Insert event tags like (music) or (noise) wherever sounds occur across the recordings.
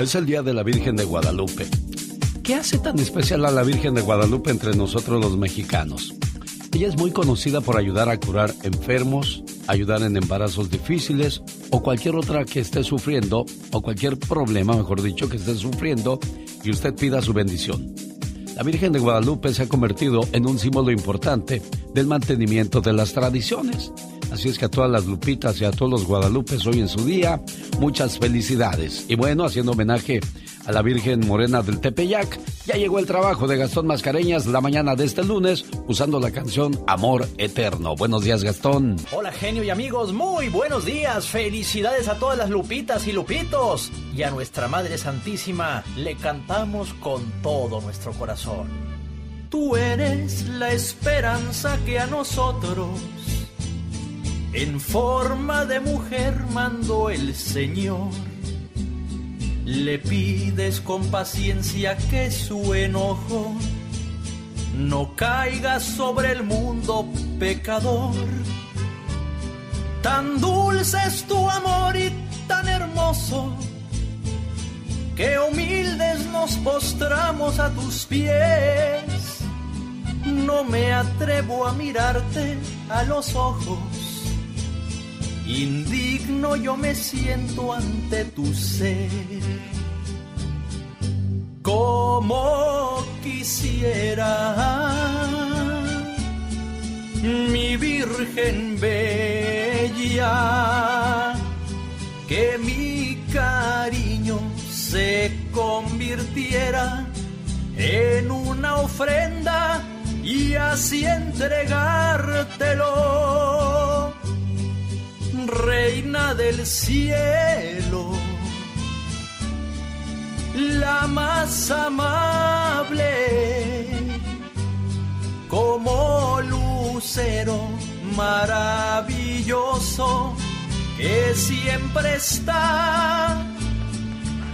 Es el Día de la Virgen de Guadalupe. ¿Qué hace tan especial a la Virgen de Guadalupe entre nosotros los mexicanos? Ella es muy conocida por ayudar a curar enfermos, ayudar en embarazos difíciles o cualquier otra que esté sufriendo, o cualquier problema, mejor dicho, que esté sufriendo y usted pida su bendición. La Virgen de Guadalupe se ha convertido en un símbolo importante del mantenimiento de las tradiciones. Así es que a todas las Lupitas y a todos los Guadalupes hoy en su día, muchas felicidades. Y bueno, haciendo homenaje a la Virgen Morena del Tepeyac, ya llegó el trabajo de Gastón Mascareñas la mañana de este lunes usando la canción Amor Eterno. Buenos días, Gastón. Hola, genio y amigos, muy buenos días. Felicidades a todas las Lupitas y Lupitos. Y a nuestra Madre Santísima le cantamos con todo nuestro corazón. Tú eres la esperanza que a nosotros en forma de mujer mandó el Señor. Le pides con paciencia que su enojo no caiga sobre el mundo pecador. Tan dulce es tu amor y tan hermoso que humildes nos postramos a tus pies. No me atrevo a mirarte a los ojos Indigno yo me siento ante tu ser. Como quisiera mi Virgen Bella que mi cariño se convirtiera en una ofrenda y así entregártelo reina del cielo, la más amable, como lucero maravilloso que siempre está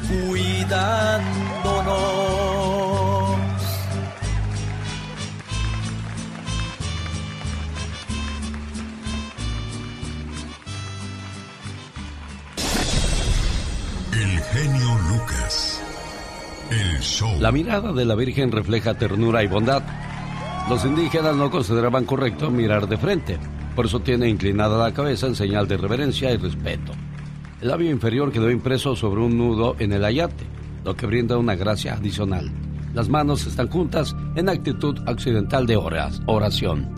cuidándonos. Genio Lucas. El show. La mirada de la Virgen refleja ternura y bondad. Los indígenas no consideraban correcto mirar de frente, por eso tiene inclinada la cabeza en señal de reverencia y respeto. El labio inferior quedó impreso sobre un nudo en el ayate, lo que brinda una gracia adicional. Las manos están juntas en actitud occidental de oración.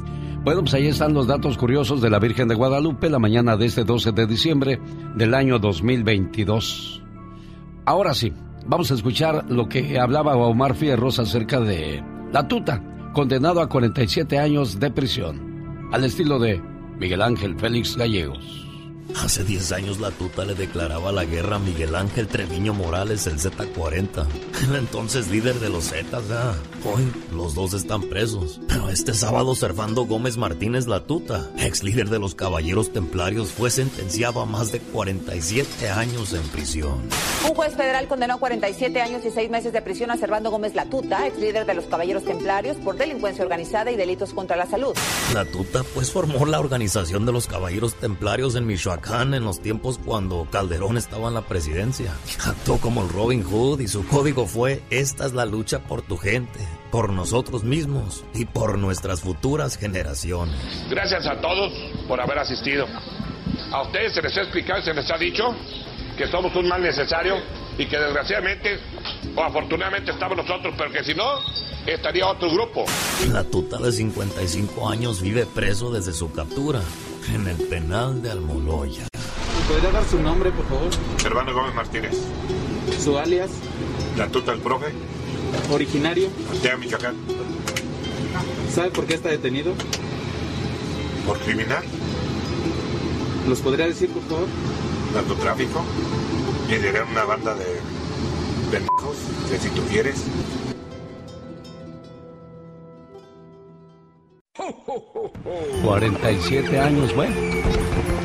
Bueno, pues ahí están los datos curiosos de la Virgen de Guadalupe la mañana de este 12 de diciembre del año 2022. Ahora sí, vamos a escuchar lo que hablaba Omar Fierros acerca de la tuta, condenado a 47 años de prisión, al estilo de Miguel Ángel Félix Gallegos. Hace 10 años la tuta le declaraba la guerra a Miguel Ángel Treviño Morales, el Z40, el entonces líder de los Zetas. Hoy los dos están presos. Pero este sábado Servando Gómez Martínez la tuta, ex líder de los Caballeros Templarios, fue sentenciado a más de 47 años en prisión. Un juez federal condenó a 47 años y 6 meses de prisión a Servando Gómez Latuta, ex líder de los Caballeros Templarios, por delincuencia organizada y delitos contra la salud. La tuta pues formó la organización de los Caballeros Templarios en Michoacán bacán en los tiempos cuando Calderón estaba en la presidencia. Actuó como el Robin Hood y su código fue, esta es la lucha por tu gente, por nosotros mismos y por nuestras futuras generaciones. Gracias a todos por haber asistido. A ustedes se les ha explicado se les ha dicho que somos un mal necesario y que desgraciadamente o afortunadamente estamos nosotros, pero que si no, estaría otro grupo. La tuta de 55 años vive preso desde su captura en el penal de Almoloya. podría dar su nombre, por favor? Hermano Gómez Martínez. ¿Su alias? La tuta del profe. ¿Originario? Artea Michoacán. ¿Sabe por qué está detenido? ¿Por criminal? ¿Los podría decir, por favor? Narcotráfico. Lideré una banda de pendejos, que si tú quieres. 47 años, bueno.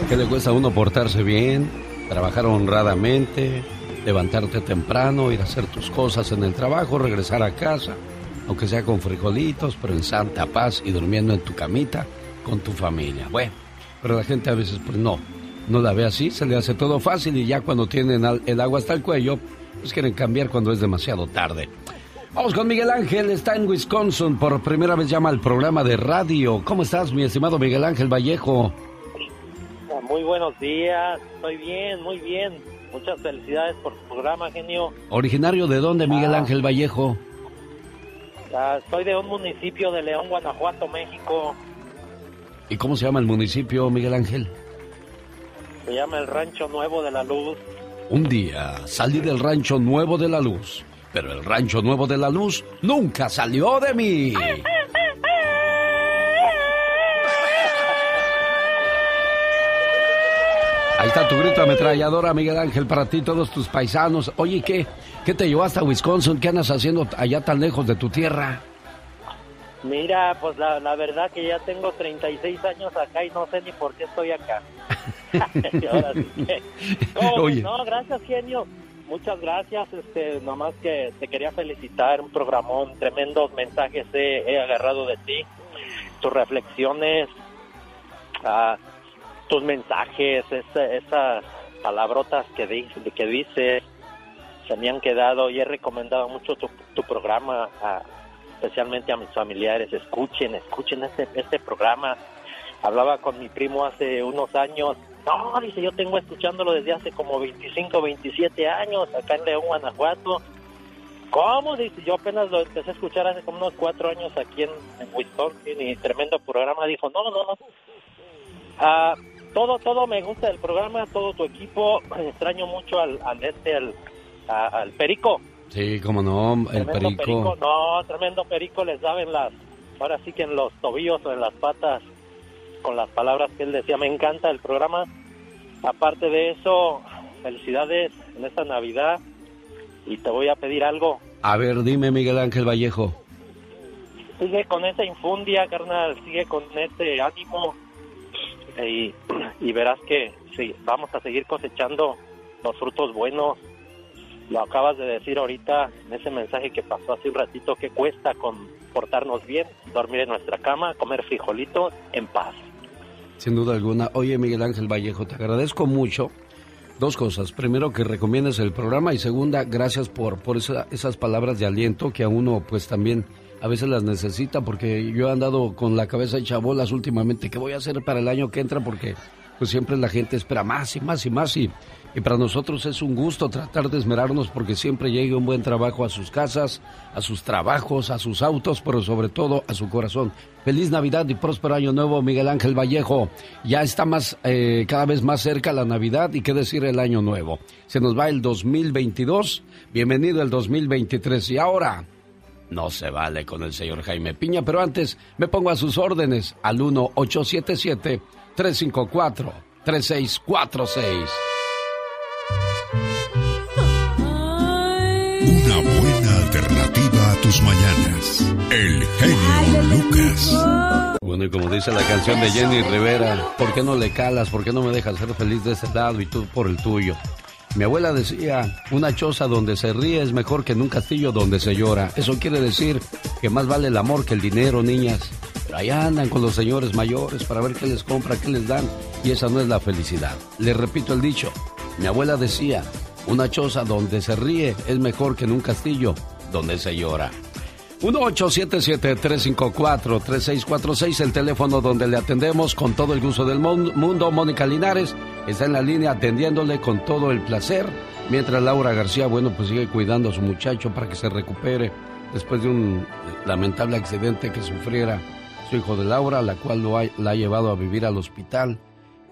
¿Qué le cuesta a uno portarse bien, trabajar honradamente, levantarte temprano, ir a hacer tus cosas en el trabajo, regresar a casa, aunque sea con frijolitos, pero en santa paz y durmiendo en tu camita con tu familia? Bueno, pero la gente a veces pues no, no la ve así, se le hace todo fácil y ya cuando tienen el agua hasta el cuello, pues quieren cambiar cuando es demasiado tarde. Vamos con Miguel Ángel, está en Wisconsin, por primera vez llama al programa de radio. ¿Cómo estás, mi estimado Miguel Ángel Vallejo? Muy buenos días, estoy bien, muy bien. Muchas felicidades por tu programa, genio. ¿Originario de dónde, Miguel Ah. Ángel Vallejo? Ah, soy de un municipio de León, Guanajuato, México. ¿Y cómo se llama el municipio, Miguel Ángel? Se llama el Rancho Nuevo de la Luz. Un día salí del rancho nuevo de la luz, pero el rancho nuevo de la luz nunca salió de mí. Ahí está tu grito ametralladora, Miguel Ángel, para ti, todos tus paisanos. Oye, ¿qué, ¿qué te llevó hasta Wisconsin? ¿Qué andas haciendo allá tan lejos de tu tierra? Mira, pues la, la verdad que ya tengo 36 años acá y no sé ni por qué estoy acá. (laughs) Ahora sí que- ¿Cómo? Oye. No, gracias, genio. Muchas gracias. Este, nomás que te quería felicitar. Un programón, tremendos mensajes he, agarrado de ti. Tus reflexiones, ah, tus mensajes, esa- esas palabrotas que, di- que dices, se me han quedado y he recomendado mucho tu, tu programa, especialmente a mis familiares. Escuchen, escuchen este, este programa. Hablaba con mi primo hace unos años. No, dice, yo tengo escuchándolo desde hace como 25, 27 años acá en León, Guanajuato. ¿Cómo? Dice, yo apenas lo empecé a escuchar hace como unos cuatro años aquí en, en Wisconsin y tremendo programa. Dijo, no, no, no. Ah, todo, todo me gusta del programa, todo tu equipo. (clears throat) Extraño mucho al, al este, al, a- al Perico. Sí, cómo no, el Tremendo perico. No, tremendo perico les daba en las, ahora sí que en los tobillos o en las patas, con las palabras que él decía. Me encanta el programa. Aparte de eso, felicidades en esta Navidad. Y te voy a pedir algo. A ver, dime, Miguel Ángel Vallejo. Sigue con esa infundia, carnal. Sigue con ese ánimo. Y, y verás que sí, vamos a seguir cosechando los frutos buenos. Lo acabas de decir ahorita en ese mensaje que pasó hace un ratito que cuesta con portarnos bien, dormir en nuestra cama, comer frijolitos en paz. Sin duda alguna. Oye, Miguel Ángel Vallejo, te agradezco mucho. Dos cosas. Primero, que recomiendes el programa y segunda, gracias por, por esa- esas palabras de aliento que a uno pues también a veces las necesita porque yo he andado con la cabeza hecha bolas últimamente. ¿Qué voy a hacer para el año que entra? Porque pues siempre la gente espera más y más y más y, y para nosotros es un gusto tratar de esmerarnos porque siempre llegue un buen trabajo a sus casas, a sus trabajos, a sus autos, pero sobre todo a su corazón. Feliz Navidad y próspero año nuevo, Miguel Ángel Vallejo. Ya está más, eh, cada vez más cerca la Navidad y qué decir el año nuevo. Se nos va el 2022, bienvenido el 2023 y ahora no se vale con el señor Jaime Piña, pero antes me pongo a sus órdenes al 1-877-354-3646. Una buena alternativa a tus mañanas. El genio Lucas. Bueno, y como dice la canción de Jenny Rivera, ¿por qué no le calas? ¿Por qué no me dejas ser feliz de este lado y tú por el tuyo? Mi abuela decía, una choza donde se ríe es mejor que en un castillo donde se llora. Eso quiere decir que más vale el amor que el dinero, niñas. Pero ahí andan con los señores mayores para ver qué les compra, qué les dan. Y esa no es la felicidad. Les repito el dicho. Mi abuela decía, una choza donde se ríe es mejor que en un castillo donde se llora. 1-877-354-3646, el teléfono donde le atendemos con todo el gusto del mundo. Mónica Linares está en la línea atendiéndole con todo el placer. Mientras Laura García, bueno, pues sigue cuidando a su muchacho para que se recupere después de un lamentable accidente que sufriera su hijo de Laura, la cual lo ha, la ha llevado a vivir al hospital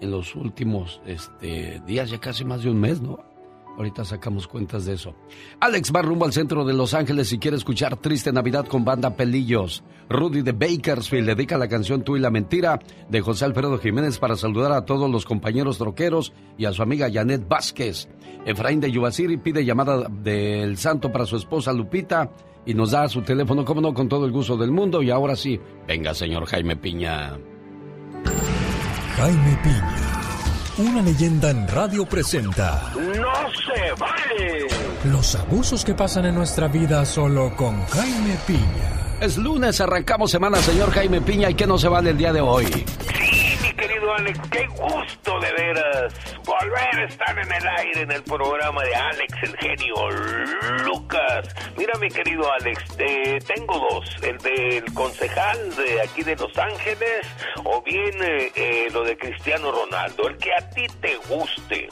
en los últimos este, días, ya casi más de un mes, ¿no? Ahorita sacamos cuentas de eso. Alex va rumbo al centro de Los Ángeles y quiere escuchar Triste Navidad con banda Pelillos. Rudy de Bakersfield dedica la canción Tú y la Mentira de José Alfredo Jiménez para saludar a todos los compañeros troqueros y a su amiga Janet Vázquez. Efraín de Yubasiri pide llamada del santo para su esposa Lupita y nos da su teléfono, como no, con todo el gusto del mundo. Y ahora sí, venga, señor Jaime Piña. Jaime Piña una leyenda en radio presenta. ¡No se vale! Los abusos que pasan en nuestra vida solo con Jaime Piña. Es lunes, arrancamos semana, señor Jaime Piña, ¿y qué no se vale el día de hoy? Sí, mi querido Alex, qué gusto de veras volver a estar en el aire en el programa de Alex, el genio Lucas. Mira, mi querido Alex, eh, tengo dos, el del concejal de aquí de Los Ángeles o bien eh, eh, lo de Cristiano Ronaldo, el que a ti te guste.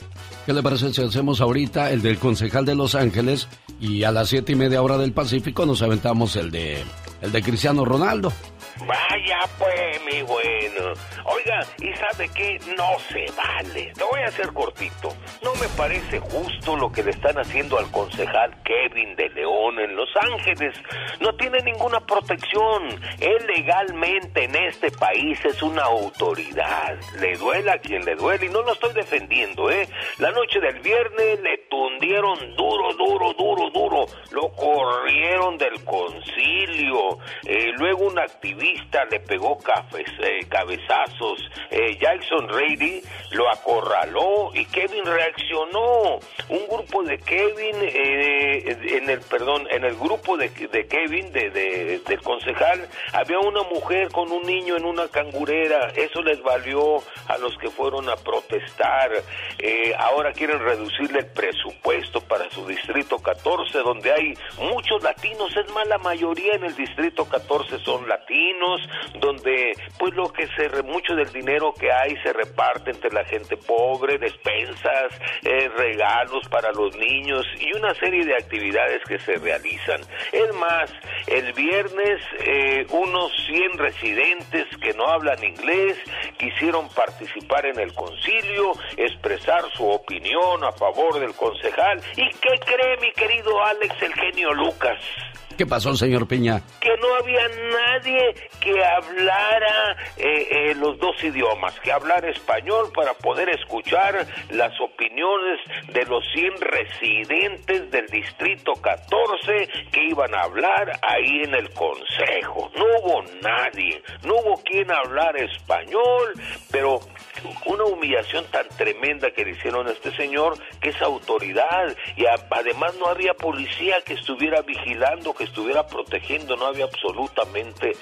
¿Qué le parece si hacemos ahorita el del concejal de Los Ángeles y a las siete y media hora del Pacífico nos aventamos el de el de Cristiano Ronaldo? Vaya pues, mi bueno. Oiga, ¿y sabe qué? No se vale. Te voy a hacer cortito. No me parece justo lo que le están haciendo al concejal Kevin de León en Los Ángeles. No tiene ninguna protección. Él legalmente en este país es una autoridad. Le duela a quien le duele y no lo estoy defendiendo, ¿eh? La noche del viernes le tundieron duro, duro, duro, duro. Lo corrieron del concilio. Eh, luego un activista le pegó eh, cabezazos. Eh, Jackson Reedy lo acorraló y Kevin reaccionó. Un grupo de Kevin, eh, en el perdón, en el grupo de, Kevin, de, del concejal, había una mujer con un niño en una cangurera. Eso les valió a los que fueron a protestar. ahora quieren reducirle el presupuesto para su distrito 14, donde hay muchos latinos. Es más, la mayoría en el distrito 14 son latinos donde pues lo que se mucho del dinero que hay se reparte entre la gente pobre, despensas, eh, regalos para los niños y una serie de actividades que se realizan. Es más, el viernes eh, unos 100 residentes que no hablan inglés quisieron participar en el concilio, expresar su opinión a favor del concejal. ¿Y qué cree mi querido Alex, el genio Lucas? ¿Qué pasó, señor Piña? Que no había nadie que hablara eh, eh, los dos idiomas, que hablara español para poder escuchar las opiniones de los 100 residentes del Distrito 14 que iban a hablar ahí en el Consejo. No hubo nadie, no hubo quien hablar español, pero una humillación tan tremenda que le hicieron a este señor, que es autoridad, y además no había policía que estuviera vigilando, que estuviera protegiendo, no había absolutamente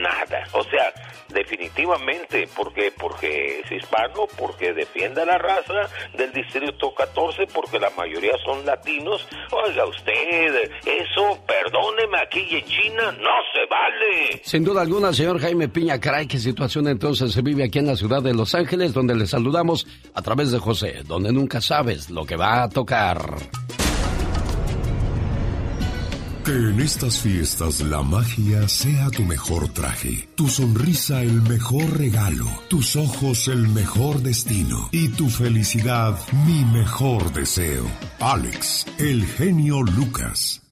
nada. O sea, definitivamente, porque porque es hispano, porque defiende la raza del distrito 14, porque la mayoría son latinos. Oiga usted, eso, perdóneme, aquí en China no se vale. Sin duda alguna, señor Jaime Piña, qué situación entonces se vive aquí en la ciudad de Los Ángeles, donde le saludamos a través de José, donde nunca sabes lo que va a tocar. Que en estas fiestas la magia sea tu mejor traje, tu sonrisa el mejor regalo, tus ojos el mejor destino y tu felicidad mi mejor deseo. Alex, el genio Lucas.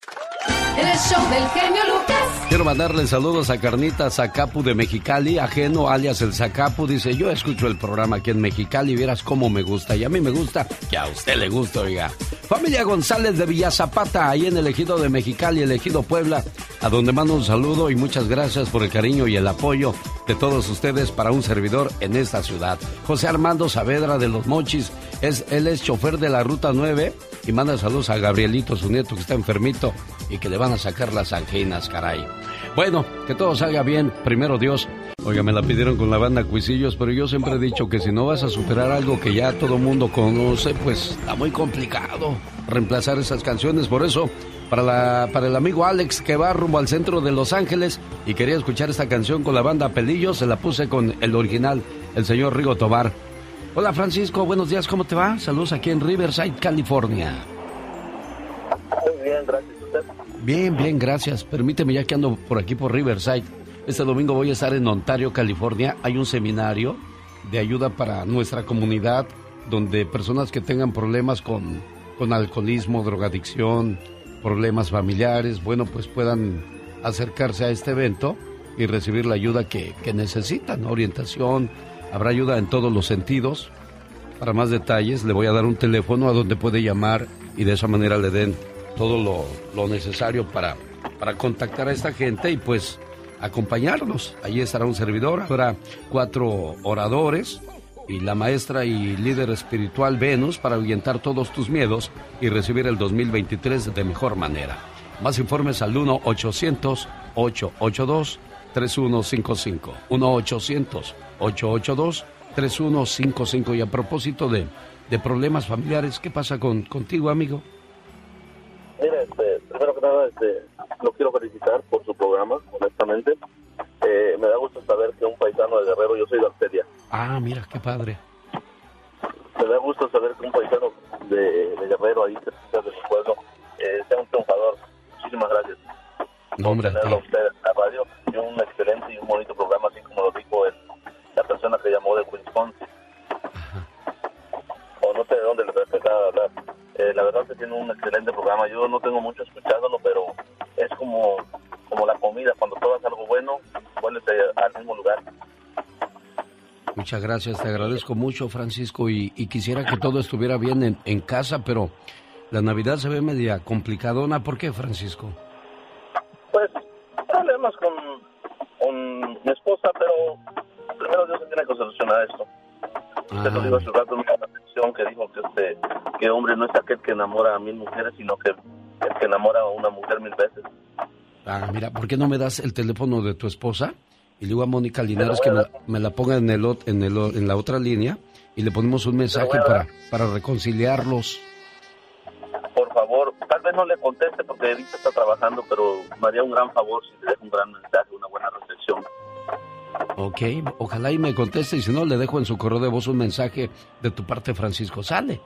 El show del genio Lucas. Quiero mandarle saludos a Carnita Zacapu de Mexicali, ajeno alias el Zacapu. Dice, yo escucho el programa aquí en Mexicali vieras cómo me gusta. Y a mí me gusta, que a usted le gusta, oiga. Familia González de Villa Zapata, ahí en el ejido de Mexicali, el ejido Puebla, a donde mando un saludo y muchas gracias por el cariño y el apoyo de todos ustedes para un servidor en esta ciudad. José Armando Saavedra de Los Mochis, es, él es chofer de la Ruta 9 y manda saludos a Gabrielito, su nieto que está enfermito y que le van a sacar las anginas, caray. Bueno, que todo salga bien, primero Dios. Oiga, me la pidieron con la banda Cuisillos, pero yo siempre he dicho que si no vas a superar algo que ya todo mundo conoce, pues está muy complicado reemplazar esas canciones. Por eso, para, la, para el amigo Alex que va rumbo al centro de Los Ángeles y quería escuchar esta canción con la banda Pelillos, se la puse con el original, el señor Rigo Tobar. Hola Francisco, buenos días, ¿cómo te va? Saludos aquí en Riverside, California. Muy bien, gracias. Bien, bien, gracias. Permíteme ya que ando por aquí por Riverside. Este domingo voy a estar en Ontario, California. Hay un seminario de ayuda para nuestra comunidad donde personas que tengan problemas con, con alcoholismo, drogadicción, problemas familiares, bueno, pues puedan acercarse a este evento y recibir la ayuda que, que necesitan, orientación, habrá ayuda en todos los sentidos. Para más detalles le voy a dar un teléfono a donde puede llamar y de esa manera le den todo lo, necesario para, para contactar a esta gente y pues acompañarnos. Allí estará un servidor, habrá cuatro oradores y la maestra y líder espiritual Venus para ahuyentar todos tus miedos y recibir el 2023 de mejor manera. Más informes al 1-800-882-3155. 1-800-882-3155. Y a propósito de, de problemas familiares, ¿qué pasa con, contigo, amigo? Mira, este, primero que nada, este, lo quiero felicitar por su programa, honestamente. Eh, me da gusto saber que un paisano de Guerrero, yo soy de Arteria. Ah, mira, qué padre. Me da gusto saber que un paisano de, de Guerrero, ahí cerca de su pueblo, eh, sea un triunfador. Muchísimas gracias No, hombre, a ti. tenerlo a usted en la radio. Y un excelente y un bonito programa, así como lo dijo el, la persona que llamó de Wisconsin. O no sé de dónde le respetaba hablar. Eh, la verdad que tiene un excelente programa. Yo no tengo mucho escuchándolo, pero es como, como la comida. Cuando pruebas algo bueno, vuelves a- al mismo lugar. Muchas gracias, te agradezco mucho, Francisco, y, y quisiera que todo estuviera bien en, en casa, pero la Navidad se ve media complicadona. ¿Por qué, Francisco? Pues problemas con, con mi esposa, pero primero Dios tiene que solucionar esto. Usted lo dijo hace rato en una reflexión que dijo que este que hombre no es aquel que enamora a mil mujeres, sino que el que enamora a una mujer mil veces. Ah, mira, ¿por qué no me das el teléfono de tu esposa? Y le digo a Mónica Linares que me, me la ponga en, el, en, el, o- en la otra línea y le ponemos un mensaje para, para reconciliarlos. Por favor, tal vez no le conteste porque ahorita está trabajando, pero me haría un gran favor si le deja un gran mensaje, una buena reflexión. Ok, ojalá y me conteste y si no, le dejo en su correo de voz un mensaje de tu parte, Francisco. Sale.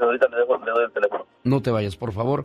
Ahorita le, dejo, le doy el teléfono. No te vayas, por favor.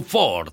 Ford.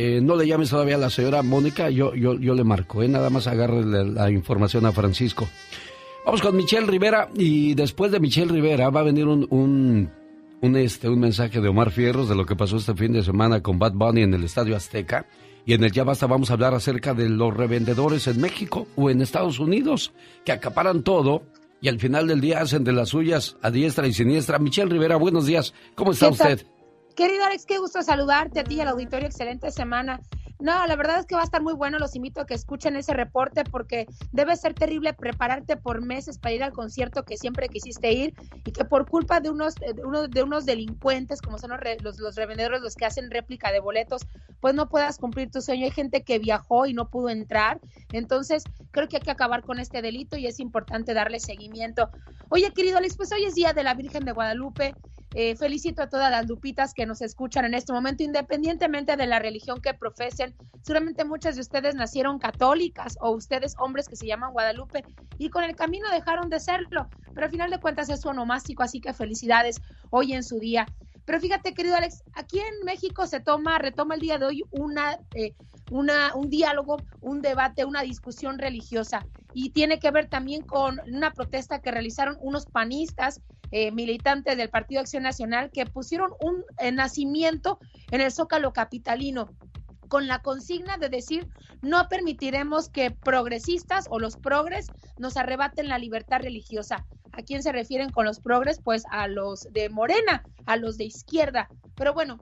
Eh, no le llames todavía a la señora Mónica, yo, yo, yo le marco, ¿eh? nada más agarre la, la información a Francisco. Vamos con Michelle Rivera y después de Michelle Rivera va a venir un, un, un, este, un mensaje de Omar Fierros de lo que pasó este fin de semana con Bad Bunny en el Estadio Azteca. Y en el Ya Basta vamos a hablar acerca de los revendedores en México o en Estados Unidos que acaparan todo y al final del día hacen de las suyas a diestra y siniestra. Michelle Rivera, buenos días. ¿Cómo está ¿Qué tal? Querido Alex, qué gusto saludarte a ti y al auditorio. Excelente semana. No, la verdad es que va a estar muy bueno. Los invito a que escuchen ese reporte porque debe ser terrible prepararte por meses para ir al concierto que siempre quisiste ir y que por culpa de unos, de unos, de unos delincuentes, como son los, los, revendedores, los que hacen réplica de boletos, pues no puedas cumplir tu sueño. Hay gente que viajó y no pudo entrar. Entonces, creo que hay que acabar con este delito y es importante darle seguimiento. Oye, querido Alex, pues hoy es Día de la Virgen de Guadalupe. Eh, felicito a todas las lupitas que nos escuchan en este momento, independientemente de la religión que profesen. Seguramente muchas de ustedes nacieron católicas o ustedes hombres que se llaman Guadalupe y con el camino dejaron de serlo, pero al final de cuentas es su onomástico, así que felicidades hoy en su día. Pero fíjate, querido Alex, aquí en México se toma, retoma el día de hoy una, eh, una, un diálogo, un debate, una discusión religiosa. Y tiene que ver también con una protesta que realizaron unos panistas eh, militantes del Partido Acción Nacional que pusieron un eh, nacimiento en el Zócalo Capitalino con la consigna de decir no permitiremos que progresistas o los progres nos arrebaten la libertad religiosa. ¿A quién se refieren con los progres? Pues a los de Morena, a los de izquierda. Pero bueno,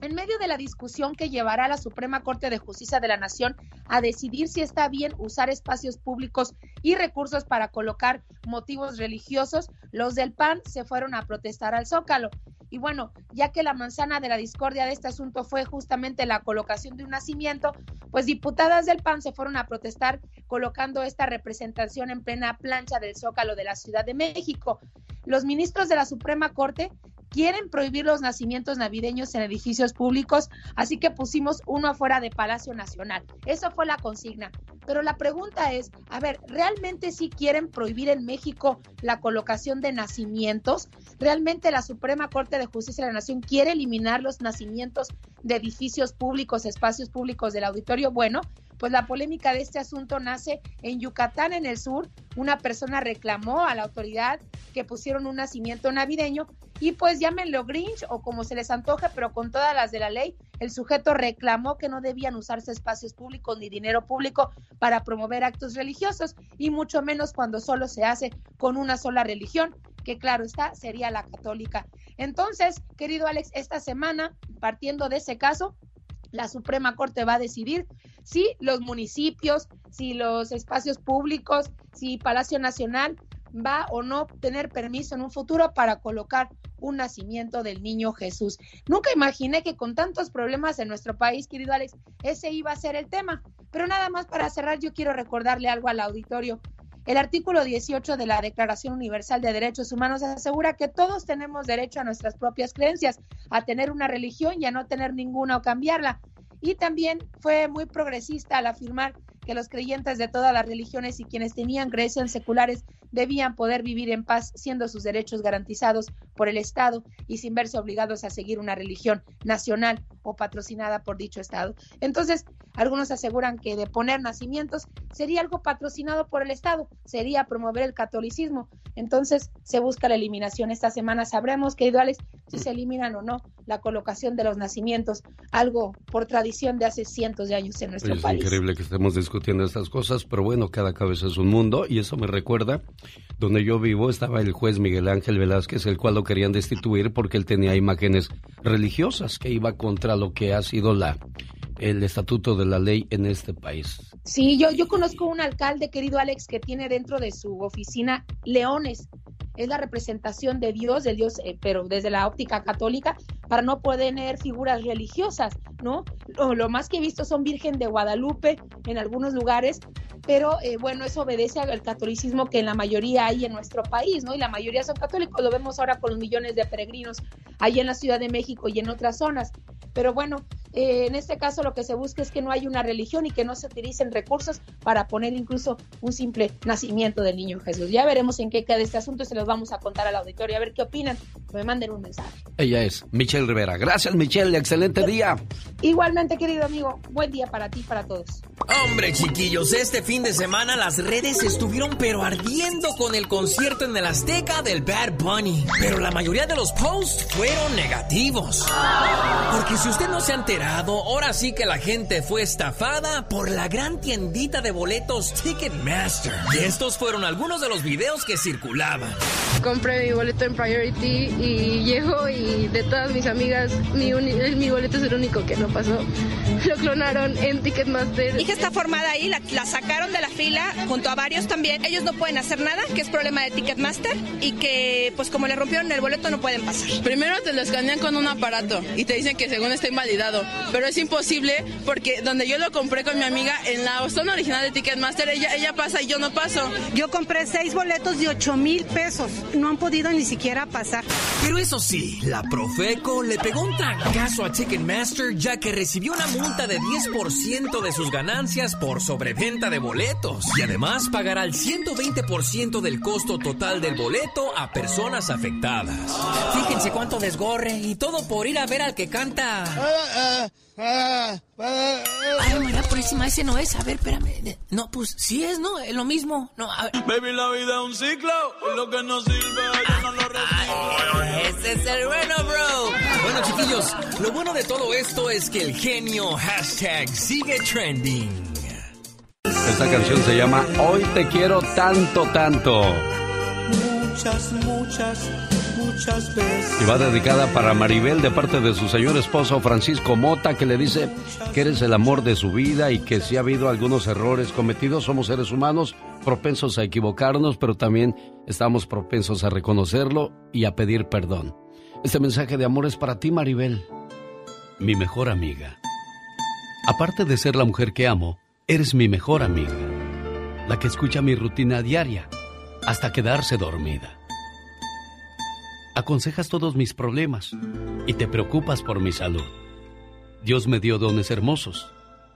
en medio de la discusión que llevará la Suprema Corte de Justicia de la Nación a decidir si está bien usar espacios públicos y recursos para colocar motivos religiosos, los del PAN se fueron a protestar al Zócalo. Y bueno, ya que la manzana de la discordia de este asunto fue justamente la colocación de un nacimiento, pues diputadas del PAN se fueron a protestar colocando esta representación en plena plancha del Zócalo de la Ciudad de México. Los ministros de la Suprema Corte quieren prohibir los nacimientos navideños en edificios públicos, así que pusimos uno afuera de Palacio Nacional. Eso fue la consigna. Pero la pregunta es, a ver, ¿realmente sí quieren prohibir en México la colocación de nacimientos? ¿Realmente la Suprema Corte de Justicia de la Nación quiere eliminar los nacimientos de edificios públicos, espacios públicos del auditorio? Bueno, pues la polémica de este asunto nace en Yucatán, en el sur. Una persona reclamó a la autoridad que pusieron un nacimiento navideño y pues llámenlo Grinch o como se les antoje, pero con todas las de la ley, el sujeto reclamó que no debían usarse espacios públicos ni dinero público para promover actos religiosos y mucho menos cuando solo se hace con una sola religión, que claro está, sería la católica. Entonces, querido Alex, esta semana, partiendo de ese caso, la Suprema Corte va a decidir si los municipios, si los espacios públicos, si Palacio Nacional va o no tener permiso en un futuro para colocar un nacimiento del niño Jesús. Nunca imaginé que con tantos problemas en nuestro país, querido Alex, ese iba a ser el tema. Pero nada más para cerrar, yo quiero recordarle algo al auditorio. El artículo 18 de la Declaración Universal de Derechos Humanos asegura que todos tenemos derecho a nuestras propias creencias, a tener una religión y a no tener ninguna o cambiarla. Y también fue muy progresista al afirmar que los creyentes de todas las religiones y quienes tenían creencias seculares debían poder vivir en paz, siendo sus derechos garantizados por el Estado y sin verse obligados a seguir una religión nacional o patrocinada por dicho Estado. Entonces, algunos aseguran que de poner nacimientos sería algo patrocinado por el Estado, sería promover el catolicismo. Entonces, se busca la eliminación. Esta semana sabremos, querido Alex, si se eliminan o no la colocación de los nacimientos, algo por tradición de hace cientos de años en nuestro país. Es increíble que estemos discutiendo estas cosas, pero bueno, cada cabeza es un mundo y eso me recuerda, donde yo vivo estaba el juez Miguel Ángel Velázquez, el cual lo querían destituir porque él tenía imágenes religiosas que iba contra lo que ha sido la el estatuto de la ley en este país. Sí, yo, yo conozco un alcalde, querido Alex, que tiene dentro de su oficina leones es la representación de Dios, del Dios, eh, pero desde la óptica católica, para no poder tener figuras religiosas, ¿no? Lo, más que he visto son Virgen de Guadalupe en algunos lugares, pero eh, bueno, eso obedece al catolicismo que en la mayoría hay en nuestro país, ¿no? Y la mayoría son católicos, lo vemos ahora con los millones de peregrinos ahí en la Ciudad de México y en otras zonas. Pero bueno, eh, en este caso lo que se busca es que no haya una religión y que no se utilicen recursos para poner incluso un simple nacimiento del niño Jesús. Ya veremos en qué queda este asunto se los vamos a contar al auditorio a ver qué opinan. Me manden un mensaje. Ella es Michelle Rivera. Gracias Michelle, excelente día. Igualmente querido amigo, buen día para ti y para todos. Hombre chiquillos, este fin de semana las redes estuvieron pero ardiendo con el concierto en el Azteca del Bad Bunny. Pero la mayoría de los posts fueron negativos. Porque si usted no se ha enterado, ahora sí que la gente fue estafada por la gran tiendita de boletos Ticketmaster. Y estos fueron algunos de los videos que circulaban. Compré mi boleto en Priority y llego y de todas mis amigas, mi, mi boleto es el único que no pasó. (laughs) Lo clonaron en Ticketmaster. Mi hija está formada ahí, la, la sacaron de la fila junto a varios también. Ellos no pueden hacer nada, que es problema de Ticketmaster y que pues como le rompieron el boleto no pueden pasar. Primero te lo escanean con un aparato y te dicen que según está invalidado, pero es imposible porque donde yo lo compré con mi amiga en la zona original de Ticketmaster, ella, ella pasa y yo no paso. Yo compré seis boletos de 8 mil pesos, no han podido ni siquiera pasar. Pero eso sí, la Profeco le pegó un trancazo a Ticketmaster ya que recibió una multa de 10% de sus ganancias por sobreventa de boletos y además pagará el 120% del costo total del boleto a personas afectadas. Fíjense cuánto desgorre y todo por ir a ver al que canta. Ay, María Purísima, ese no es. A ver, espérame. No, pues sí es, ¿no? Es lo mismo. No, a ver. Baby, la vida es un ciclo. Lo que no sirve, yo no lo recibo. Ese es el bueno, bro. Bueno, chiquillos, lo bueno de todo esto es que el genio hashtag sigue trending. Esta canción se llama Hoy te quiero tanto, tanto. Muchas, muchas. Y va dedicada para Maribel de parte de su señor esposo Francisco Mota, que le dice que eres el amor de su vida y que si ha habido algunos errores cometidos, somos seres humanos propensos a equivocarnos, pero también estamos propensos a reconocerlo y a pedir perdón. Este mensaje de amor es para ti, Maribel, mi mejor amiga. Aparte de ser la mujer que amo, eres mi mejor amiga, la que escucha mi rutina diaria hasta quedarse dormida. Aconsejas todos mis problemas y te preocupas por mi salud. Dios me dio dones hermosos,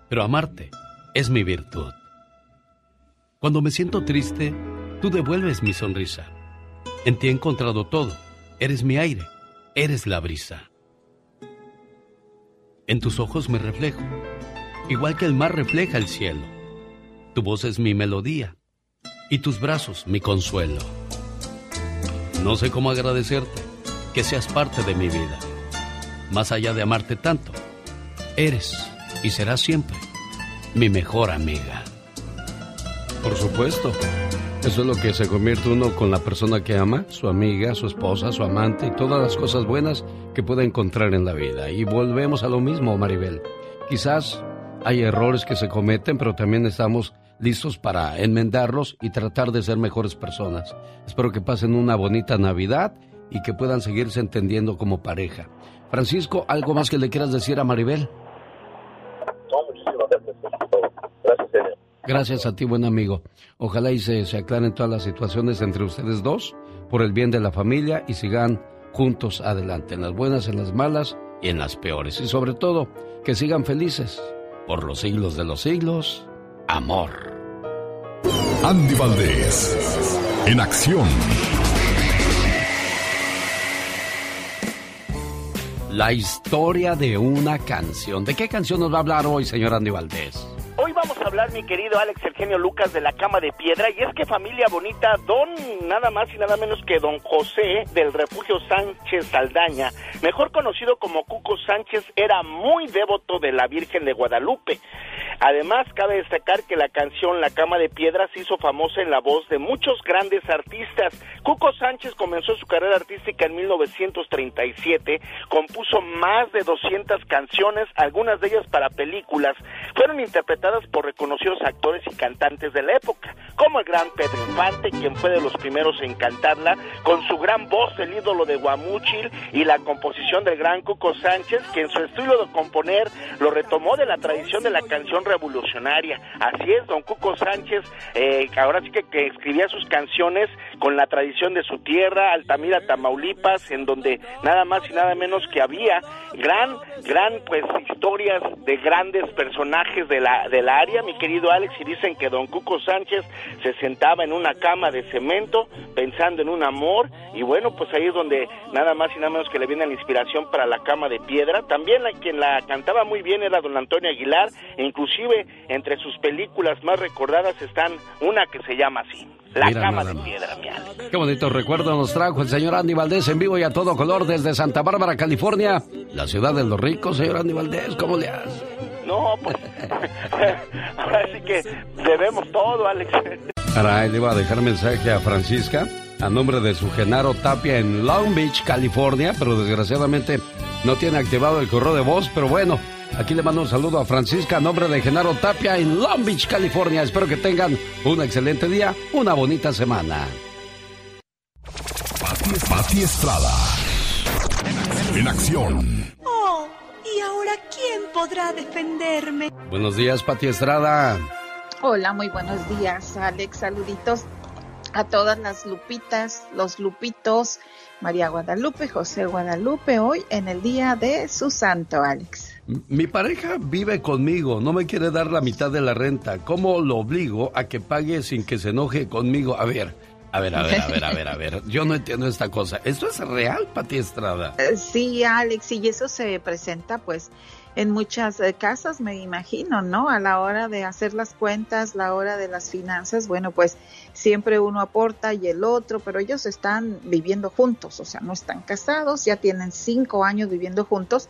pero amarte es mi virtud. Cuando me siento triste, tú devuelves mi sonrisa. En ti he encontrado todo. Eres mi aire, eres la brisa. En tus ojos me reflejo, igual que el mar refleja el cielo. Tu voz es mi melodía y tus brazos mi consuelo. No sé cómo agradecerte que seas parte de mi vida. Más allá de amarte tanto, eres y serás siempre mi mejor amiga. Por supuesto. Eso es lo que se convierte uno con la persona que ama, su amiga, su esposa, su amante y todas las cosas buenas que puede encontrar en la vida. Y volvemos a lo mismo, Maribel. Quizás hay errores que se cometen, pero también estamos listos para enmendarlos y tratar de ser mejores personas. Espero que pasen una bonita Navidad y que puedan seguirse entendiendo como pareja. Francisco, ¿algo más que le quieras decir a Maribel? No, muchísimas gracias. Gracias, señor. Gracias a ti, buen amigo. Ojalá y se, se aclaren todas las situaciones entre ustedes dos por el bien de la familia y sigan juntos adelante, en las buenas, en las malas y en las peores. Y sobre todo, que sigan felices por los siglos de los siglos. Amor. Andy Valdés, en acción. La historia de una canción. ¿De qué canción nos va a hablar hoy, señor Andy Valdés? Hoy vamos a hablar, mi querido Alex Eugenio Lucas, de la cama de piedra. Y es que familia bonita, don nada más y nada menos que don José del refugio Sánchez Saldaña, mejor conocido como Cuco Sánchez, era muy devoto de la Virgen de Guadalupe. Además, cabe destacar que la canción La Cama de Piedra se hizo famosa en la voz de muchos grandes artistas. Cuco Sánchez comenzó su carrera artística en 1937, compuso más de 200 canciones, algunas de ellas para películas. Fueron interpretadas por reconocidos actores y cantantes de la época, como el gran Pedro Infante, quien fue de los primeros en cantarla, con su gran voz, el ídolo de Guamúchil, y la composición del gran Cuco Sánchez, que en su estilo de componer lo retomó de la tradición de la canción revolucionaria. Así es, don Cuco Sánchez, eh, ahora sí que, que, escribía sus canciones con la tradición de su tierra, Altamira, Tamaulipas, en donde nada más y nada menos que había gran, gran, pues, historias de grandes personajes de la, de la área, mi querido Alex, y dicen que don Cuco Sánchez se sentaba en una cama de cemento pensando en un amor, y bueno, pues ahí es donde nada más y nada menos que le viene la inspiración para la cama de piedra. También la, quien la cantaba muy bien era don Antonio Aguilar, e inclusive entre sus películas más recordadas están una que se llama así. La cama de piedra, mi Alex. Qué bonito recuerdo nos trajo el señor Andy Valdés en vivo y a todo color desde Santa Bárbara, California, la ciudad de los ricos, señor Andy Valdés. ¿Cómo le hace? No, pues. (laughs) ahora sí que debemos todo, Alex. Ahora él iba a dejar mensaje a Francisca a nombre de su Genaro Tapia en Long Beach, California, pero desgraciadamente no tiene activado el correo de voz, pero bueno, aquí le mando un saludo a Francisca a nombre de Genaro Tapia en Long Beach, California. Espero que tengan un excelente día, una bonita semana. Pati Estrada. En acción. Oh, ¿y ahora quién podrá defenderme? Buenos días, Pati Estrada. Hola, muy buenos días, Alex. Saluditos a todas las lupitas, los lupitos, María Guadalupe, José Guadalupe, hoy en el día de su santo, Alex. Mi pareja vive conmigo, no me quiere dar la mitad de la renta. ¿Cómo lo obligo a que pague sin que se enoje conmigo? A ver, a ver, a ver, a ver, a ver, a ver. Yo no entiendo esta cosa. ¿Esto es real, Pati Estrada? Eh, sí, Alex, y eso se presenta, pues, en muchas eh, casas, me imagino, ¿no? A la hora de hacer las cuentas, la hora de las finanzas, bueno, pues siempre uno aporta y el otro, pero ellos están viviendo juntos, o sea, no están casados, ya tienen cinco años viviendo juntos,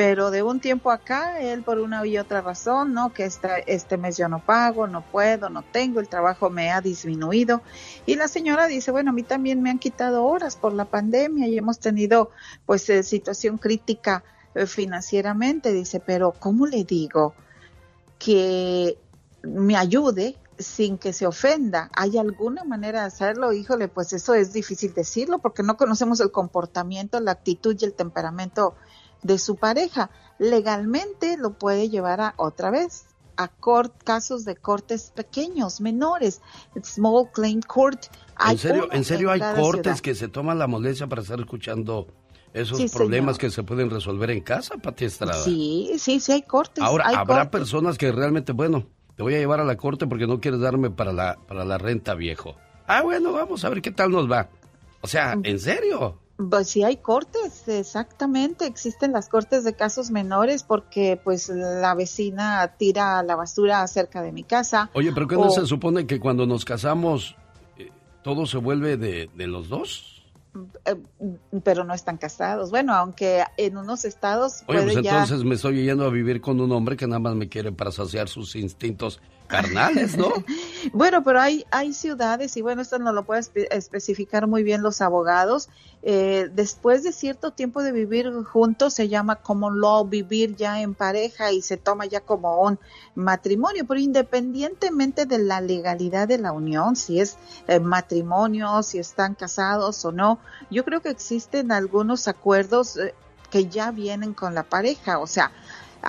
pero de un tiempo acá, él por una y otra razón, ¿no? Que este, este mes yo no pago, no puedo, no tengo, el trabajo me ha disminuido. Y la señora dice, bueno, a mí también me han quitado horas por la pandemia y hemos tenido pues eh, situación crítica eh, financieramente, dice, pero ¿cómo le digo que me ayude sin que se ofenda? ¿Hay alguna manera de hacerlo? Híjole, pues eso es difícil decirlo porque no conocemos el comportamiento, la actitud y el temperamento de su pareja. Legalmente lo puede llevar a otra vez a casos de cortes pequeños, menores, small claim court. ¿En serio, ¿en serio hay cortes que se toman la molestia para estar escuchando esos problemas que se pueden resolver en casa, Pati Estrada. Sí, sí, sí hay cortes. Ahora, habrá personas que realmente, bueno, te voy a llevar a la corte porque no quieres darme para la, para la renta, viejo. Ah, bueno, vamos a ver qué tal nos va. O sea, ¿en serio? Pues sí hay cortes, exactamente. Existen las cortes de casos menores porque pues la vecina tira la basura cerca de mi casa. Oye, pero ¿qué no se supone que cuando nos casamos eh, todo se vuelve de, de los dos? Eh, pero no están casados. Bueno, aunque en unos estados. Oye, pues entonces me estoy yendo a vivir con un hombre que nada más me quiere para saciar sus instintos carnales, ¿no? (laughs) bueno, pero hay, hay ciudades, y bueno, esto no lo pueden especificar muy bien los abogados. Eh, después de cierto tiempo de vivir juntos, se llama common law, vivir ya en pareja y se toma ya como un matrimonio, pero independientemente de la legalidad de la unión, si es eh, matrimonio, si están casados o no, yo creo que existen algunos acuerdos eh, que ya vienen con la pareja, o sea,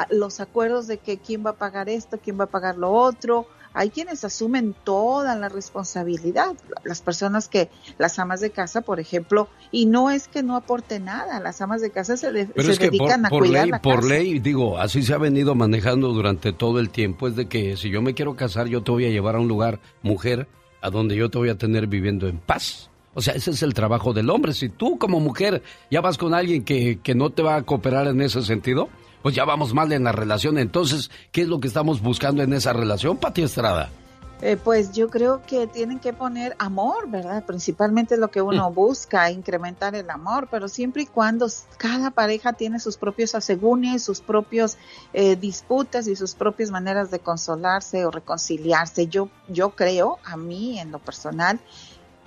los acuerdos de que quién va a pagar esto, quién va a pagar lo otro. Hay quienes asumen toda la responsabilidad, las personas que, las amas de casa, por ejemplo, y no es que no aporte nada, las amas de casa se, dedican a cuidar ley, Por ley, digo, así se ha venido manejando durante todo el tiempo, es de que si yo me quiero casar, yo te voy a llevar a un lugar, mujer, a donde yo te voy a tener viviendo en paz. O sea, ese es el trabajo del hombre. Si tú como mujer ya vas con alguien que, que no te va a cooperar en ese sentido, pues ya vamos mal en la relación. Entonces, ¿qué es lo que estamos buscando en esa relación, Pati Estrada? Eh, pues yo creo que tienen que poner amor, ¿verdad? Principalmente lo que uno busca, incrementar el amor, pero siempre y cuando cada pareja tiene sus propios asegúnes, sus propios eh, disputas y sus propias maneras de consolarse o reconciliarse. Yo, yo creo, a mí en lo personal,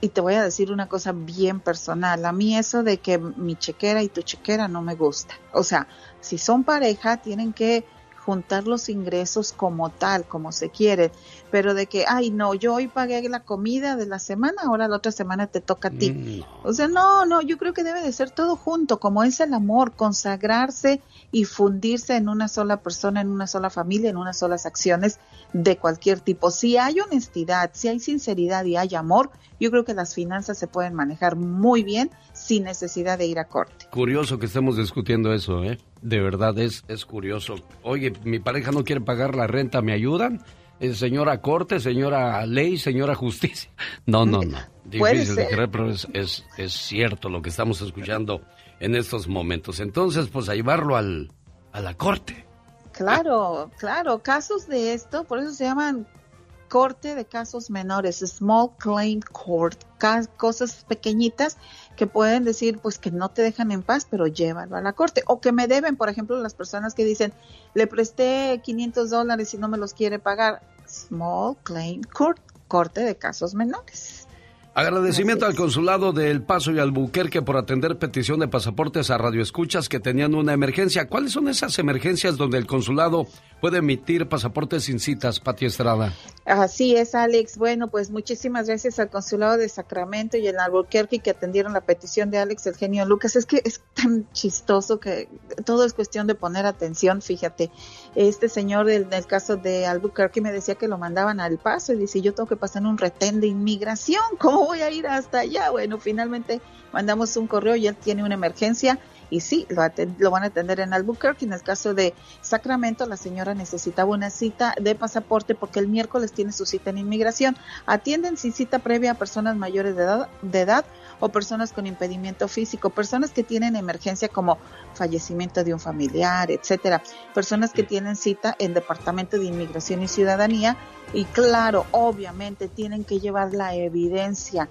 y te voy a decir una cosa bien personal, a mí eso de que mi chequera y tu chequera no me gusta. O sea, si son pareja, tienen que juntar los ingresos como tal, como se quiere, pero de que, ay, no, yo hoy pagué la comida de la semana, ahora la otra semana te toca a ti. Mm, o sea, no, no, yo creo que debe de ser todo junto, como es el amor, consagrarse y fundirse en una sola persona, en una sola familia, en unas solas acciones de cualquier tipo. Si hay honestidad, si hay sinceridad y hay amor, yo creo que las finanzas se pueden manejar muy bien sin necesidad de ir a corte. Curioso que estemos discutiendo eso, ¿eh? De verdad es, es curioso. Oye, mi pareja no quiere pagar la renta, ¿me ayudan? Eh, señora corte, señora ley, señora justicia. (laughs) No, no, no. Difícil de creer, pero es, es, es, cierto lo que estamos escuchando en estos momentos. Entonces, pues a llevarlo al, a la corte. Claro, claro. Casos de esto, por eso se llaman corte de casos menores, small claim court, cosas pequeñitas que pueden decir pues que no te dejan en paz, pero llévalo a la corte. O que me deben, por ejemplo, las personas que dicen, le presté 500 dólares y no me los quiere pagar. Small claim court, corte de casos menores. Agradecimiento al consulado de El Paso y Albuquerque por atender petición de pasaportes a radioescuchas que tenían una emergencia. ¿Cuáles son esas emergencias donde el consulado puede emitir pasaportes sin citas, Pati Estrada? Así es, Alex. Bueno, pues muchísimas gracias al consulado de Sacramento y el Albuquerque que atendieron la petición de Alex el genio Lucas. Es que es tan chistoso que todo es cuestión de poner atención. Fíjate, este señor del, del caso de Albuquerque me decía que lo mandaban al Paso y dice, yo tengo que pasar un retén de inmigración. ¿Cómo voy a ir hasta allá? Bueno, finalmente mandamos un correo y él tiene una emergencia y sí, lo, lo, van a atender en Albuquerque. En el caso de Sacramento, la señora necesitaba una cita de pasaporte porque el miércoles tiene su cita en inmigración. Atienden sin cita previa a personas mayores de edad, de edad o personas con impedimento físico, personas que tienen emergencia como fallecimiento de un familiar, etcétera, personas que tienen cita en Departamento de Inmigración y Ciudadanía y claro, obviamente tienen que llevar la evidencia.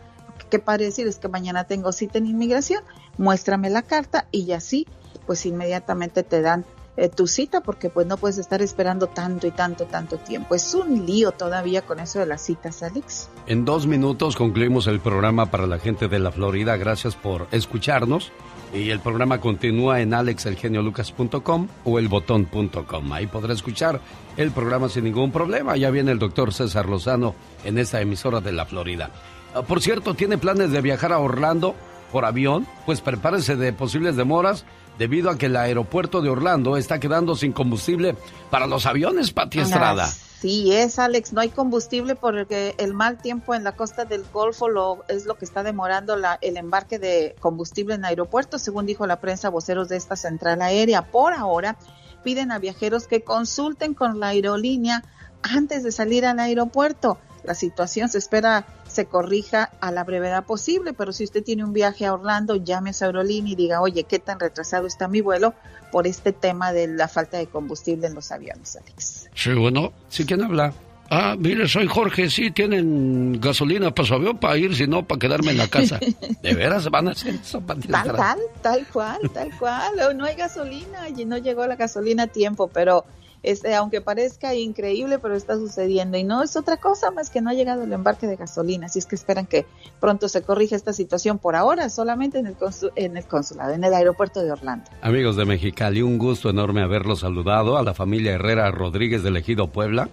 ¿Qué para decir? Es que mañana tengo cita en inmigración, muéstrame la carta y así, pues inmediatamente te dan eh, tu cita porque pues no puedes estar esperando tanto y tanto, tanto tiempo. Es un lío todavía con eso de las citas, Alex. En dos minutos concluimos el programa para la gente de la Florida. Gracias por escucharnos. Y el programa continúa en alexelgeniolucas.com o elbotón.com. Ahí podrá escuchar el programa sin ningún problema. Ya viene el doctor César Lozano en esta emisora de la Florida. Ah, por cierto, ¿tiene planes de viajar a Orlando por avión? Pues prepárese de posibles demoras debido a que el aeropuerto de Orlando está quedando sin combustible para los aviones, Pati Estrada. Sí, es Alex, no hay combustible porque el mal tiempo en la costa del Golfo lo, es lo que está demorando la, el embarque de combustible en aeropuertos, según dijo la prensa voceros de esta central aérea. Por ahora piden a viajeros que consulten con la aerolínea antes de salir al aeropuerto. La situación se espera se corrija a la brevedad posible, pero si usted tiene un viaje a Orlando, llame a aerolínea y diga, oye, ¿qué tan retrasado está mi vuelo por este tema de la falta de combustible en los aviones, Alex? Sí, bueno, ¿sí quién habla? Ah, mire, soy Jorge, sí, tienen gasolina para su avión para ir, si no, para quedarme en la casa. (laughs) ¿De veras van a hacer eso? Tal, tal, tal cual, tal cual. No hay gasolina y no llegó la gasolina a tiempo, pero este, aunque parezca increíble, pero está sucediendo. Y no es otra cosa más que no ha llegado el embarque de gasolina. Así es que esperan que pronto se corrija esta situación por ahora, solamente en el, en el consulado, en el aeropuerto de Orlando. Amigos de Mexicali, un gusto enorme haberlos saludado. A la familia Herrera Rodríguez del Ejido Puebla,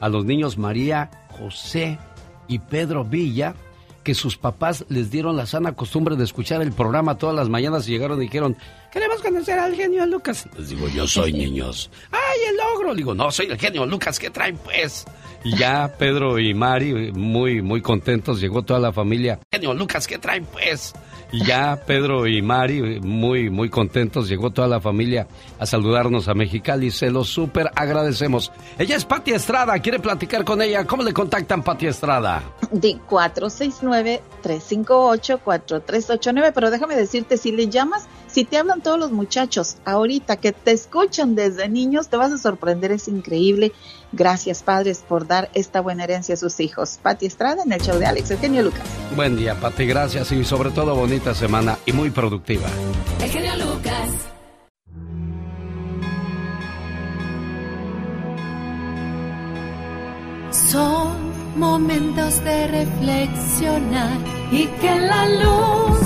a los niños María, José y Pedro Villa que sus papás les dieron la sana costumbre de escuchar el programa todas las mañanas y llegaron y dijeron, queremos conocer al genio Lucas. Les digo, yo soy (laughs) niños. ¡Ay, el logro! digo, no, soy el genio Lucas, ¿qué traen pues? Y ya Pedro y Mari, muy, muy contentos, llegó toda la familia. Genio Lucas, ¿qué traen pues? Y ya Pedro y Mari, muy, muy contentos, llegó toda la familia a saludarnos a Mexicali. Se los súper agradecemos. Ella es Pati Estrada, quiere platicar con ella. ¿Cómo le contactan, Pati Estrada? De 469-358-4389. Pero déjame decirte, si le llamas, si te hablan todos los muchachos ahorita que te escuchan desde niños, te vas a sorprender, es increíble. Gracias, padres, por dar esta buena herencia a sus hijos. Pati Estrada en el show de Alex Eugenio Lucas. Buen día, Pati, gracias y sobre todo bonita semana y muy productiva. Eugenio Lucas. Son momentos de reflexionar y que la luz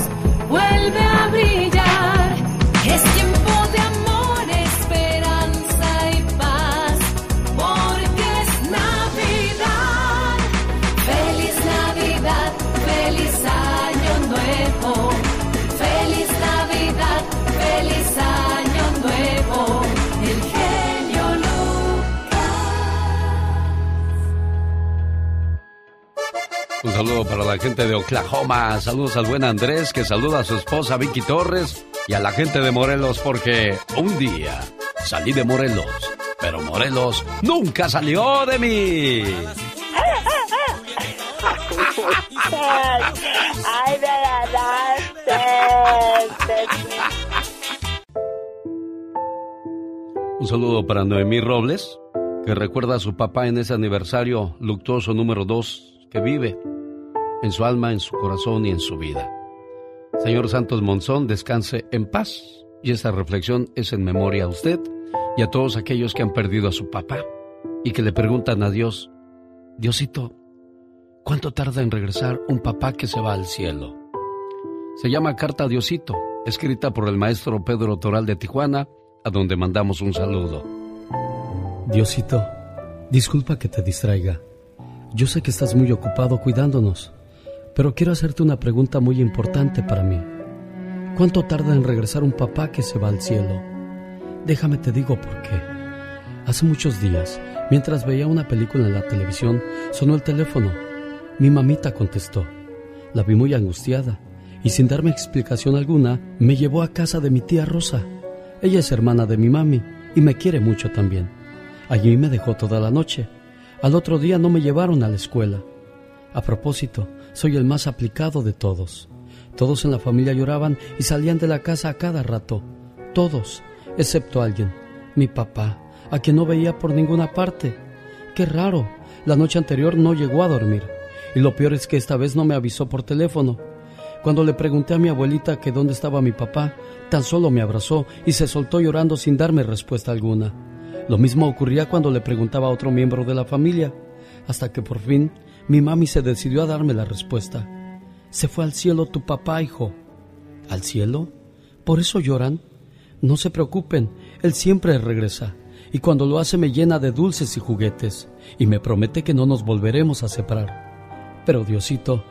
vuelve a brillar. Es tiempo de amor, esperanza y paz, porque es Navidad. Feliz Navidad, feliz año nuevo. Feliz Navidad, feliz año nuevo. El genio Un saludo para la gente de Oklahoma. Saludos al buen Andrés que saluda a su esposa Vicky Torres y a la gente de Morelos porque un día salí de Morelos, pero Morelos nunca salió de mí. Ay, me Un saludo para Noemí Robles, que recuerda a su papá en ese aniversario luctuoso número 2 que vive en su alma, en su corazón y en su vida. Señor Santos Monzón, descanse en paz. Y esta reflexión es en memoria a usted y a todos aquellos que han perdido a su papá y que le preguntan a Dios, Diosito, ¿cuánto tarda en regresar un papá que se va al cielo? Se llama Carta a Diosito, escrita por el maestro Pedro Toral de Tijuana, a donde mandamos un saludo. Diosito, disculpa que te distraiga. Yo sé que estás muy ocupado cuidándonos, pero quiero hacerte una pregunta muy importante para mí. ¿Cuánto tarda en regresar un papá que se va al cielo? Déjame te digo por qué. Hace muchos días, mientras veía una película en la televisión, sonó el teléfono. Mi mamita contestó. La vi muy angustiada y sin darme explicación alguna, me llevó a casa de mi tía Rosa. Ella es hermana de mi mami y me quiere mucho también. Allí me dejó toda la noche. Al otro día no me llevaron a la escuela. A propósito, soy el más aplicado de todos. Todos en la familia lloraban y salían de la casa a cada rato. Todos, excepto alguien, mi papá, a quien no veía por ninguna parte. Qué raro, la noche anterior no llegó a dormir. Y lo peor es que esta vez no me avisó por teléfono. Cuando le pregunté a mi abuelita que dónde estaba mi papá, tan solo me abrazó y se soltó llorando sin darme respuesta alguna. Lo mismo ocurría cuando le preguntaba a otro miembro de la familia, hasta que por fin mi mami se decidió a darme la respuesta. Se fue al cielo tu papá, hijo. ¿Al cielo? ¿Por eso lloran? No se preocupen, él siempre regresa, y cuando lo hace me llena de dulces y juguetes, y me promete que no nos volveremos a separar. Pero Diosito,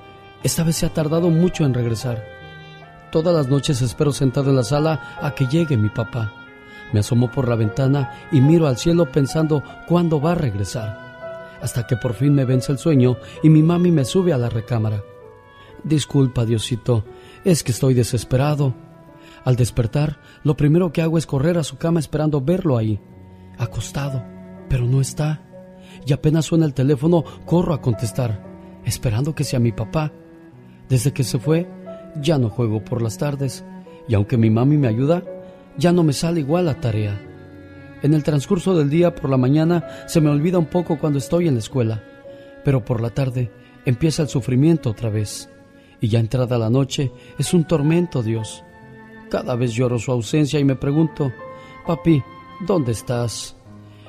esta vez se ha tardado mucho en regresar. Todas las noches espero sentado en la sala a que llegue mi papá. Me asomo por la ventana y miro al cielo pensando cuándo va a regresar. Hasta que por fin me vence el sueño y mi mami me sube a la recámara. Disculpa, Diosito, es que estoy desesperado. Al despertar, lo primero que hago es correr a su cama esperando verlo ahí, acostado, pero no está. Y apenas suena el teléfono, corro a contestar, esperando que sea mi papá. Desde que se fue, ya no juego por las tardes y aunque mi mami me ayuda, ya no me sale igual la tarea. En el transcurso del día por la mañana se me olvida un poco cuando estoy en la escuela, pero por la tarde empieza el sufrimiento otra vez. Y ya entrada la noche es un tormento, Dios. Cada vez lloro su ausencia y me pregunto, papi, ¿dónde estás?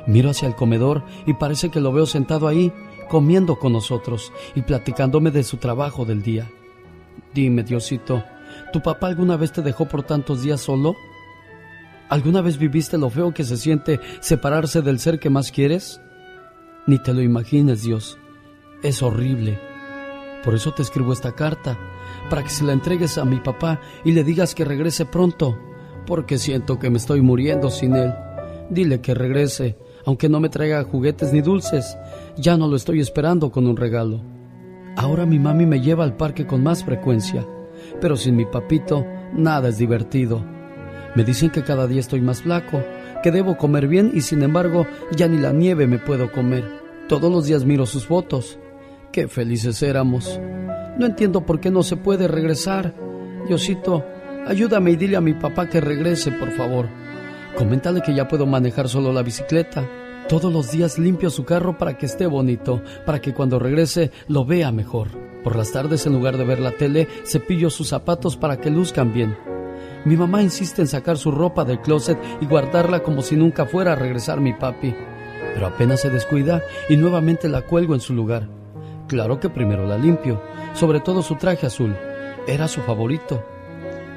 Miro hacia el comedor y parece que lo veo sentado ahí, comiendo con nosotros y platicándome de su trabajo del día. Dime, Diosito, ¿tu papá alguna vez te dejó por tantos días solo? ¿Alguna vez viviste lo feo que se siente separarse del ser que más quieres? Ni te lo imagines, Dios. Es horrible. Por eso te escribo esta carta, para que se la entregues a mi papá y le digas que regrese pronto, porque siento que me estoy muriendo sin él. Dile que regrese, aunque no me traiga juguetes ni dulces. Ya no lo estoy esperando con un regalo. Ahora mi mami me lleva al parque con más frecuencia, pero sin mi papito nada es divertido. Me dicen que cada día estoy más flaco, que debo comer bien y sin embargo ya ni la nieve me puedo comer. Todos los días miro sus fotos. Qué felices éramos. No entiendo por qué no se puede regresar. Diosito, ayúdame y dile a mi papá que regrese, por favor. Coméntale que ya puedo manejar solo la bicicleta. Todos los días limpio su carro para que esté bonito, para que cuando regrese lo vea mejor. Por las tardes, en lugar de ver la tele, cepillo sus zapatos para que luzcan bien. Mi mamá insiste en sacar su ropa del closet y guardarla como si nunca fuera a regresar mi papi. Pero apenas se descuida y nuevamente la cuelgo en su lugar. Claro que primero la limpio, sobre todo su traje azul. Era su favorito.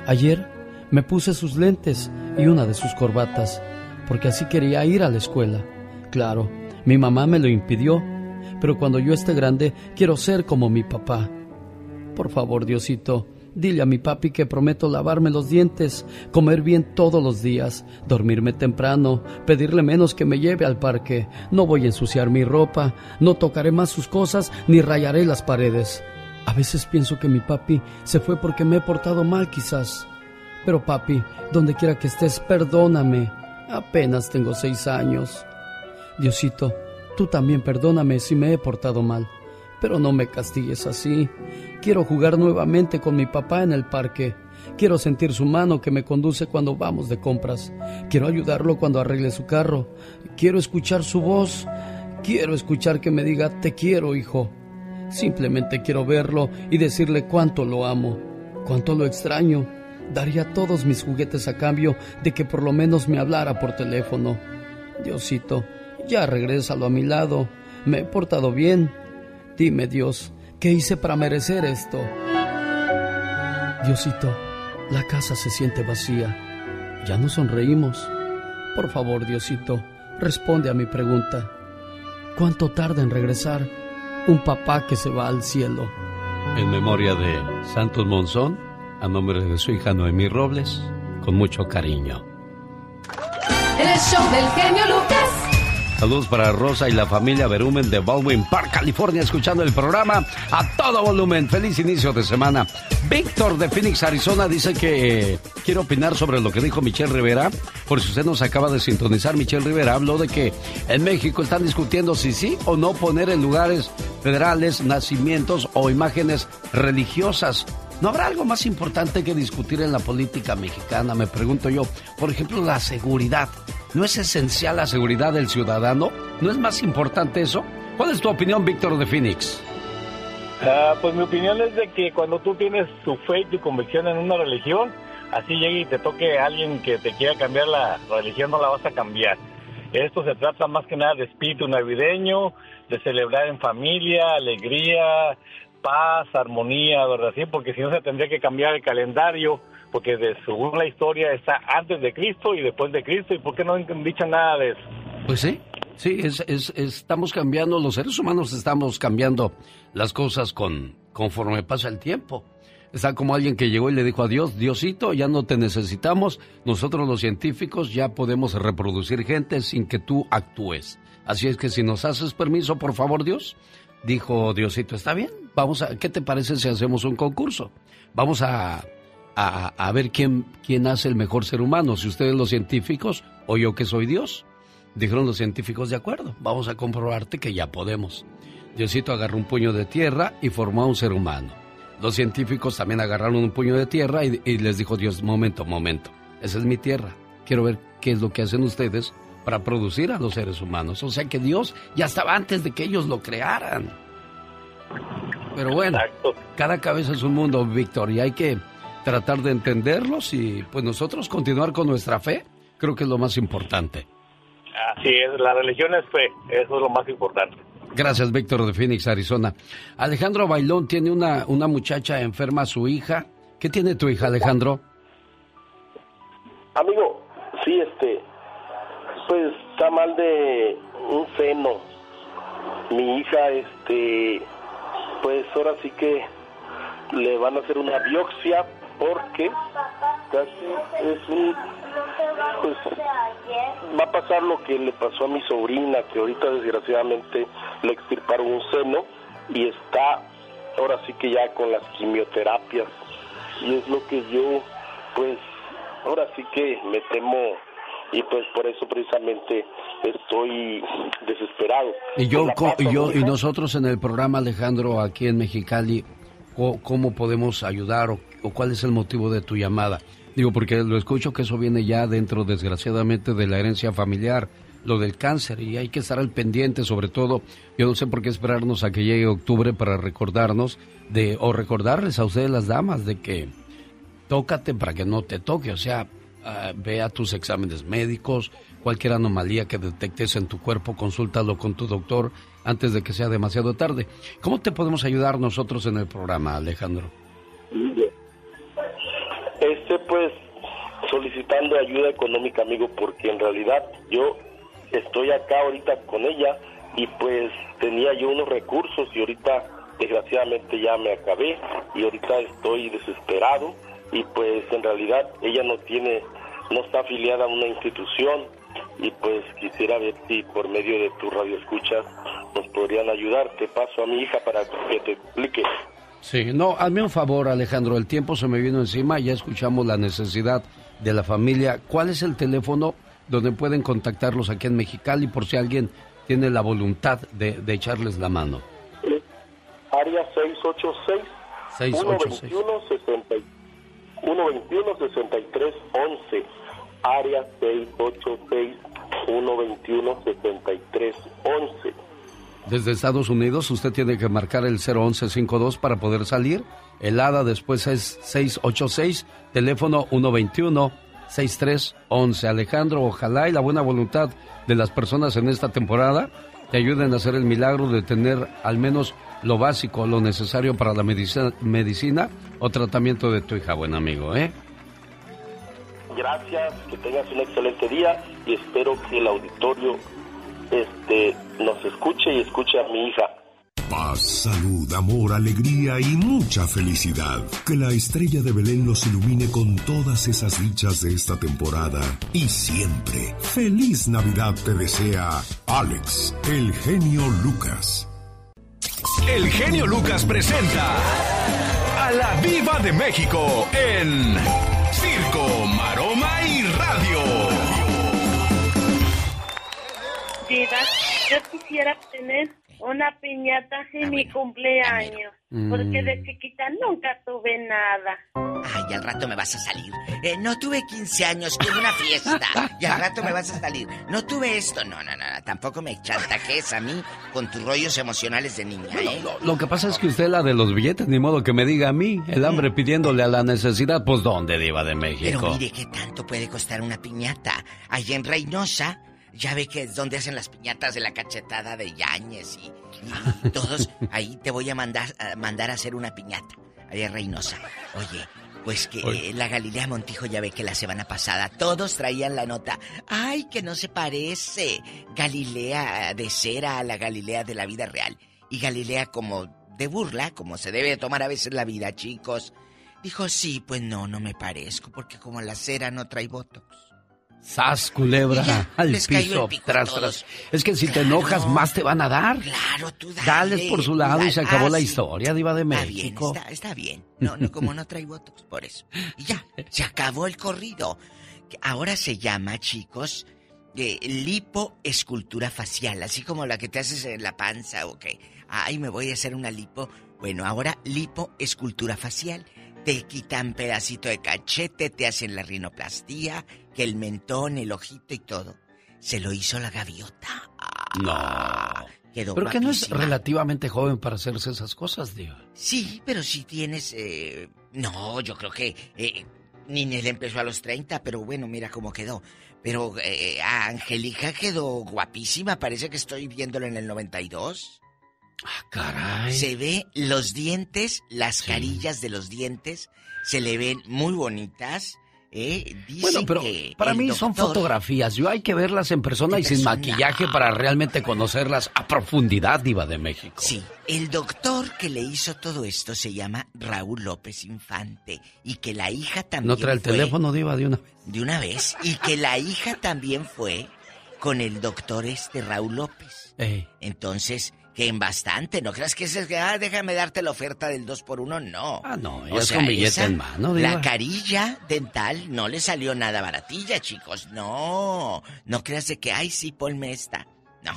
Ayer me puse sus lentes y una de sus corbatas, porque así quería ir a la escuela. Claro, mi mamá me lo impidió, pero cuando yo esté grande quiero ser como mi papá. Por favor, Diosito, dile a mi papi que prometo lavarme los dientes, comer bien todos los días, dormirme temprano, pedirle menos que me lleve al parque, no voy a ensuciar mi ropa, no tocaré más sus cosas ni rayaré las paredes. A veces pienso que mi papi se fue porque me he portado mal quizás. Pero papi, donde quiera que estés, perdóname. Apenas tengo seis años. Diosito, tú también perdóname si me he portado mal, pero no me castigues así. Quiero jugar nuevamente con mi papá en el parque. Quiero sentir su mano que me conduce cuando vamos de compras. Quiero ayudarlo cuando arregle su carro. Quiero escuchar su voz. Quiero escuchar que me diga, te quiero, hijo. Simplemente quiero verlo y decirle cuánto lo amo, cuánto lo extraño. Daría todos mis juguetes a cambio de que por lo menos me hablara por teléfono. Diosito, ya regrésalo a mi lado. Me he portado bien. Dime, Dios, ¿qué hice para merecer esto? Diosito, la casa se siente vacía. Ya no sonreímos. Por favor, Diosito, responde a mi pregunta. ¿Cuánto tarda en regresar un papá que se va al cielo? En memoria de Santos Monzón, a nombre de su hija Noemí Robles, con mucho cariño. El show del genio Lucas. Saludos para Rosa y la familia Berumen de Baldwin Park, California, escuchando el programa a todo volumen. Feliz inicio de semana. Víctor de Phoenix, Arizona, dice que quiere opinar sobre lo que dijo Michelle Rivera. Por si usted nos acaba de sintonizar, Michelle Rivera habló de que en México están discutiendo si sí o no poner en lugares federales nacimientos o imágenes religiosas. ¿No habrá algo más importante que discutir en la política mexicana? Me pregunto yo. Por ejemplo, la seguridad. ¿No es esencial la seguridad del ciudadano? ¿No es más importante eso? ¿Cuál es tu opinión, Víctor de Phoenix? Ah, pues mi opinión es de que cuando tú tienes tu fe y tu convicción en una religión, así llegue y te toque alguien que te quiera cambiar la religión, no la vas a cambiar. Esto se trata más que nada de espíritu navideño, de celebrar en familia, alegría, paz, armonía, ¿verdad? Sí, porque si no se tendría que cambiar el calendario, porque de, según la historia está antes de Cristo y después de Cristo, ¿y por qué no han dicho nada de eso? Pues sí, sí, es, es, estamos cambiando, los seres humanos estamos cambiando las cosas con conforme pasa el tiempo. Está como alguien que llegó y le dijo a Dios, Diosito, ya no te necesitamos, nosotros los científicos ya podemos reproducir gente sin que tú actúes. Así es que si nos haces permiso, por favor, Dios, dijo Diosito, está bien, vamos a, ¿qué te parece si hacemos un concurso? Vamos a, a, ver quién, quién hace el mejor ser humano, si ustedes los científicos o yo que soy Dios. Dijeron los científicos, de acuerdo, vamos a comprobarte que ya podemos. Diosito agarró un puño de tierra y formó a un ser humano. Los científicos también agarraron un puño de tierra y, y les dijo Dios, momento, momento, esa es mi tierra, quiero ver qué es lo que hacen ustedes para producir a los seres humanos. O sea que Dios ya estaba antes de que ellos lo crearan. Pero bueno, cada cabeza es un mundo, Víctor, y hay que tratar de entenderlos y pues nosotros continuar con nuestra fe, creo que es lo más importante. Así es, la religión es fe, eso es lo más importante. Gracias, Víctor de Phoenix, Arizona. Alejandro Bailón tiene una, una muchacha enferma, su hija. ¿Qué tiene tu hija, Alejandro? Amigo, sí, este, pues está mal de un seno. Mi hija, este, pues ahora sí que le van a hacer una biopsia porque casi es un, pues va a pasar lo que le pasó a mi sobrina, que ahorita desgraciadamente le extirparon un seno y está ahora sí que ya con las quimioterapias. Y es lo que yo, pues, ahora sí que me temo y pues por eso precisamente estoy desesperado. Y yo, y yo y nosotros en el programa Alejandro aquí en Mexicali, ¿cómo podemos ayudar o, cuál es el motivo de tu llamada? Digo, porque lo escucho que eso viene ya dentro, desgraciadamente, de la herencia familiar, lo del cáncer, y hay que estar al pendiente, sobre todo, yo no sé por qué esperarnos a que llegue octubre para recordarnos de, o recordarles a ustedes las damas de que tócate para que no te toque, o sea, uh, ve a tus exámenes médicos, cualquier anomalía que detectes en tu cuerpo, consúltalo con tu doctor antes de que sea demasiado tarde. ¿Cómo te podemos ayudar nosotros en el programa, Alejandro? Este, pues, solicitando ayuda económica, amigo, porque en realidad yo estoy acá ahorita con ella y pues tenía yo unos recursos y ahorita desgraciadamente ya me acabé y ahorita estoy desesperado y pues en realidad ella no tiene, no está afiliada a una institución y pues quisiera ver si por medio de tu radio escuchas nos podrían ayudar. Te paso a mi hija para que te explique. Sí, no, hazme un favor Alejandro, el tiempo se me vino encima, ya escuchamos la necesidad de la familia. ¿Cuál es el teléfono donde pueden contactarlos aquí en Mexicali por si alguien tiene la voluntad de, de echarles la mano? Área 686 686 121 121-6311, área 686-121-6311. Desde Estados Unidos usted tiene que marcar el 01152 para poder salir. El ADA después es 686, teléfono 121-6311. Alejandro, ojalá y la buena voluntad de las personas en esta temporada te ayuden a hacer el milagro de tener al menos lo básico, lo necesario para la medicina, medicina o tratamiento de tu hija, buen amigo, ¿eh? Gracias, que tengas un excelente día y espero que el auditorio este, nos escuche y escuche a mi hija. Paz, salud, amor, alegría y mucha felicidad. Que la estrella de Belén los ilumine con todas esas dichas de esta temporada y siempre. Feliz Navidad te desea Alex, el genio Lucas. El genio Lucas presenta a la Viva de México en Circo, Maroma y Radio. Viva, yo quisiera tener una piñata en mi cumpleaños. Porque de chiquita nunca tuve nada. Ay, al rato me vas a salir. Eh, no tuve 15 años, quiero una fiesta. Y al rato me vas a salir. No tuve esto. No, no, no, tampoco me chantajes a mí con tus rollos emocionales de niña, ¿eh? Lo, que pasa es que usted la de los billetes, ni modo que me diga a mí, el hambre pidiéndole a la necesidad, pues ¿dónde, Diva de México? Pero mire qué tanto puede costar una piñata. Allá en Reynosa, ya ve que es donde hacen las piñatas de la cachetada de Yañez y, (laughs) todos. Ahí te voy a mandar, a mandar a hacer una piñata. Allá en Reynosa. Oye, pues que la Galilea Montijo ya ve que la semana pasada todos traían la nota. ¡Ay, que no se parece! Galilea de cera a la Galilea de la vida real. Y Galilea como de burla, como se debe tomar a veces la vida, chicos. Dijo, sí, pues no, no me parezco, porque como la cera no trae botox. Sas, culebra, al piso, tras, tras. Es que si te enojas, más te van a dar. Claro, tú dale. Dales por su lado y se acabó la historia, Diva de está México. Bien, está, está, bien. No, no, como no trae botox, por eso. Y ya, se acabó el corrido. Ahora se llama, chicos, eh, lipoescultura facial, así como la que te haces en la panza o que, ay, me voy a hacer una lipo. Bueno, ahora lipoescultura facial. Te quitan pedacito de cachete, te hacen la rinoplastía, que el mentón, el ojito y todo. Se lo hizo la gaviota. No. Quedó pero que no es relativamente joven para hacerse esas cosas, Dios. Sí, pero si tienes... Eh... No, yo creo que... Eh, Ninel empezó a los 30, pero bueno, mira cómo quedó. Pero eh, a Angélica quedó guapísima, parece que estoy viéndolo en el 92. Ah, caray. Se ve los dientes, las carillas de los dientes, se le ven muy bonitas. Eh, bueno, pero para mí son fotografías. Yo hay que verlas en persona y sin maquillaje para realmente conocerlas a profundidad, Diva de México. Sí, el doctor que le hizo todo esto se llama Raúl López Infante y que la hija también. No trae el teléfono, Diva, de una vez. De una vez. Y que la hija también fue con el doctor este Raúl López. Entonces, que en bastante, no creas que es que, ah, déjame darte la oferta del 2 por 1 no. Ah, no, ya es con billete en mano, La carilla dental no le salió nada baratilla, chicos, no. No creas de que, ay, sí, ponme esta. No,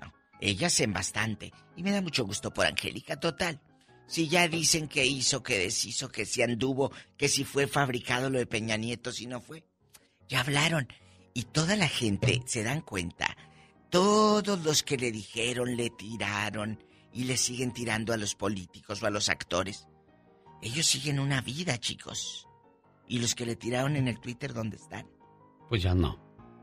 no. Ella se en bastante. Y me da mucho gusto por Angélica, total. Si ya dicen que hizo, que deshizo, que si anduvo, que si fue fabricado lo de Peña Nieto, si no fue. Ya hablaron. Y toda la gente se dan cuenta todos los que le dijeron, le tiraron y le siguen tirando a los políticos o a los actores, ellos siguen una vida, chicos. ¿Y los que le tiraron en el Twitter dónde están? Pues ya no,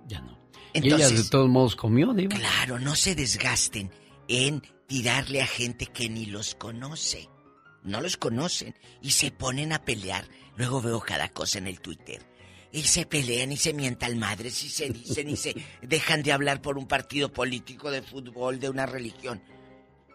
ya no. Entonces, y ella de todos modos comió, digo. Claro, no se desgasten en tirarle a gente que ni los conoce. No los conocen y se ponen a pelear. Luego veo cada cosa en el Twitter y se pelean y se mientan madres y se dicen y se (laughs) dejan de hablar por un partido político de fútbol, de una religión.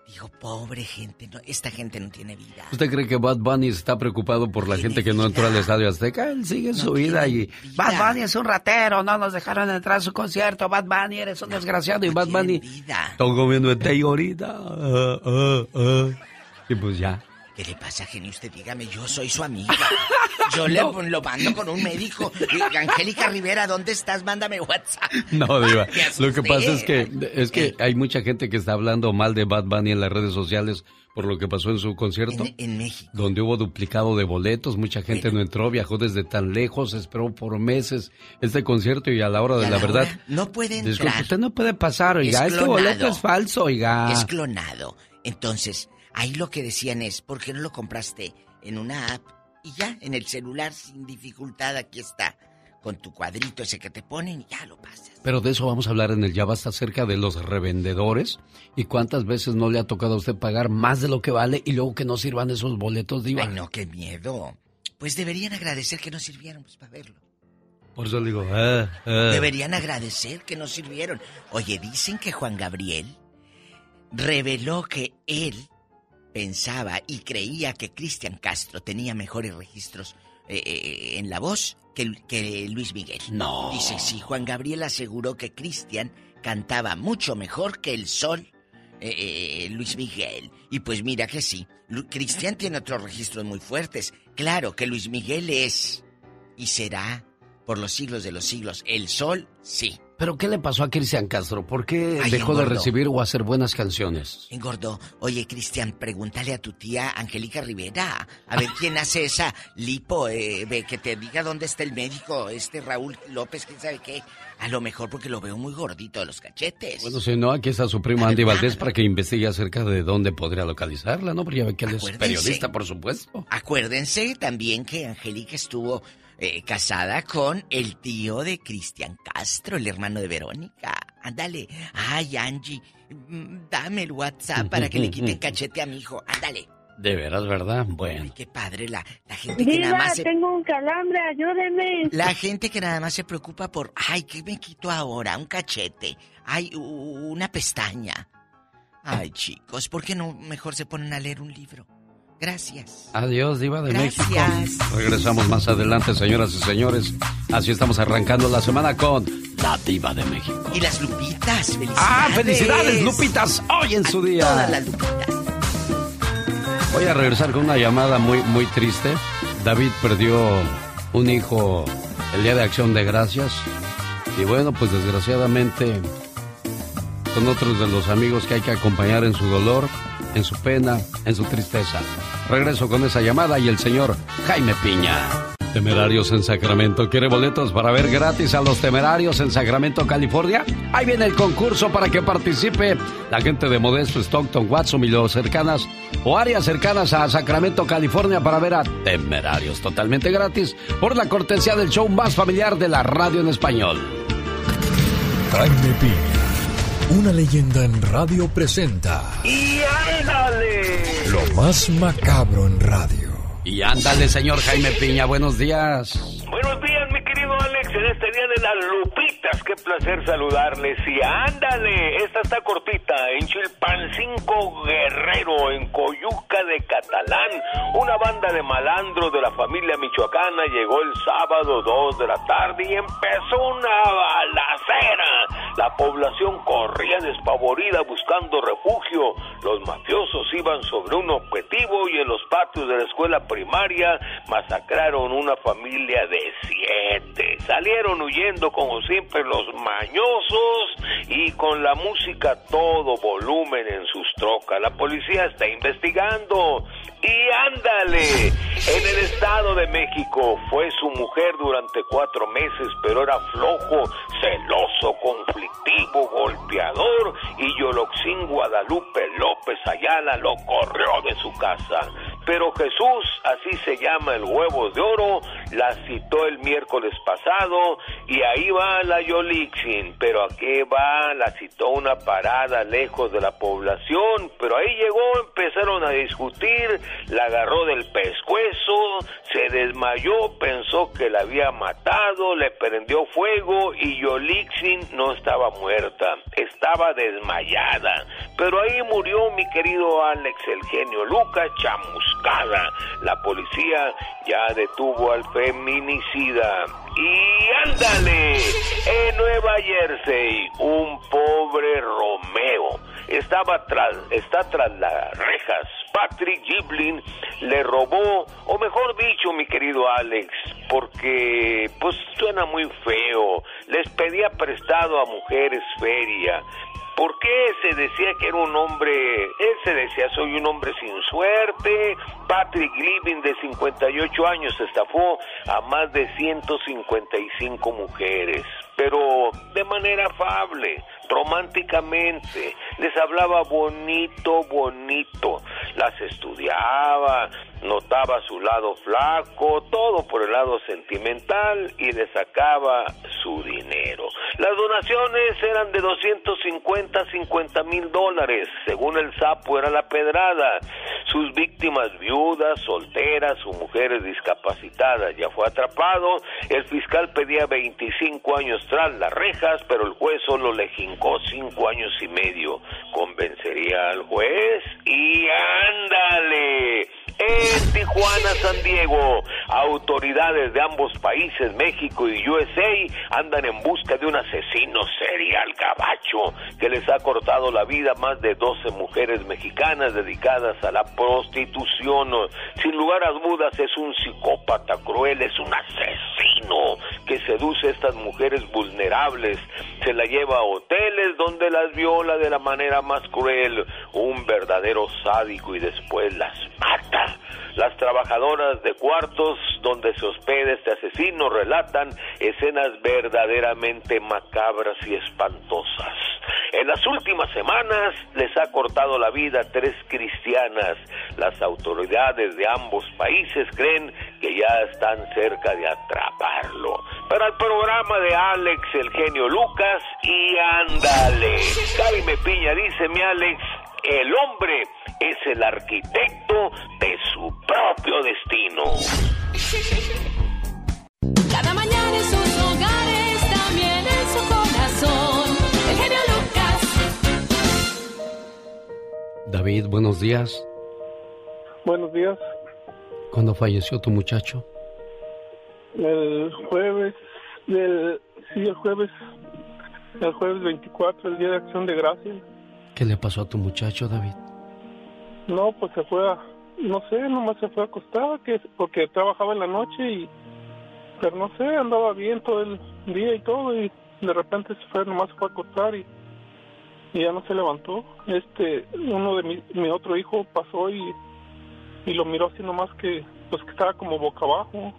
Digo, pobre gente, no, esta gente no tiene vida. ¿Usted cree que Bad Bunny está preocupado por la gente que no entró al Estadio Azteca? Él sigue su vida y... Bad Bunny es un ratero, no nos dejaron entrar a su concierto. Bad Bunny eres un desgraciado y Bad Bunny... Estoy comiendo este ahorita. Uh, uh, uh. Y pues ya. ¿Qué le pasa, genio? Usted dígame, yo soy su amiga. (laughs) Yo le lo mando con un médico. Angélica Rivera, ¿dónde estás? Mándame WhatsApp. No, Diva. (laughs) Lo que pasa es que, es que hay mucha gente que está hablando mal de Bad Bunny en las redes sociales por lo que pasó en su concierto. En, México. Donde hubo duplicado de boletos, mucha gente no entró, viajó desde tan lejos, esperó por meses este concierto y a la hora de la, verdad. No puede entrar. usted no puede pasar, oiga, este boleto es falso, oiga. Es clonado. Entonces, Ahí lo que decían es, ¿por qué no lo compraste en una app? Y ya, en el celular, sin dificultad, aquí está. Con tu cuadrito ese que te ponen y ya lo pasas. Pero de eso vamos a hablar en el Ya Basta acerca de los revendedores y cuántas veces no le ha tocado a usted pagar más de lo que vale y luego que no sirvan esos boletos, Diva. Ay, no, qué miedo. Pues deberían agradecer que no sirvieron, pues, para verlo. Por eso le digo, ah, ah. Deberían agradecer que no sirvieron. Oye, dicen que Juan Gabriel reveló que él pensaba y creía que Cristian Castro tenía mejores registros eh, eh, en la voz que, que, Luis Miguel. No. Dice, sí, Juan Gabriel aseguró que Cristian cantaba mucho mejor que el sol eh, Luis Miguel. Y pues mira que sí, Cristian tiene otros registros muy fuertes. Claro que Luis Miguel es y será por los siglos de los siglos. El sol, sí. ¿Pero qué le pasó a Cristian Castro? ¿Por qué dejó de recibir o hacer buenas canciones? Engordó. Oye, Cristian, pregúntale a tu tía Angélica Rivera. A ver quién hace esa lipo. Eh, que te diga dónde está el médico, este Raúl López, quién sabe qué. A lo mejor porque lo veo muy gordito de los cachetes. Bueno, si no, aquí está su primo Andy Valdés para que investigue acerca de dónde podría localizarla, ¿no? Porque ya ve que él es periodista, por supuesto. Acuérdense también que Angélica estuvo eh, casada con el tío de Cristian Castro, el hermano de Verónica. Ándale. Ay, Angie, mm, dame el WhatsApp para que le (laughs) quiten cachete a mi hijo. Ándale. De veras, ¿verdad? Bueno. Ay, qué padre la, la gente que nada más tengo un calambre, ayúdeme. La gente que nada más se preocupa por, ay, ¿qué me quito ahora? Un cachete. Ay, una pestaña. Ay, chicos, ¿por qué no mejor se ponen a leer un libro? Gracias. Adiós, Diva de México. Regresamos más adelante, señoras y señores. Así estamos arrancando la semana con la Diva de México. Y las Lupitas, felicidades. ¡Ah, felicidades, Lupitas! Hoy en su día. Todas las Lupitas. Voy a regresar con una llamada muy, muy triste. David perdió un hijo el día de Acción de Gracias. Y bueno, pues desgraciadamente son otros de los amigos que hay que acompañar en su dolor en su pena, en su tristeza. Regreso con esa llamada y el señor Jaime Piña. Temerarios en Sacramento. ¿Quiere boletos para ver gratis a los temerarios en Sacramento, California? Ahí viene el concurso para que participe la gente de Modesto, Stockton, Watson los cercanas o áreas cercanas a Sacramento, California para ver a Temerarios totalmente gratis por la cortesía del show más familiar de la radio en español. Jaime Piña una leyenda en radio presenta. ¡Y ándale! Lo más macabro en radio. Y ándale, señor Jaime Piña, buenos días. Buenos días, mi querido Alex, en este día de las lupitas, qué placer saludarles. Y ándale, esta está cortita, en Chilpancingo Guerrero, en Coyuca de Catalán. Una banda de malandros de la familia michoacana llegó el sábado 2 de la tarde y empezó una balacera. La población corría despavorida buscando refugio. Los mafiosos iban sobre un objetivo y en los patios de la escuela primaria masacraron una familia de siete. Salieron huyendo como siempre los mañosos y con la música todo volumen en sus trocas. La policía está investigando. Y ándale, en el Estado de México fue su mujer durante cuatro meses, pero era flojo, celoso, conflictivo, golpeador, y Yoloxín Guadalupe López Ayala lo corrió de su casa. Pero Jesús, así se llama el huevo de oro, la citó el miércoles pasado y ahí va la Yolixin, pero a qué va, la citó una parada lejos de la población, pero ahí llegó, empezaron a discutir, la agarró del pescuezo, se desmayó, pensó que la había matado, le prendió fuego y Yolixin no estaba muerta, estaba desmayada, pero ahí murió mi querido Alex el genio Lucas Chamus la policía ya detuvo al feminicida. Y ándale, en Nueva Jersey, un pobre Romeo estaba tras, está tras las rejas. Patrick Giblin le robó, o mejor dicho, mi querido Alex, porque pues suena muy feo, les pedía prestado a mujeres feria, ¿Por qué se decía que era un hombre, él se decía soy un hombre sin suerte? Patrick Living de 58 años estafó a más de 155 mujeres, pero de manera afable, románticamente, les hablaba bonito, bonito, las estudiaba, notaba su lado flaco, todo por el lado sentimental y le sacaba su dinero. Las donaciones eran de 250 50 mil dólares, según el sapo era la pedrada. Sus víctimas viudas, solteras o mujeres discapacitadas ya fue atrapado. El fiscal pedía 25 años las rejas, pero el juez solo le jincó 5 años y medio. ¿Convencería al juez? Y ándale en Tijuana, San Diego. Autoridades de ambos países, México y USA, andan en busca de un asesino serial gabacho que les ha cortado la vida a más de 12 mujeres mexicanas dedicadas a la prostitución. Sin lugar a dudas es un psicópata cruel, es un asesino que seduce a estas mujeres vulnerables, se la lleva a hoteles donde las viola de la manera más cruel, un verdadero sádico y después las mata. Las trabajadoras de cuartos donde se hospeda este asesino relatan escenas verdaderamente macabras y espantosas. En las últimas semanas les ha cortado la vida a tres cristianas. Las autoridades de ambos países creen que ya están cerca de atraparlo. Para el programa de Alex, el genio Lucas, y ándale. Jaime Piña dice, mi Alex, el hombre es el arquitecto de su propio destino. Cada mañana en sus hogares, también en su corazón, el genio Lucas. David, buenos días. Buenos días. ¿Cuándo falleció tu muchacho? El jueves, del, sí, el jueves, el jueves 24, el Día de Acción de Gracias. ¿Qué le pasó a tu muchacho, David? No, pues se fue a, no sé, nomás se fue a acostar, que porque trabajaba en la noche y, pero no sé, andaba bien todo el día y todo y de repente se fue, nomás se fue a acostar y, y ya no se levantó. Este, uno de mi, mi otro hijo pasó y, y lo miró así nomás que, pues que estaba como boca abajo.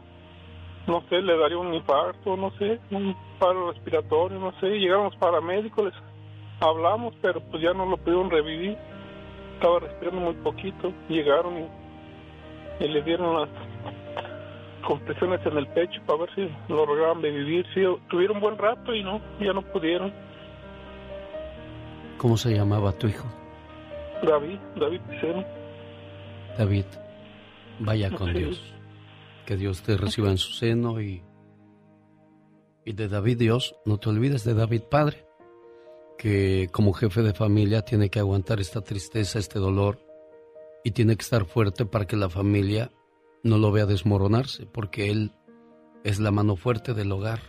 No sé, le daría un infarto, no sé, un paro respiratorio, no sé. Llegaron los paramédicos, les hablamos, pero pues ya no lo pudieron revivir. Estaba respirando muy poquito. Llegaron y, y le dieron las compresiones en el pecho para ver si lo lograban revivir. Sí, tuvieron buen rato y no, ya no pudieron. ¿Cómo se llamaba tu hijo? David, David Piceno. David, vaya con Sí. Dios. Que Dios te reciba en su seno y, y de David Dios, no te olvides de David Padre, que como jefe de familia tiene que aguantar esta tristeza, este dolor y tiene que estar fuerte para que la familia no lo vea desmoronarse, porque él es la mano fuerte del hogar.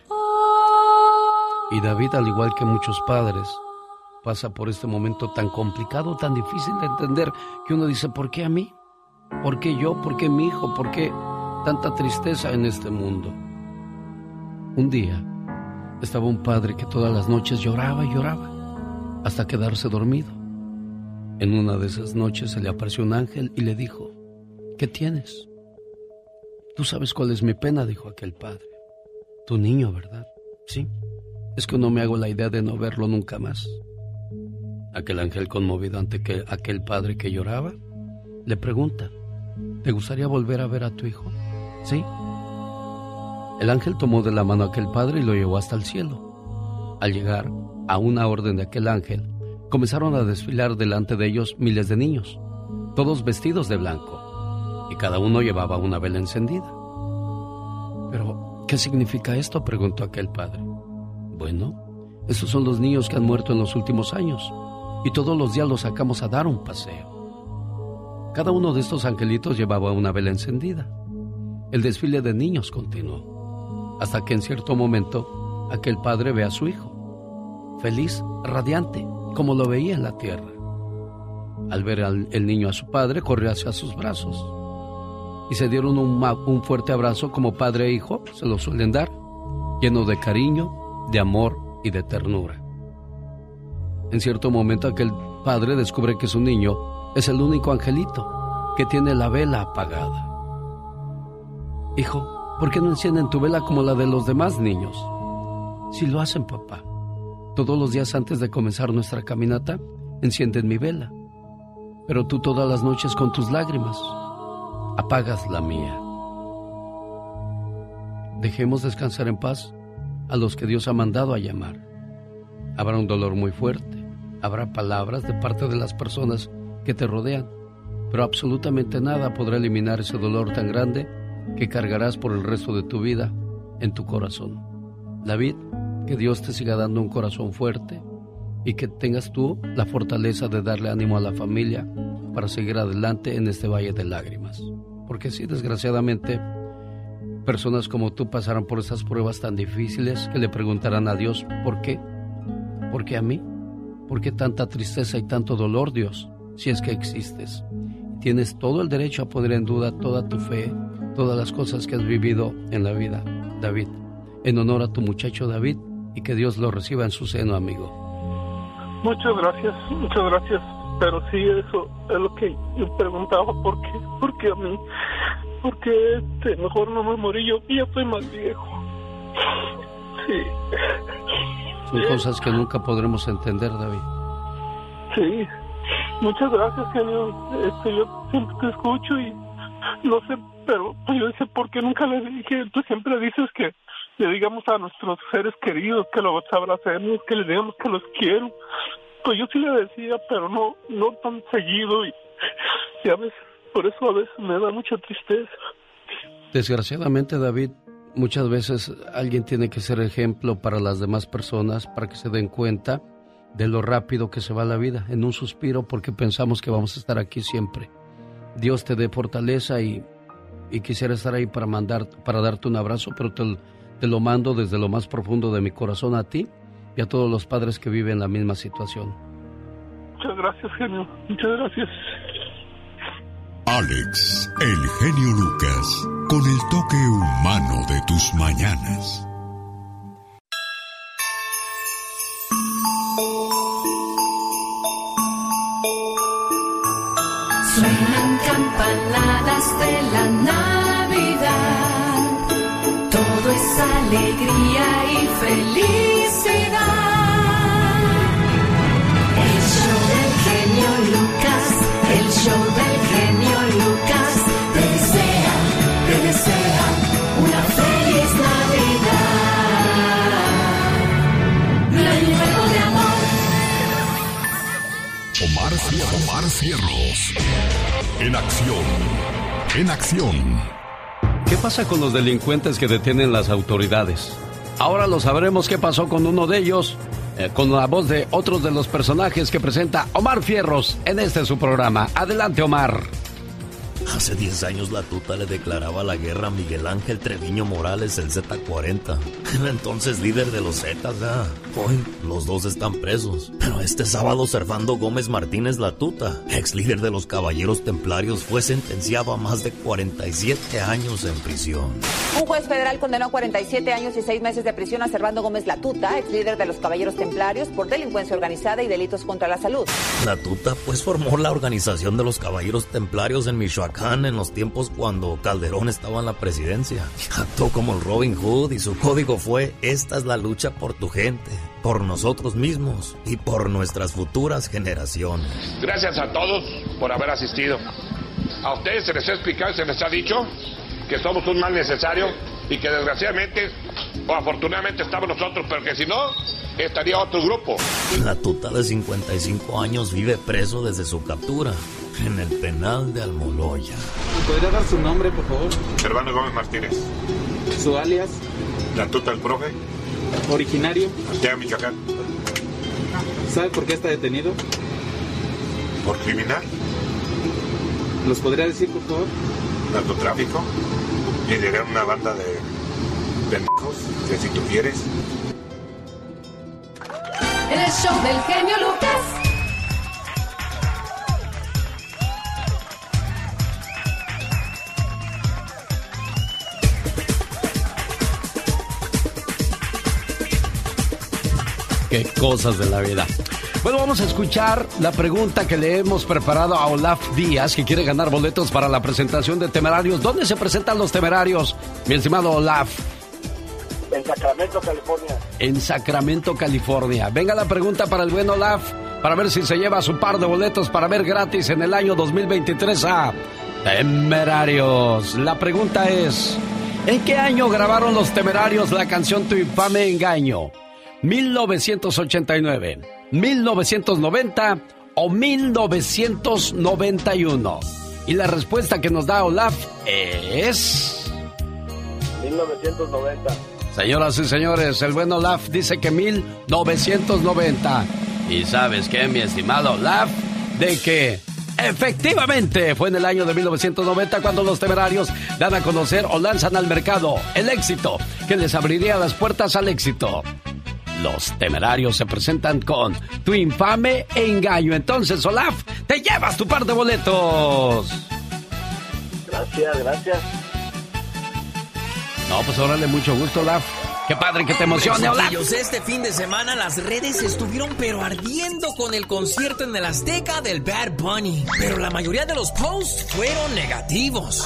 Y David, al igual que muchos padres, pasa por este momento tan complicado, tan difícil de entender, que uno dice, ¿por qué a mí? ¿Por qué yo? ¿Por qué mi hijo? ¿Por qué tanta tristeza en este mundo? Un día estaba un padre que todas las noches lloraba y lloraba hasta quedarse dormido. En una de esas noches se le apareció un ángel y le dijo, ¿qué tienes? Tú sabes cuál es mi pena, dijo aquel padre. Tu niño, ¿verdad? Sí. Es que no me hago la idea de no verlo nunca más. Aquel ángel conmovido ante que, aquel padre que lloraba, le pregunta, ¿te gustaría volver a ver a tu hijo? Sí. El ángel tomó de la mano a aquel padre y lo llevó hasta el cielo. Al llegar a una orden de aquel ángel, comenzaron a desfilar delante de ellos miles de niños, todos vestidos de blanco, y cada uno llevaba una vela encendida. Pero, ¿qué significa esto? preguntó aquel padre. Bueno, esos son los niños que han muerto en los últimos años, y todos los días los sacamos a dar un paseo. Cada uno de estos angelitos llevaba una vela encendida. El desfile de niños continuó, hasta que en cierto momento aquel padre ve a su hijo, feliz, radiante, como lo veía en la tierra. Al ver al el niño a su padre, corrió hacia sus brazos y se dieron un, un fuerte abrazo como padre e hijo se lo suelen dar, lleno de cariño, de amor y de ternura. En cierto momento aquel padre descubre que su niño es el único angelito que tiene la vela apagada. Hijo, ¿por qué no encienden tu vela como la de los demás niños? Si lo hacen, papá. Todos los días antes de comenzar nuestra caminata, encienden mi vela. Pero tú todas las noches con tus lágrimas apagas la mía. Dejemos descansar en paz a los que Dios ha mandado a llamar. Habrá un dolor muy fuerte, habrá palabras de parte de las personas que te rodean, pero absolutamente nada podrá eliminar ese dolor tan grande que cargarás por el resto de tu vida en tu corazón. David, que Dios te siga dando un corazón fuerte y que tengas tú la fortaleza de darle ánimo a la familia para seguir adelante en este valle de lágrimas. Porque sí, desgraciadamente, personas como tú pasarán por esas pruebas tan difíciles que le preguntarán a Dios, ¿por qué? ¿Por qué a mí? ¿Por qué tanta tristeza y tanto dolor, Dios, si es que existes? Tienes todo el derecho a poner en duda toda tu fe, todas las cosas que has vivido en la vida, David. En honor a tu muchacho David y que Dios lo reciba en su seno, amigo. Muchas gracias, muchas gracias. Pero sí, eso es lo que yo preguntaba, ¿por qué? ¿Por qué a mí? ¿Por qué este, mejor no me morí yo? Ya estoy más viejo. Sí. Son cosas que nunca podremos entender, David. Sí, muchas gracias, genio. Este, yo siempre te escucho y no sé, pero yo sé por qué nunca le dije. Tú siempre dices que le digamos a nuestros seres queridos que los abracemos, que les digamos que los quiero. Pues yo sí le decía, pero no, no tan seguido y, y a por eso a veces me da mucha tristeza. Desgraciadamente, David, muchas veces alguien tiene que ser ejemplo para las demás personas para que se den cuenta de lo rápido que se va la vida, en un suspiro porque pensamos que vamos a estar aquí siempre. Dios te dé fortaleza y, y quisiera estar ahí para mandar, para darte un abrazo, pero te, te lo mando desde lo más profundo de mi corazón a ti y a todos los padres que viven la misma situación. Muchas gracias, genio. Muchas gracias. Alex, el genio Lucas, con el toque humano de tus mañanas. Suenan campanadas de la Navidad. Alegría y felicidad. El show del genio Lucas, el show del genio Lucas, te desea, te desea una feliz Navidad. Lleno de amor. Omar, Cier- Omar Cierros. En acción. En acción. ¿Qué pasa con los delincuentes que detienen las autoridades? Ahora lo sabremos qué pasó con uno de ellos, eh, con la voz de otros de los personajes que presenta Omar Fierros en este su programa. Adelante, Omar. Hace 10 años la tuta le declaraba la guerra a Miguel Ángel Treviño Morales, el Z40. El entonces líder de los Zetas, ¿verdad? Hoy los dos están presos. Pero este sábado Servando Gómez Martínez la tuta, ex líder de los Caballeros Templarios, fue sentenciado a más de 47 años en prisión. Un juez federal condenó a 47 años y 6 meses de prisión a Servando Gómez Latuta, ex líder de los Caballeros Templarios, por delincuencia organizada y delitos contra la salud. La tuta pues formó la organización de los Caballeros Templarios en Michoacán en los tiempos cuando Calderón estaba en la presidencia. Actuó como el Robin Hood y su código fue esta es la lucha por tu gente, por nosotros mismos y por nuestras futuras generaciones. Gracias a todos por haber asistido. A ustedes se les ha explicado y se les ha dicho que somos un mal necesario y que desgraciadamente o afortunadamente estamos nosotros, pero que si no, estaría otro grupo. La tuta de 55 años vive preso desde su captura en el penal de Almoloya. ¿Podría dar su nombre, por favor? Servando Gómez Martínez. Su alias, La tuta del profe, originario. Artea, Michoacán. ¿Sabe por qué está detenido? Por criminal, ¿Los podría decir, por favor? narcotráfico, lideré una banda de pendejos, que si tú quieres, El show del genio Lucas. Qué cosas de la vida. Bueno, vamos a escuchar la pregunta que le hemos preparado a Olaf Díaz, que quiere ganar boletos para la presentación de Temerarios. ¿Dónde se presentan los Temerarios, mi estimado Olaf? En Sacramento, California. En Sacramento, California. Venga la pregunta para el buen Olaf, para ver si se lleva su par de boletos para ver gratis en el año 2023 a Temerarios. La pregunta es, ¿en qué año grabaron los Temerarios la canción Tu infame engaño? ¿1989, 1990 o 1991? Y la respuesta que nos da Olaf es... 1990. Señoras y señores, el buen Olaf dice que 1990. ¿Y sabes qué, mi estimado Olaf? De que efectivamente fue en el año de 1990 cuando los temerarios dan a conocer o lanzan al mercado el éxito que les abriría las puertas al éxito. Los temerarios se presentan con tu infame engaño. Entonces, Olaf, te llevas tu par de boletos. Gracias, gracias. No, pues órale, mucho gusto, Olaf. Qué padre que te emocione. Chiquillos, este fin de semana las redes estuvieron pero ardiendo con el concierto en el Azteca del Bad Bunny. Pero la mayoría de los posts fueron negativos.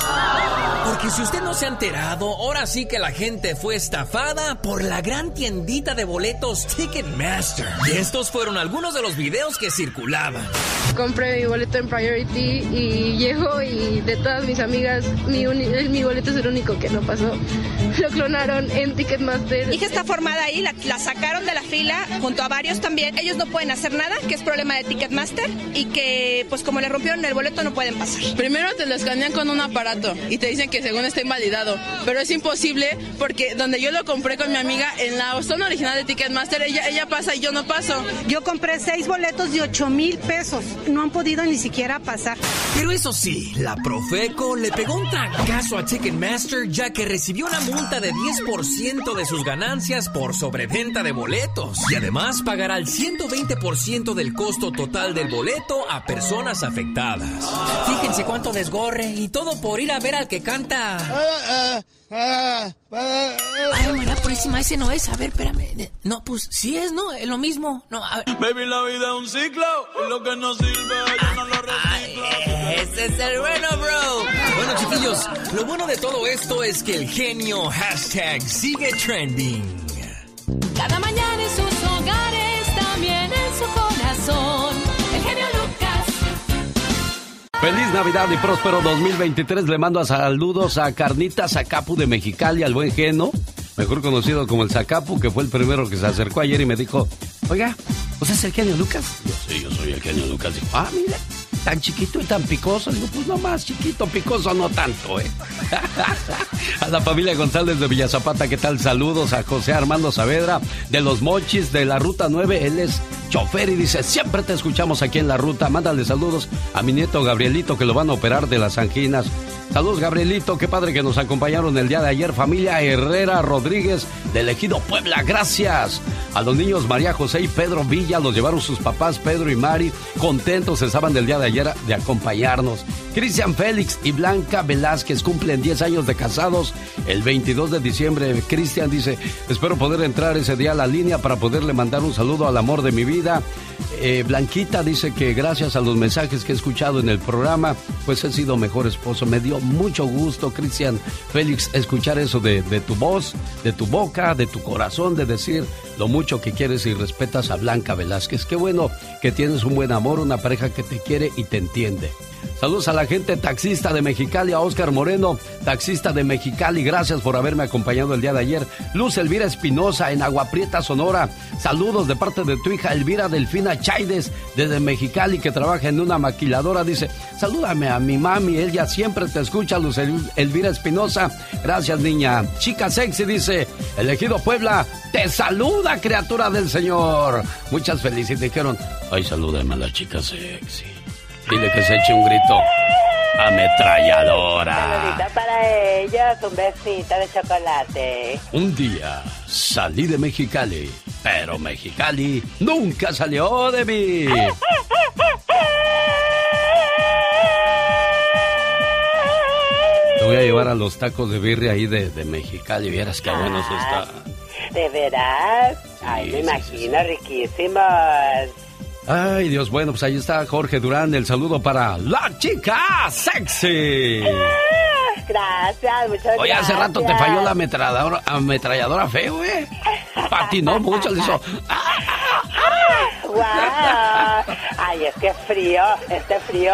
Porque si usted no se ha enterado, ahora sí que la gente fue estafada por la gran tiendita de boletos Ticketmaster. Y estos fueron algunos de los videos que circulaban. Compré mi boleto en Priority y llego y de todas mis amigas, mi boleto es el único que no pasó. (laughs) Lo clonaron en Ticketmaster. Mi hija está formada ahí, la, la sacaron de la fila junto a varios también. Ellos no pueden hacer nada, que es problema de Ticketmaster y que pues como le rompieron el boleto no pueden pasar. Primero te lo escanean con un aparato y te dicen que según está invalidado, pero es imposible porque donde yo lo compré con mi amiga en la zona original de Ticketmaster, ella, ella pasa y yo no paso. Yo compré seis boletos de 8 mil pesos. No han podido ni siquiera pasar. Pero eso sí, la Profeco le pegó un trancazo a Ticketmaster ya que recibió una multa de 10% de sus ganancias por sobreventa de boletos. Y además pagará el 120% del costo total del boleto a personas afectadas. Fíjense cuánto desgorre y todo por ir a ver al que canta. Ay, purísima, ese no es. A ver, espérame. No, pues sí es, ¿no? Es lo mismo. No, a ver. Baby, la vida es un ciclo. y Lo que no sirve, yo no lo reciclo. Ese es el bueno, bro. Bueno, chiquillos, lo bueno de todo esto es que el genio hashtag sigue trending. Cada mañana en sus hogares, también en su corazón. El genio Lucas. Feliz Navidad y próspero 2023. Le mando a saludos a Carnitas Zacapu de Mexicali, al buen Geno, mejor conocido como el Zacapu, que fue el primero que se acercó ayer y me dijo, oiga, ¿usted es el genio Lucas? Yo, sí, yo soy el genio Lucas. Dijo, ah, mire, tan chiquito y tan picoso. Digo, pues no más chiquito, picoso no tanto, ¿eh? (laughs) a la familia González de Villazapata, ¿qué tal? Saludos a José Armando Saavedra de Los Mochis de la Ruta 9. Él es chofer y dice, siempre te escuchamos aquí en la ruta. Mándale saludos a mi nieto Gabrielito que lo van a operar de las anginas. Saludos Gabrielito, qué padre que nos acompañaron el día de ayer. Familia Herrera Rodríguez del Ejido Puebla, gracias. A los niños María José y Pedro Villa los llevaron sus papás Pedro y Mari. Contentos estaban del día de ayer de acompañarnos. Cristian Félix y Blanca Velázquez cumplen 10 años de casados el 22 de diciembre. Cristian dice, espero poder entrar ese día a la línea para poderle mandar un saludo al amor de mi vida. Eh, Blanquita dice que gracias a los mensajes que he escuchado en el programa, pues he sido mejor esposo. Me dio mucho gusto, Cristian Félix, escuchar eso de, de tu voz, de tu boca, de tu corazón, de decir lo mucho que quieres y respetas a Blanca Velázquez. Qué bueno que tienes un buen amor, una pareja que te quiere y te entiende. Saludos a la gente taxista de Mexicali, a Oscar Moreno, taxista de Mexicali. Gracias por haberme acompañado el día de ayer. Luz Elvira Espinosa en Agua Prieta, Sonora. Saludos de parte de tu hija Elvira Delfina Chaides desde Mexicali que trabaja en una maquiladora. Dice, salúdame a mi mami, ella siempre te escucha, Luz El- Elvira Espinosa. Gracias, niña. Chica sexy dice, elegido Puebla, te saluda, criatura del Señor. Muchas felicidades. Dijeron, ay, salúdame a la chica sexy. Dile que se eche un grito. Ametralladora. Para ellos, un besito de chocolate. Un día salí de Mexicali, pero Mexicali nunca salió de mí. Te voy a llevar a los tacos de birria ahí de, de Mexicali, vieras qué buenos están. ¿De veras? Ay, me imagino, riquísimos. Ay, Dios, bueno, pues ahí está Jorge Durán. El saludo para la chica sexy. Ah, Gracias, muchas gracias. Oye, hace rato te falló la ametralladora, ametralladora feo, ¿eh? (laughs) Patinó mucho, le hizo. ¡Guau! Ay, es que frío, este frío,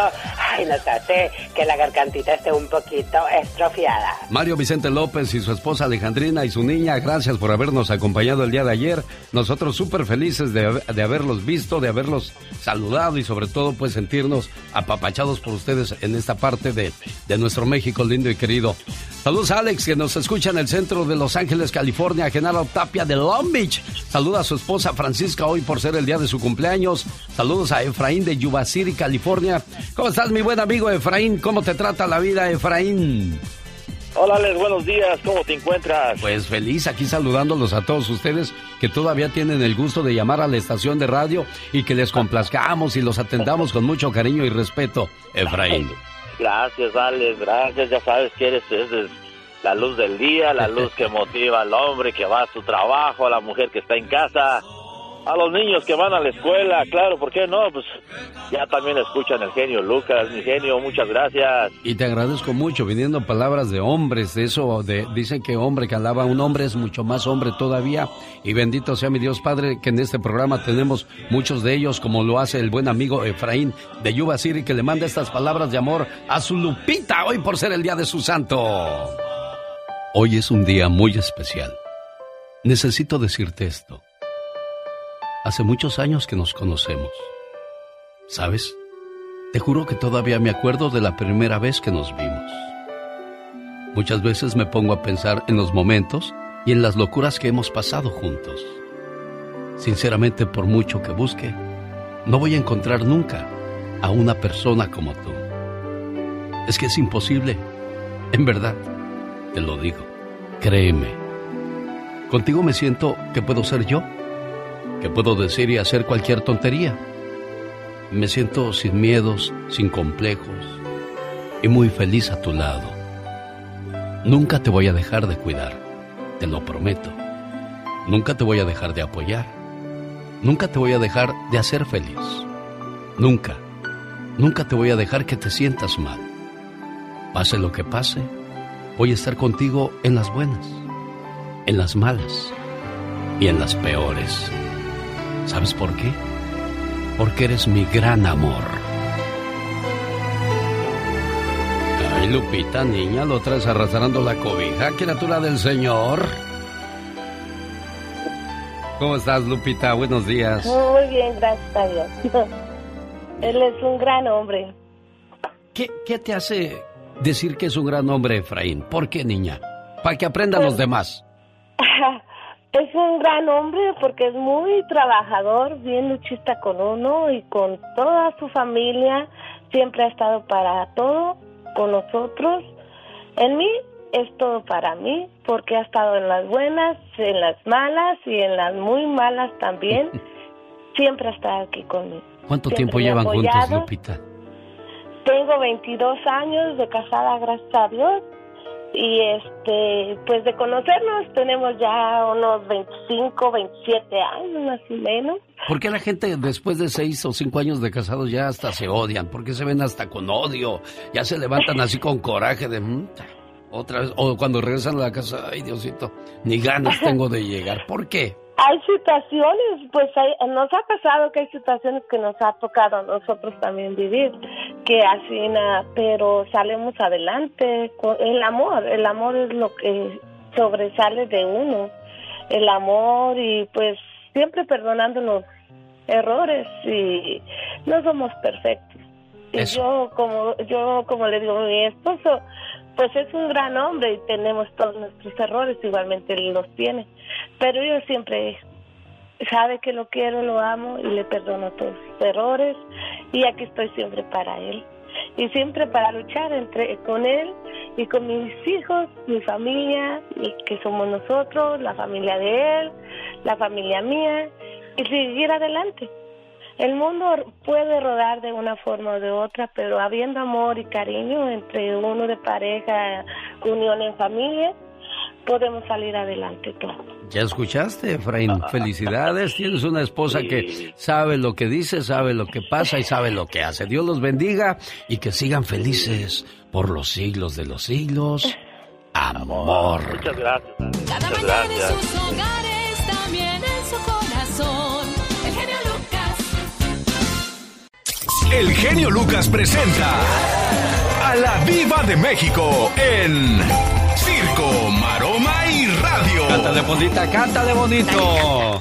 ay, nos hace que la gargantita esté un poquito estrofiada. Mario Vicente López y su esposa Alejandrina y su niña, gracias por habernos acompañado el día de ayer. Nosotros súper felices de, de haberlos visto, de haberlos saludado y sobre todo pues sentirnos apapachados por ustedes en esta parte de, de nuestro México lindo y querido. Saludos a Alex que nos escucha en el centro de Los Ángeles, California, Genaro Tapia de Long Beach. Saluda a su esposa Francisca hoy por ser el día de su cumpleaños. Saludos a Efraín de Yuba City, California. ¿Cómo estás mi buen amigo Efraín? ¿Cómo te trata la vida Efraín? Hola, Alex, buenos días. ¿Cómo te encuentras? Pues feliz aquí saludándolos a todos ustedes que todavía tienen el gusto de llamar a la estación de radio y que les complazcamos y los atendamos con mucho cariño y respeto, Efraín. (laughs) Gracias, Alex. Gracias. Ya sabes que eres, eres la luz del día, la luz que motiva al hombre que va a su trabajo, a la mujer que está en casa, a los niños que van a la escuela. Claro, ¿por qué no? Pues ya también escuchan el genio Lucas, mi genio. Muchas gracias. Y te agradezco mucho, viniendo palabras de hombres, de eso, de, dicen que hombre que alaba a un hombre es mucho más hombre todavía. Y bendito sea mi Dios Padre, que en este programa tenemos muchos de ellos, como lo hace el buen amigo Efraín de Yuba City, que le manda estas palabras de amor a su Lupita hoy por ser el día de su santo. Hoy es un día muy especial. Necesito decirte esto. Hace muchos años que nos conocemos. ¿Sabes? Te juro que todavía me acuerdo de la primera vez que nos vimos. Muchas veces me pongo a pensar en los momentos y en las locuras que hemos pasado juntos. Sinceramente, por mucho que busque, no voy a encontrar nunca a una persona como tú. Es que es imposible. En verdad, te lo digo. Créeme. Contigo me siento que puedo ser yo que puedo decir y hacer cualquier tontería. Me siento sin miedos, sin complejos y muy feliz a tu lado. Nunca te voy a dejar de cuidar, te lo prometo. Nunca te voy a dejar de apoyar. Nunca te voy a dejar de hacer feliz. Nunca, nunca te voy a dejar que te sientas mal. Pase lo que pase, voy a estar contigo en las buenas, en las malas y en las peores. ¿Sabes por qué? Porque eres mi gran amor. Ay, Lupita, niña, lo traes arrastrando la cobija, criatura del Señor. ¿Cómo estás, Lupita? Buenos días. Muy bien, gracias a Dios. (laughs) Él es un gran hombre. ¿Qué, qué te hace decir que es un gran hombre, Efraín? ¿Por qué, niña? Para que aprendan los demás. (laughs) Es un gran hombre porque es muy trabajador, bien luchista con uno y con toda su familia. Siempre ha estado para todo con nosotros. En mí es todo para mí porque ha estado en las buenas, en las malas y en las muy malas también. (laughs) Siempre ha estado aquí conmigo. ¿Cuánto Siempre tiempo llevan juntos. Lupita? Tengo 22 años de casada, gracias a Dios. Y este, pues de conocernos tenemos ya unos 25, 27 años más o menos. ¿Por qué la gente después de seis o cinco años de casados ya hasta se odian? ¿Por qué se ven hasta con odio? Ya se levantan así con coraje de... "Mm, Otra vez, o cuando regresan a la casa, ay Diosito, ni ganas (laughs) tengo de llegar. ¿Por qué? Hay situaciones, pues hay, nos ha pasado que hay situaciones que nos ha tocado a nosotros también vivir, que así, na- pero salimos adelante. con El amor, el amor es lo que sobresale de uno. El amor y pues siempre perdonando los errores y no somos perfectos. Y yo como yo como le digo a mi esposo, pues es un gran hombre y tenemos todos nuestros errores, igualmente él los tiene. Pero yo siempre sabe que lo quiero, lo amo y le perdono todos sus errores y aquí estoy siempre para él y siempre para luchar entre con él y con mis hijos, mi familia, y que somos nosotros, la familia de él, la familia mía y seguir adelante. El mundo puede rodar de una forma o de otra, pero habiendo amor y cariño entre uno de pareja, unión en familia, podemos salir adelante todos. Ya escuchaste, Efraín. Felicidades. Tienes una esposa que sabe lo que dice, sabe lo que pasa y sabe lo que hace. Dios los bendiga y que sigan felices por los siglos de los siglos. (laughs) Amor. Muchas gracias. Cada Muchas mañana en gracias. sus hogares, El genio Lucas presenta a la Viva de México en Circo, Maroma y Radio. Cántale bonita, cántale bonito.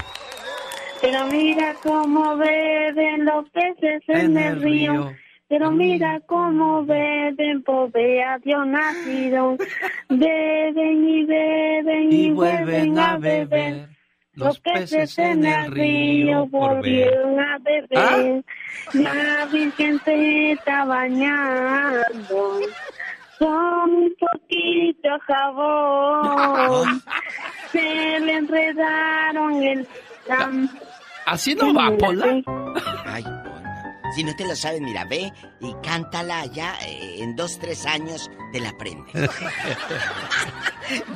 Pero mira cómo beben los peces en, el río. Pero mira cómo beben, pobre a Dios nacido. (laughs) Beben y beben y, vuelven a beber. Los peces en el río volvieron a beber. La Virgen se está bañando. Con un poquito de jabón. (laughs) Se le enredaron el... Así no va, Pola. Ay, Pola. Si no te lo sabes, mira, ve y cántala allá eh, en dos, tres años te la aprendes. (laughs)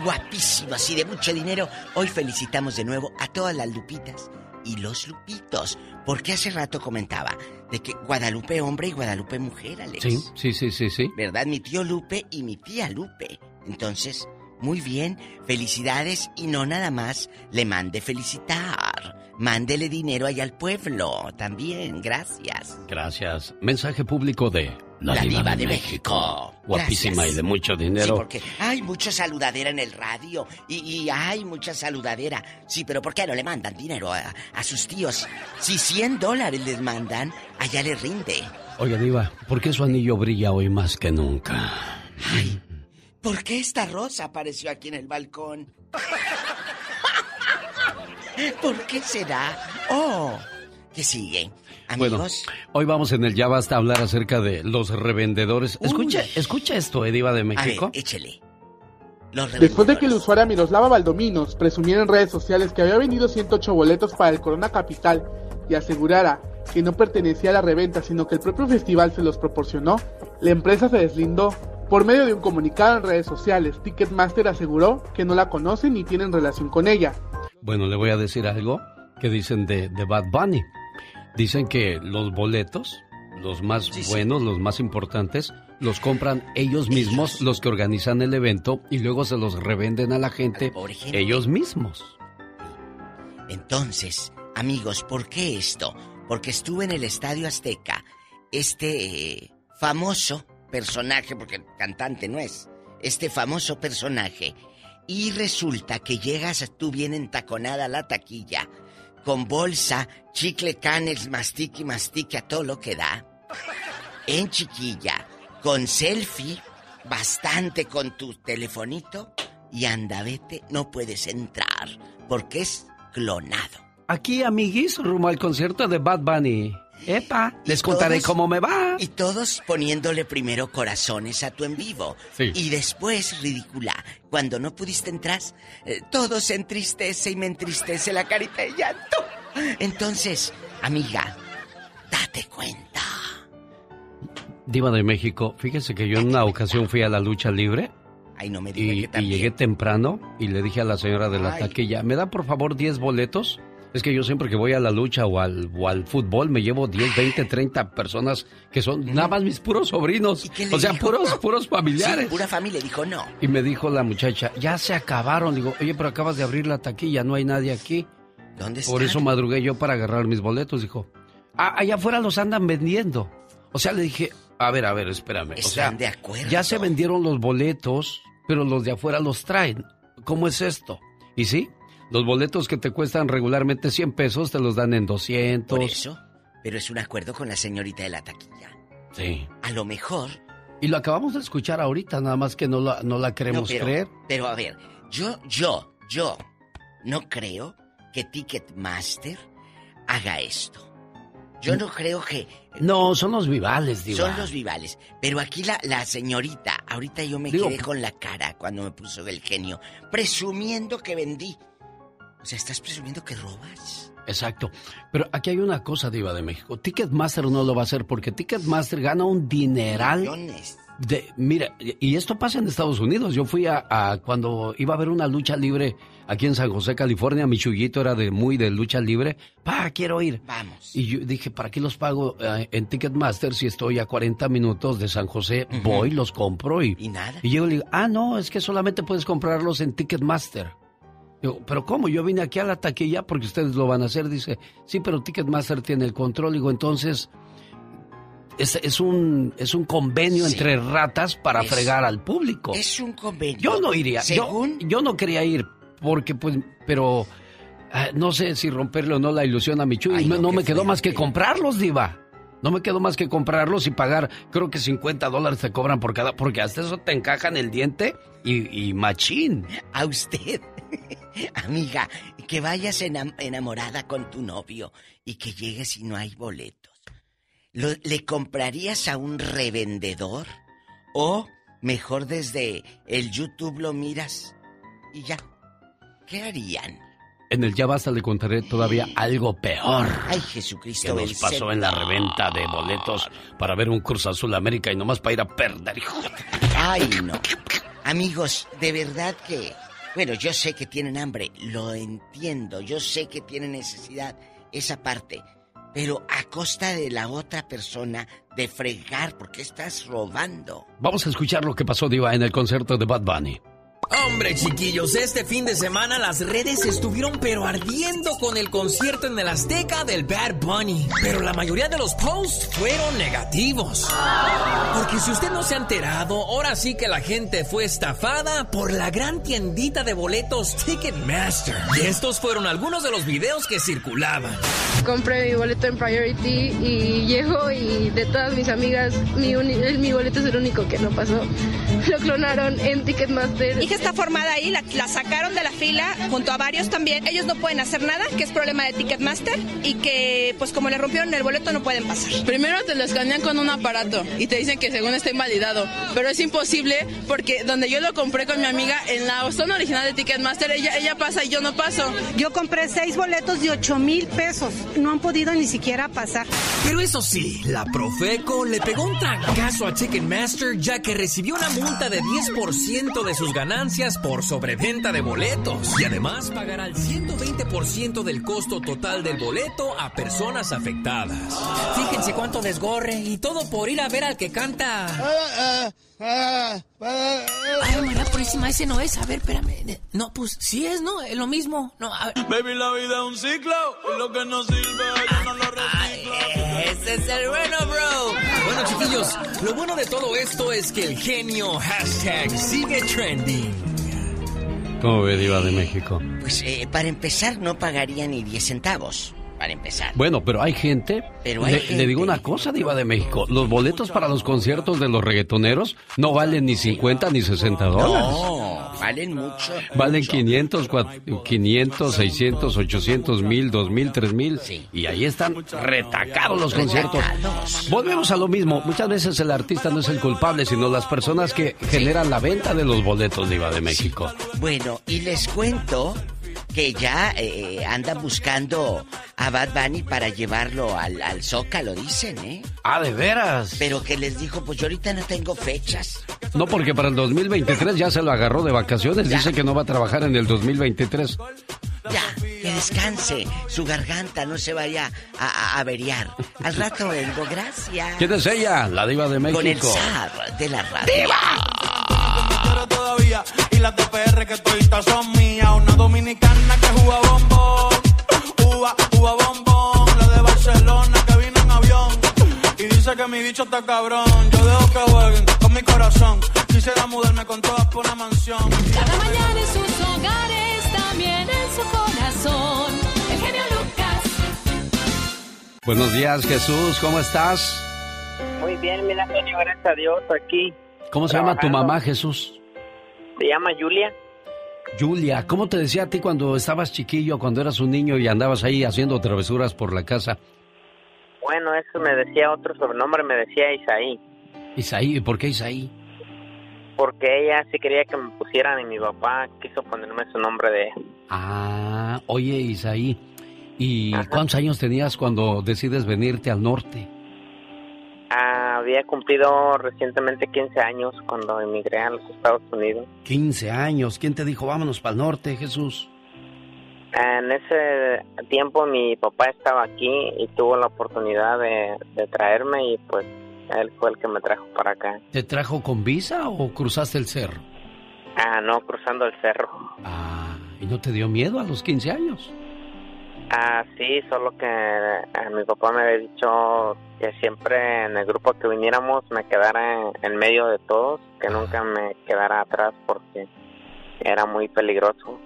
Guapísimo, así de mucho dinero. Hoy felicitamos de nuevo a todas las lupitas y los lupitos. Porque hace rato comentaba de que Guadalupe hombre y Guadalupe mujer, Alex. Sí, sí, sí, sí, sí. ¿Verdad? Mi tío Lupe y mi tía Lupe. Entonces, muy bien, felicidades y no nada más le mande felicitar. Mándele dinero allá al pueblo también, gracias. Gracias. Mensaje público de La, La Diva, Diva de, de México. Guapísima Gracias. y de mucho Sí, dinero. porque hay mucha saludadera en el radio y, y hay mucha saludadera. Sí, pero ¿por qué no le mandan dinero a, a sus tíos? Si 100 dólares les mandan, allá le rinde. Oiga, Diva, ¿por qué su anillo brilla hoy más que nunca? ¿Por qué esta rosa apareció aquí en el balcón? ¿Por qué será? Oh, ¿qué sigue? Bueno, Amigos, hoy vamos en el Ya Basta a hablar acerca de los revendedores. Escucha, escucha esto, eh, Diva de México. a ver, échele. Después de que el usuario Miroslava Valdominos presumiera en redes sociales que había vendido 108 boletos para el Corona Capital y asegurara que no pertenecía a la reventa, sino que el propio festival se los proporcionó, la empresa se deslindó. Por medio de un comunicado en redes sociales, Ticketmaster aseguró que no la conocen ni tienen relación con ella. Bueno, le voy a decir algo que dicen de, de Bad Bunny. Dicen que los boletos, los más buenos, los más importantes, los compran ellos mismos, los que organizan el evento, y luego se los revenden a la gente gente. ellos mismos. Entonces, amigos, ¿por qué esto? Porque estuve en el Estadio Azteca, este eh, famoso personaje, porque cantante no es, este famoso personaje, y resulta que llegas tú bien entaconada a la taquilla, con bolsa, chicle canes, mastique y mastique a todo lo que da, en chiquilla, con selfie, bastante con tu telefonito, y anda, vete, no puedes entrar, porque es clonado. Aquí, amiguis, rumbo al concierto de Bad Bunny. Epa, les contaré todos- cómo me va. Y todos poniéndole primero corazones a tu en vivo. Sí. Y después, ridícula, cuando no pudiste entrar, eh, todo se entristece y me entristece la carita de llanto. Entonces, amiga, date cuenta. Diva de México, fíjese que yo en una ocasión fui a la lucha libre. Ay, no me diga y, que y llegué temprano y le dije a la señora de la Ay. taquilla, ¿me da por favor 10 boletos? Es que yo siempre que voy a la lucha o al, o al fútbol me llevo 10, 20, 30 personas que son nada más mis puros sobrinos. O sea, dijo? puros, puros familiares. Sí, pura familia dijo no. Y me dijo la muchacha, ya se acabaron. Digo, oye, pero acabas de abrir la taquilla, no hay nadie aquí. ¿Dónde Por están? eso madrugué yo para agarrar mis boletos. Dijo, ah, allá afuera los andan vendiendo. O sea, le dije, a ver, a ver, espérame. o sea, Están de acuerdo. ya se vendieron los boletos, pero los de afuera los traen. ¿Cómo es esto? Y sí, los boletos que te cuestan regularmente 100 pesos te los dan en 200. Por eso, pero es un acuerdo con la señorita de la taquilla. Sí. A lo mejor Y lo acabamos de escuchar ahorita, nada más que no la, no la queremos No, pero, creer. Pero a ver, yo, yo, yo no creo que Ticketmaster haga esto. Yo no creo que No, son los vivales, diva. son los vivales. Pero aquí la, la señorita, ahorita yo me Digo- quedé con la cara cuando me puso el genio, presumiendo que vendí. O sea, estás presumiendo que robas. Exacto. Pero aquí hay una cosa, Diva de México. Ticketmaster no lo va a hacer porque Ticketmaster gana un dineral Millones. De, mira, y esto pasa en Estados Unidos. Yo fui a, a, cuando iba a haber una lucha libre aquí en San José, California. Mi chullito era de muy de lucha libre. Pa, quiero ir. Vamos. Y yo dije, ¿para qué los pago eh, en Ticketmaster si estoy a 40 minutos de San José? Voy, los compro y. Y nada. Y yo le digo, ah, no, es que solamente puedes comprarlos en Ticketmaster. Digo, pero ¿cómo? Yo vine aquí a la taquilla porque ustedes lo van a hacer. Dice, sí, pero Ticketmaster tiene el control. Digo, entonces es, es, un, es un convenio Sí. entre ratas para Es- fregar al público. Es un convenio. Yo no iría. Yo, Según yo no quería ir porque, pues, pero ah, no sé si romperle o no la ilusión a mi Chuy. Ay, no, me quedó más que fuerte. comprarlos, Diva. No me quedó más que comprarlos y pagar, creo que 50 dólares te cobran por cada, porque hasta eso te encajan el diente y, y machín. a usted, (laughs) amiga, que vayas enam- enamorada con tu novio y que llegues y no hay boletos. ¿Lo- ¿Le comprarías a un revendedor? ¿O mejor desde el YouTube lo miras y ya? ¿Qué harían? En el Ya Basta le contaré todavía (gasps) algo peor. Ay, que Jesucristo. nos el pasó en la reventa de boletos para ver un Cruz Azul América y nomás para ir a perder, hijo. Ay, no. Amigos, de verdad que... Bueno, yo sé que tienen hambre, lo entiendo, yo sé que tienen necesidad, esa parte, pero a costa de la otra persona, de fregar, porque estás robando. Vamos a escuchar lo que pasó, Diva, en el concierto de Bad Bunny. Hombre, chiquillos, este fin de semana las redes estuvieron pero ardiendo con el concierto en el Azteca del Bad Bunny. Pero la mayoría de los posts fueron negativos. Porque si usted no se ha enterado, ahora sí que la gente fue estafada por la gran tiendita de boletos Ticketmaster. Y estos fueron algunos de los videos que circulaban. Compré mi boleto en Priority y llego y de todas mis amigas, mi, boleto es el único que no pasó. (laughs) Lo clonaron en Ticketmaster. Está formada ahí, la, la sacaron de la fila junto a varios también. Ellos no pueden hacer nada, que es problema de Ticketmaster y que pues como le rompieron el boleto no pueden pasar. Primero te lo escanean con un aparato y te dicen que según está invalidado, pero es imposible porque donde yo lo compré con mi amiga en la zona original de Ticketmaster, ella, ella pasa y yo no paso. Yo compré seis boletos de 8 mil pesos. No han podido ni siquiera pasar. Pero eso sí, la Profeco le pegó un trancazo a Ticketmaster ya que recibió una multa de 10% de sus ganancias por sobreventa de boletos. Y además pagará el 120% del costo total del boleto a personas afectadas. Fíjense cuánto desgorre y todo por ir a ver al que canta. Ay, María Purísima, ese no es. A ver, espérame. No, pues sí es, ¿no? Es lo mismo. No, a ver. Baby, la vida es un ciclo. Y lo que no sirve, yo no lo reciclo. Ese es el bueno, bro. Bueno, chiquillos, lo bueno de todo esto es que el genio hashtag sigue trending. ¿Cómo ve, Diva de México? Pues eh, para empezar no pagaría ni 10 centavos, para empezar. Bueno, pero hay gente. Pero hay le, gente. le digo una cosa, Diva de México. Los boletos para los conciertos de los reggaetoneros no valen ni 50 ni 60 dólares. No, valen mucho. Valen 500, cua- 500, 600, 800, 1000, 2000, 3000. Y ahí están retacados los conciertos. Volvemos a lo mismo. Muchas veces el artista no es el culpable, sino las personas que generan la venta de los boletos, Diva de México. Bueno, y les cuento que ya eh, andan buscando a Bad Bunny para llevarlo al, al Zócalo, dicen, ¿eh? Ah, de veras. Pero que les dijo, pues yo ahorita no tengo fechas. No, porque para el 2023 ya se lo agarró de vacaciones. Dice que no va a trabajar en el 2023. Ya, que descanse, su garganta no se vaya a, a averiar. Al rato vengo, gracias. ¿Quién es ella? La diva de México. Con el zar de la radio. todavía. Y las de PR que toditas son mías. Una dominicana que juega bombón. Uva, uva bombón. La de Barcelona que vino en avión. Y dice que mi bicho está cabrón. Yo dejo que jueguen con mi corazón. Quisiera mudarme con todas por una mansión. Cada mañana en sus hogares, también en su corazón. El genio Lucas. Buenos días, Jesús. ¿Cómo estás? Muy bien, mira, Antonio, gracias a Dios, aquí. ¿Cómo se llama tu Trabajando. mamá, Jesús? Se llama Julia. Julia. ¿Cómo te decía a ti cuando estabas chiquillo, cuando eras un niño y andabas ahí haciendo travesuras por la casa? Bueno, eso me decía otro sobrenombre, me decía Isaí. Isaí. ¿Y por qué Isaí? Porque ella sí quería que me pusieran y mi papá quiso ponerme su nombre de... Ah, oye, Isaí. ¿Y cuántos años tenías cuando decides venirte al norte? Ah, había cumplido recientemente 15 años cuando emigré a los Estados Unidos. 15 años. ¿Quién te dijo vámonos para el norte, Jesús? En ese tiempo mi papá estaba aquí y tuvo la oportunidad de, de traerme y pues él fue el que me trajo para acá. ¿Te trajo con visa o cruzaste el cerro? Ah, no, cruzando el cerro. Ah, ¿y no te dio miedo a los 15 años? Ah, sí, solo que eh, mi papá me había dicho que siempre en el grupo que viniéramos me quedara en, en medio de todos, que nunca me quedara atrás porque era muy peligroso.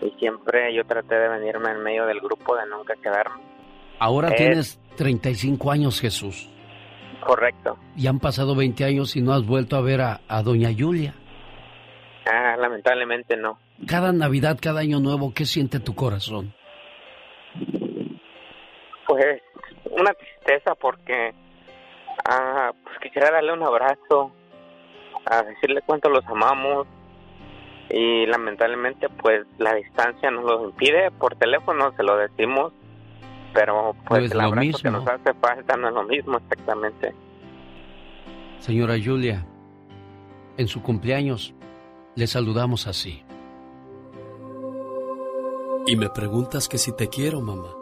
Y siempre yo traté de venirme en medio del grupo, de nunca quedarme. Ahora Eh. tienes 35 años, Jesús. Correcto. Y han pasado 20 años y no has vuelto a ver a, a doña Julia. Ah, lamentablemente no. Cada Navidad, cada año nuevo, ¿qué siente tu corazón? Pues una tristeza porque ah, pues quisiera darle un abrazo, a decirle cuánto los amamos y lamentablemente pues la distancia nos lo impide, por teléfono se lo decimos, pero pues No el lo abrazo que nos hace falta no es lo mismo exactamente. Señora Julia, en su cumpleaños le saludamos así. Y me preguntas que si te quiero, mamá.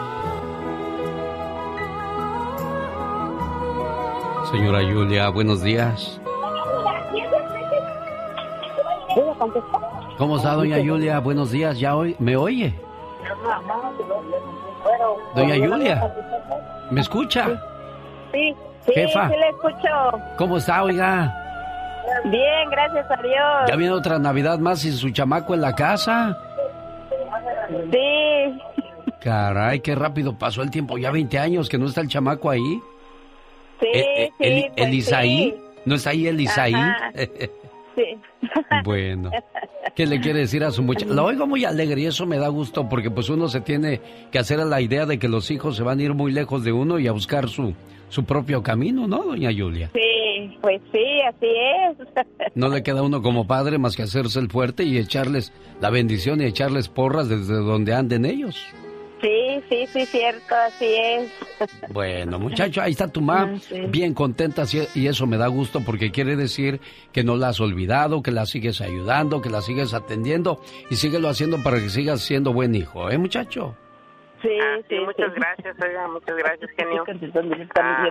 Señora Julia, buenos días. ¿Cómo está, doña Julia? Buenos días. ¿Ya hoy me oye? Doña Julia, ¿me escucha? Sí, sí, Jefa. sí le escucho. ¿Cómo está, oiga? Bien, gracias a Dios. ¿Ya viene otra Navidad más sin su chamaco en la casa? Sí, Caray, qué rápido pasó el tiempo. Ya 20 años que no está el chamaco ahí. Sí, Eh, eh, sí. Eli- pues ¿Elisaí? sí. ¿No está ahí Elisaí? Ajá. (laughs) Sí. bueno. (laughs) ¿Qué le quiere decir a su muchacha? La oigo muy alegre y eso me da gusto porque pues uno se tiene que hacer a la idea de que los hijos se van a ir muy lejos de uno y a buscar su, su propio camino, ¿no, doña Julia? Sí, pues sí, así es. (laughs) No le queda a uno como padre más que hacerse el fuerte y echarles la bendición y echarles porras desde donde anden ellos. Sí, sí, sí, cierto, así es. Bueno, muchacho, ahí está tu mamá, (laughs) Ah, sí. bien contenta y eso me da gusto porque quiere decir que no la has olvidado, que la sigues ayudando, que la sigues atendiendo y síguelo haciendo para que sigas siendo buen hijo, ¿eh, muchacho? Sí, sí, muchas gracias, oiga, muchas gracias, (laughs) genio. Ah,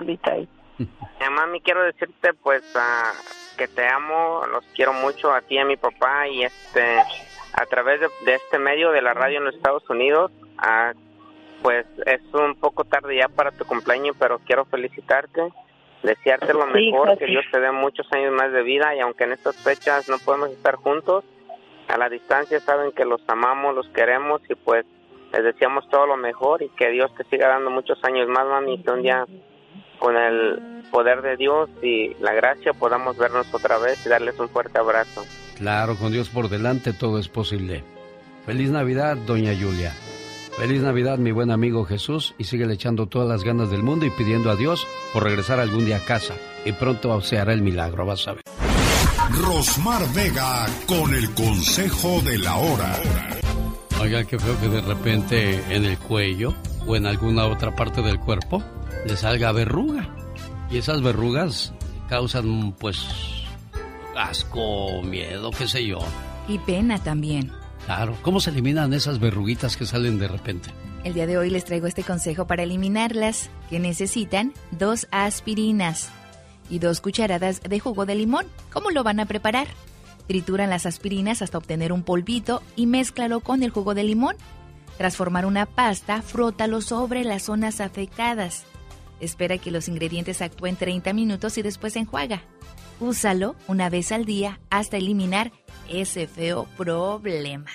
mami, quiero decirte pues ah, que te amo, los quiero mucho a ti y a mi papá y este a través de, de este medio de la radio en los Estados Unidos, ah, pues es un poco tarde ya para tu cumpleaños, pero quiero felicitarte, desearte lo mejor, que. Dios te dé muchos años más de vida y aunque en estas fechas no podemos estar juntos, a la distancia saben que los amamos, los queremos y pues les deseamos todo lo mejor y que Dios te siga dando muchos años más, mami, que un día con el poder de Dios y la gracia podamos vernos otra vez y darles un fuerte abrazo. Claro, con Dios por delante todo es posible. Feliz Navidad, doña Julia. Feliz Navidad, mi buen amigo Jesús, y sigue echando todas las ganas del mundo y pidiendo a Dios por regresar algún día a casa. Y pronto se hará el milagro, vas a ver. Rosmar Vega con el consejo de la hora. Oiga, qué feo que de repente en el cuello o en alguna otra parte del cuerpo le salga verruga. Y esas verrugas causan, pues, asco, miedo, qué sé yo. Y pena también. Claro, ¿cómo se eliminan esas verruguitas que salen de repente? El día de hoy les traigo este consejo para eliminarlas, que necesitan dos aspirinas y dos cucharadas de jugo de limón. ¿Cómo lo van a preparar? Trituran las aspirinas hasta obtener un polvito y mézclalo con el jugo de limón. Tras formar una pasta, frótalo sobre las zonas afectadas. Espera que los ingredientes actúen 30 minutos y después enjuaga. Úsalo una vez al día hasta eliminar ese feo problema.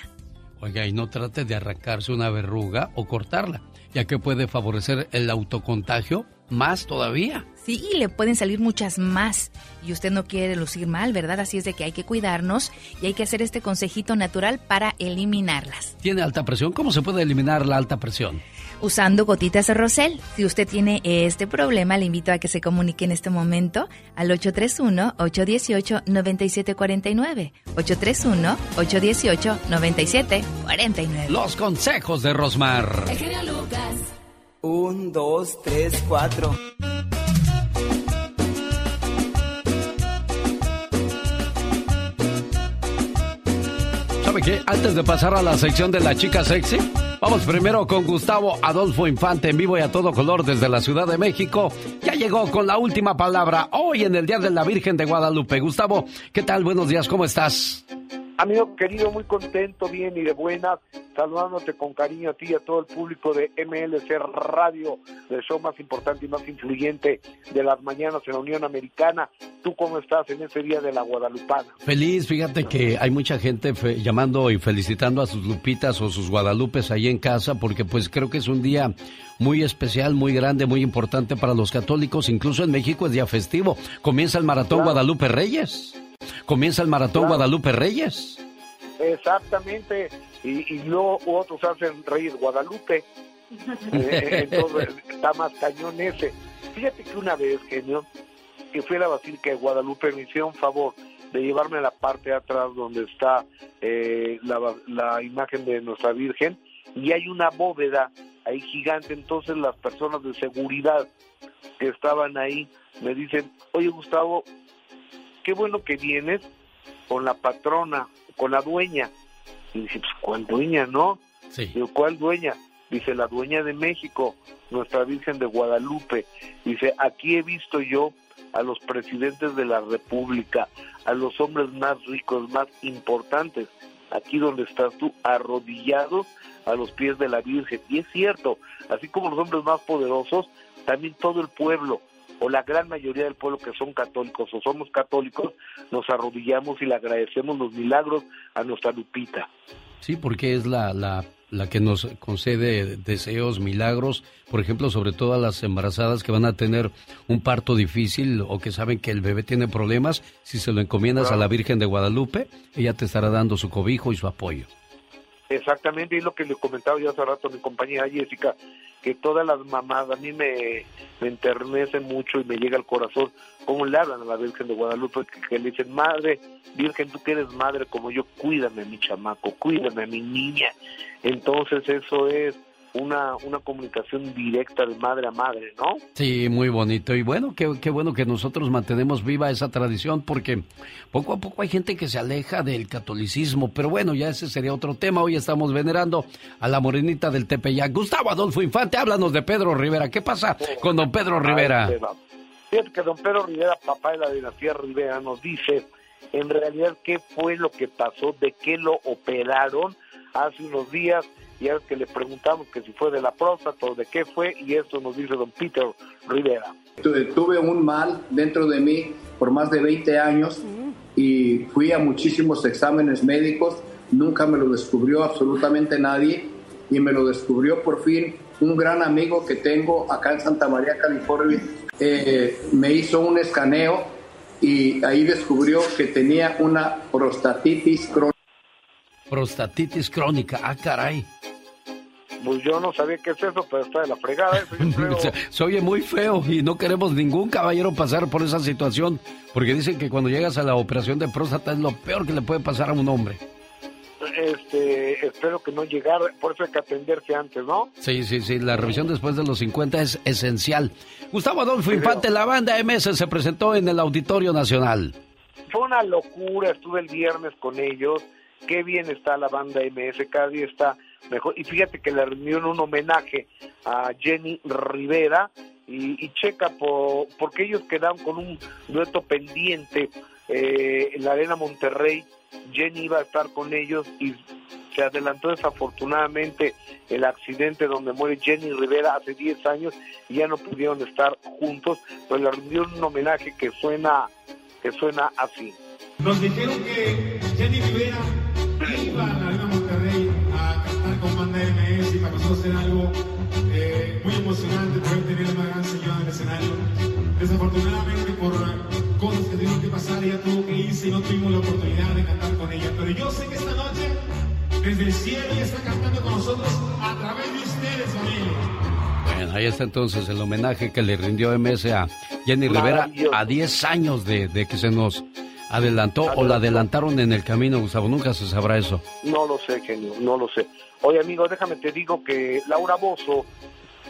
Oiga, y no trate de arrancarse una verruga o cortarla, ya que puede favorecer el autocontagio más todavía. Sí, y le pueden salir muchas más. Y usted no quiere lucir mal, ¿verdad? Así es de que hay que cuidarnos y hay que hacer este consejito natural para eliminarlas. ¿Tiene alta presión? ¿Cómo se puede eliminar la alta presión? Usando gotitas de Rosel. Si usted tiene este problema, le invito a que se comunique en este momento al 831-818-9749. 831-818-9749. Los consejos de Rosmar. El Lucas. Un, dos, tres, cuatro. Antes de pasar a la sección de la chica sexy, vamos primero con Gustavo Adolfo Infante en vivo y a todo color desde la Ciudad de México. Ya llegó con la última palabra hoy en el Día de la Virgen de Guadalupe. Gustavo, ¿qué tal? Buenos días, ¿cómo estás? Amigo querido, muy contento, bien y de buenas, saludándote con cariño a ti y a todo el público de MLC Radio, el show más importante y más influyente de las mañanas en la Unión Americana. ¿Tú cómo estás en ese día de la Guadalupana? Feliz, fíjate que hay mucha gente llamando y felicitando a sus lupitas o sus guadalupes ahí en casa porque pues creo que es un día muy especial, muy grande, muy importante para los católicos, incluso en México es día festivo. Comienza el maratón Guadalupe Reyes. Comienza el maratón Claro. Guadalupe Reyes. Exactamente, y, y luego otros hacen Reyes Guadalupe. (laughs) Eh, entonces está más cañón ese. Fíjate que una vez, genio, que fui a la Basílica de Guadalupe, me hicieron favor de llevarme a la parte de atrás donde está eh, la, la imagen de nuestra Virgen y hay una bóveda ahí gigante. Entonces las personas de seguridad que estaban ahí me dicen, oye Gustavo, qué bueno que vienes con la patrona, con la dueña. Y dice, pues, ¿cuál dueña, no? Sí. Digo, ¿cuál dueña? Dice, la dueña de México, nuestra Virgen de Guadalupe. Dice, aquí he visto yo a los presidentes de la República, a los hombres más ricos, más importantes, aquí donde estás tú, arrodillados a los pies de la Virgen. Y es cierto, así como los hombres más poderosos, también todo el pueblo, o la gran mayoría del pueblo que son católicos o somos católicos, nos arrodillamos y le agradecemos los milagros a nuestra Lupita. Sí, porque es la, la, la que nos concede deseos, milagros, por ejemplo, sobre todo a las embarazadas que van a tener un parto difícil o que saben que el bebé tiene problemas, si se lo encomiendas a la Virgen de Guadalupe, ella te estará dando su cobijo y su apoyo. Exactamente, y lo que le comentaba yo hace rato a mi compañera Jessica, que todas las mamás a mí me, me enternecen mucho y me llega al corazón cómo le hablan a la Virgen de Guadalupe, que, que le dicen, madre, Virgen, tú que eres madre como yo, cuídame a mi chamaco, cuídame a mi niña. Entonces eso es una, una comunicación directa de madre a madre, ¿no? Sí, muy bonito. Y bueno, qué, qué bueno que nosotros mantenemos viva esa tradición porque poco a poco hay gente que se aleja del catolicismo. Pero bueno, ya ese sería otro tema. Hoy estamos venerando a la morenita del Tepeyac. Gustavo Adolfo Infante, háblanos de Pedro Rivera. ¿Qué pasa con don Pedro Rivera? Fíjate que don Pedro Rivera, papá de la dinastía Rivera, nos dice en realidad qué fue lo que pasó, de qué lo operaron hace unos días. Y es que le preguntamos que si fue de la próstata o de qué fue, y esto nos dice don Peter Rivera. Tu- Tuve un mal dentro de mí por más de 20 años y fui a muchísimos exámenes médicos, nunca me lo descubrió absolutamente nadie y me lo descubrió por fin un gran amigo que tengo acá en Santa María, California. Eh, me hizo un escaneo y ahí descubrió que tenía una prostatitis crónica. Prostatitis crónica. Ah, caray. Pues yo no sabía qué es eso, pero está de la fregada. Eso yo (laughs) creo. Se, se oye muy feo y no queremos ningún caballero pasar por esa situación porque dicen que cuando llegas a la operación de próstata es lo peor que le puede pasar a un hombre. Este, espero que no llegara, por eso hay que atenderse antes, ¿no? Sí, sí, sí, la revisión después de los 50 es esencial. Gustavo Adolfo Infante, la banda MS se presentó en el Auditorio Nacional. Fue una locura, estuve el viernes con ellos, qué bien está la banda MS, cada día está mejor. Y fíjate que le rindieron un homenaje a Jenny Rivera y, checa por, porque ellos quedaron con un dueto pendiente eh, en la Arena Monterrey. Jenny iba a estar con ellos y se adelantó desafortunadamente el accidente donde muere Jenny Rivera hace 10 años y ya no pudieron estar juntos, pero le rindieron un homenaje que suena que suena así. Nos dijeron que Jenny Rivera iba a la Arena Monterrey a cantar con banda MS y para nosotros era algo eh, muy emocionante poder tener a una gran señora en el escenario. Desafortunadamente por cosas que tuvieron que pasar, ella tuvo que irse y no tuvimos la oportunidad de cantar con ella. Pero yo sé que esta noche, desde el cielo, ella está cantando con nosotros a través de ustedes, familia. Bueno, ahí está entonces el homenaje que le rindió MS a Jenny Rivera a 10 años de, de que se nos adelantó o la adelantaron en el camino, Gustavo. Nunca se sabrá eso. No lo sé, genio, no lo sé. Oye, amigo, déjame te digo que Laura Bozo,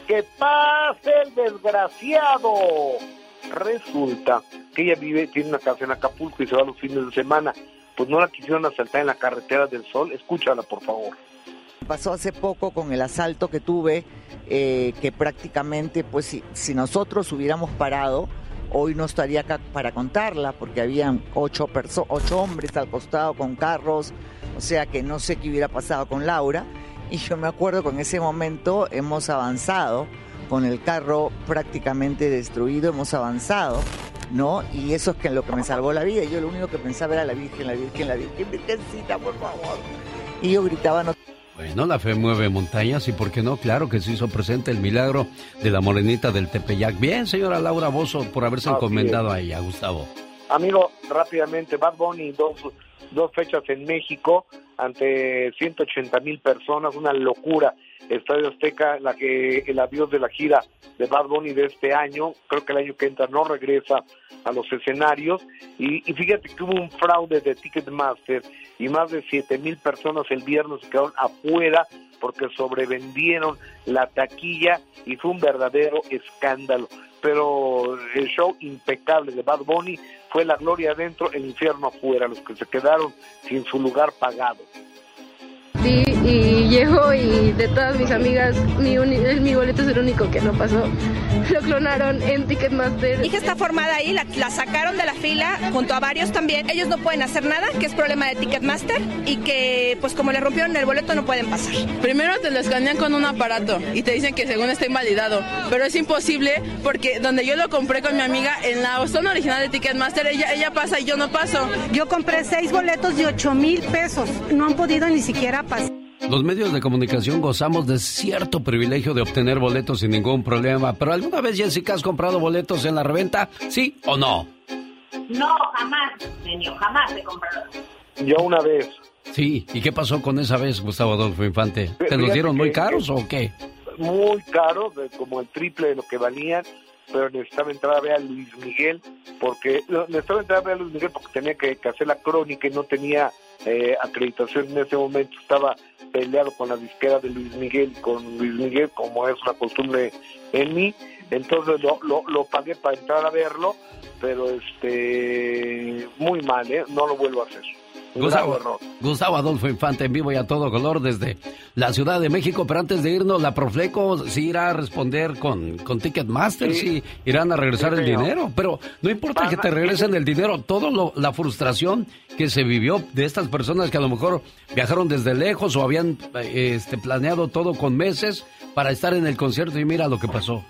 que pase el desgraciado. Resulta que ella vive, tiene una casa en Acapulco y se va los fines de semana. Pues no la quisieron asaltar en la carretera del Sol. Escúchala, por favor. Pasó hace poco con el asalto que tuve, eh, que prácticamente, pues si, si nosotros hubiéramos parado, hoy no estaría acá para contarla, porque habían ocho, perso ocho hombres al costado con carros, o sea que no sé qué hubiera pasado con Laura. Y yo me acuerdo que en ese momento hemos avanzado, con el carro prácticamente destruido, hemos avanzado, ¿no? Y eso es que lo que me salvó la vida. Yo lo único que pensaba era la Virgen, la Virgen, la Virgen, Virgencita, por favor. Y yo gritaba, no Bueno, la fe mueve montañas y por qué no, claro que se hizo presente el milagro de la morenita del Tepeyac. Bien, señora Laura Bozo, por haberse Así encomendado es. a ella, Gustavo. Amigo, rápidamente, Bad Bunny, dos, dos fechas en México ante 180 mil personas, una locura. Estadio Azteca, la que el adiós de la gira de Bad Bunny de este año, creo que el año que entra no regresa a los escenarios. Y, fíjate que hubo un fraude de Ticketmaster y más de 7 mil personas el viernes se quedaron afuera porque sobrevendieron la taquilla y fue un verdadero escándalo. Pero el show impecable de Bad Bunny fue la gloria adentro, el infierno afuera, los que se quedaron sin su lugar pagado. Y llego y de todas mis amigas, mi, uni- mi boleto es el único que no pasó. (laughs) Lo clonaron en Ticketmaster. Mi hija está formada ahí, la, la sacaron de la fila junto a varios también. Ellos no pueden hacer nada, que es problema de Ticketmaster y que pues como le rompieron el boleto no pueden pasar. Primero te lo escanean con un aparato y te dicen que según está invalidado, pero es imposible porque donde yo lo compré con mi amiga en la zona original de Ticketmaster, ella, ella pasa y yo no paso. Yo compré seis boletos de 8 mil pesos. No han podido ni siquiera pasar. Los medios de comunicación gozamos de cierto privilegio de obtener boletos sin ningún problema, pero ¿alguna vez, Jessica, has comprado boletos en la reventa? ¿Sí o no? No, jamás, genio, jamás he comprado. Yo una vez. Sí, ¿y qué pasó con esa vez, Gustavo Adolfo Infante? ¿Te los dieron muy caros o qué? Muy caro, de- como el triple de lo que valían, pero necesitaba entrar a ver a Luis Miguel, porque necesitaba entrar a ver a Luis Miguel porque tenía que, que hacer la crónica y no tenía eh, acreditación en ese momento, estaba peleado con la disquera de Luis Miguel con Luis Miguel, como es una costumbre en mí, entonces lo, lo, lo pagué para entrar a verlo, pero este muy mal, ¿eh? no lo vuelvo a hacer. Gustavo, Gustavo Adolfo Infante en vivo y a todo color desde la Ciudad de México, pero antes de irnos, la Profleco sí irá a responder con, con Ticketmaster, sí. irán a regresar Sí, el señor. dinero, pero no importa Van que te regresen el dinero, todo lo- la frustración que se vivió de estas personas que a lo mejor viajaron desde lejos o habían eh, este, planeado todo con meses para estar en el concierto y mira lo que pasó.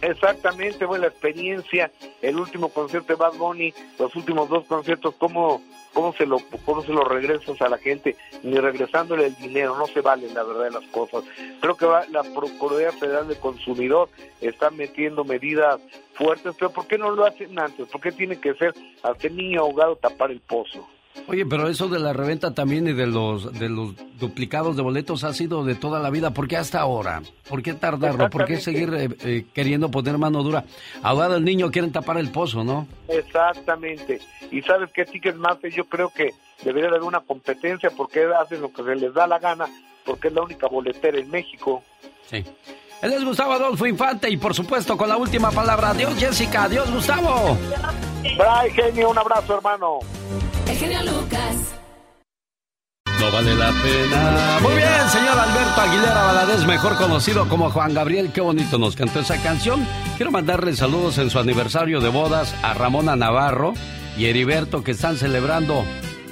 Exactamente, fue la experiencia, el último concierto de Bad Bunny, los últimos dos conciertos, cómo, cómo se lo cómo se lo regresas a la gente, ni regresándole el dinero, no se valen la verdad de las cosas. Creo que va, la Procuraduría Federal del Consumidor está metiendo medidas fuertes, pero ¿por qué no lo hacen antes? ¿Por qué tiene que ser hasta el niño ahogado tapar el pozo? Oye, pero eso de la reventa también y de los de los duplicados de boletos ha sido de toda la vida. ¿Por qué hasta ahora? ¿Por qué tardarlo? ¿Por qué seguir eh, eh, queriendo poner mano dura? Ahogado el niño, quieren tapar el pozo, ¿no? Exactamente. Y sabes que Ticketmaster yo creo que debería haber una competencia porque hacen lo que se les da la gana, porque es la única boletera en México. Sí. Él es Gustavo Adolfo Infante y por supuesto con la última palabra. Adiós Jessica, adiós Gustavo. Bye, genio, un abrazo, hermano. El genio Lucas. No vale la pena. Muy bien, señor Alberto Aguilera Valadez, mejor conocido como Juan Gabriel. Qué bonito nos cantó esa canción. Quiero mandarle saludos en su aniversario de bodas a Ramona Navarro y Heriberto que están celebrando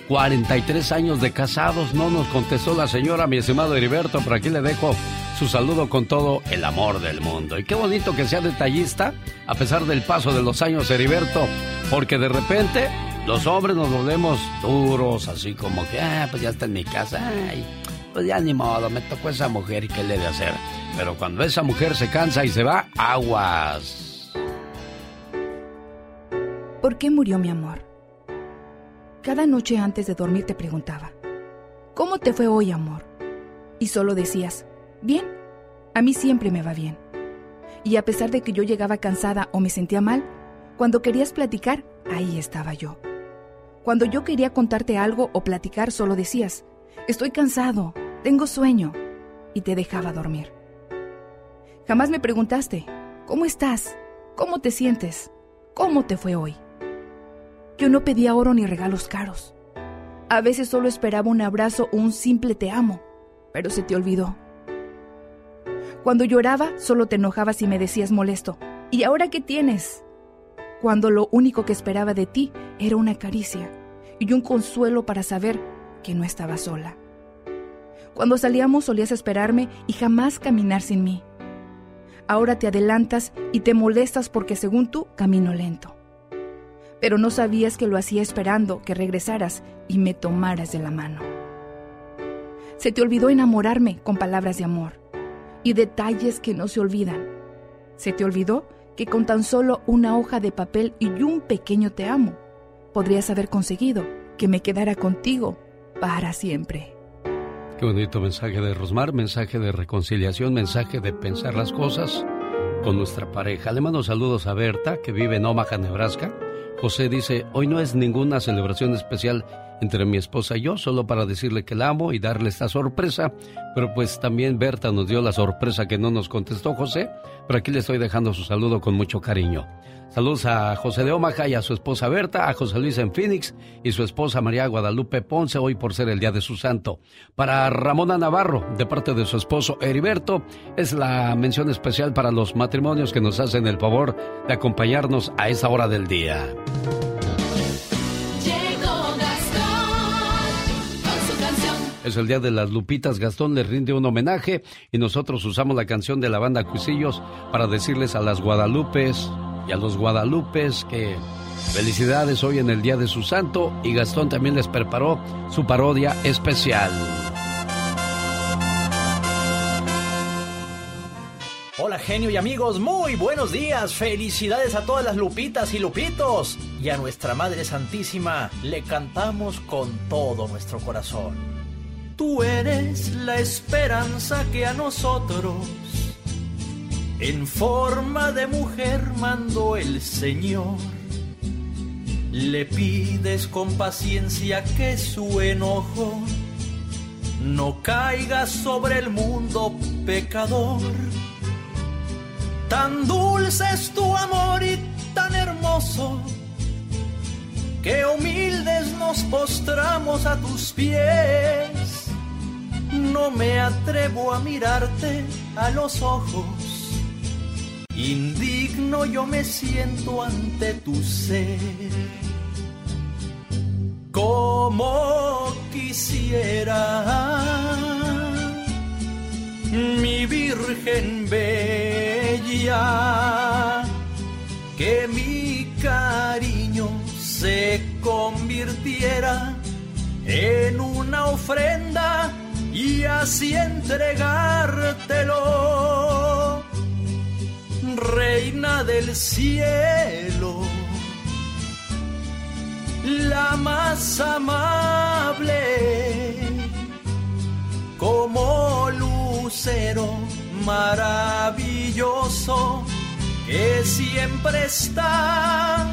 43 años de casados. No nos contestó la señora, mi estimado Heriberto, pero aquí le dejo su saludo con todo el amor del mundo. Y qué bonito que sea detallista, a pesar del paso de los años, Heriberto, porque de repente los hombres nos volvemos duros, así como que, ah, pues ya está en mi casa. Ay, pues ya ni modo, me tocó esa mujer y qué le he de hacer. Pero cuando esa mujer se cansa y se va, aguas. ¿Por qué murió mi amor? Cada noche antes de dormir te preguntaba, ¿cómo te fue hoy, amor? Y solo decías, bien, a mí siempre me va bien. Y a pesar de que yo llegaba cansada o me sentía mal, cuando querías platicar, ahí estaba yo. Cuando yo quería contarte algo o platicar, solo decías, estoy cansado, tengo sueño, y te dejaba dormir. Jamás me preguntaste, ¿cómo estás? ¿Cómo te sientes? ¿Cómo te fue hoy? Yo no pedía oro ni regalos caros. A veces solo esperaba un abrazo o un simple te amo, pero se te olvidó. Cuando lloraba, solo te enojabas y me decías molesto, ¿y ahora qué tienes? Cuando lo único que esperaba de ti era una caricia y un consuelo para saber que no estaba sola. Cuando salíamos solías esperarme y jamás caminar sin mí. Ahora te adelantas y te molestas porque según tú camino lento. Pero no sabías que lo hacía esperando que regresaras y me tomaras de la mano. Se te olvidó enamorarme con palabras de amor y detalles que no se olvidan. Se te olvidó que con tan solo una hoja de papel y un pequeño te amo, podrías haber conseguido que me quedara contigo para siempre. Qué bonito mensaje de Rosmar, mensaje de reconciliación, mensaje de pensar las cosas con nuestra pareja. Le mando saludos a Berta, que vive en Omaha, Nebraska. José dice, hoy no es ninguna celebración especial entre mi esposa y yo, solo para decirle que la amo y darle esta sorpresa. Pero pues también Berta nos dio la sorpresa que no nos contestó José, pero aquí le estoy dejando su saludo con mucho cariño. Saludos a José de Omaha y a su esposa Berta, a José Luis en Phoenix y su esposa María Guadalupe Ponce hoy por ser el día de su santo. Para Ramona Navarro, de parte de su esposo Heriberto, es la mención especial para los matrimonios que nos hacen el favor de acompañarnos a esa hora del día. Es el día de las Lupitas. Gastón le rinde un homenaje y nosotros usamos la canción de la banda Cuisillos para decirles a las Guadalupes y a los Guadalupes que felicidades hoy en el día de su santo y Gastón también les preparó su parodia especial. Hola genio y amigos, muy buenos días. Felicidades a todas las lupitas y lupitos. Y a nuestra Madre Santísima le cantamos con todo nuestro corazón. Tú eres la esperanza que a nosotros en forma de mujer mandó el Señor. Le pides con paciencia que su enojo no caiga sobre el mundo pecador. Tan dulce es tu amor y tan hermoso que humildes nos postramos a tus pies no me atrevo a mirarte a los ojos. Indigno yo me siento ante tu ser. Como quisiera mi Virgen Bella que mi cariño se convirtiera en una ofrenda y así entregártelo, reina del cielo, la más amable, como lucero maravilloso que siempre está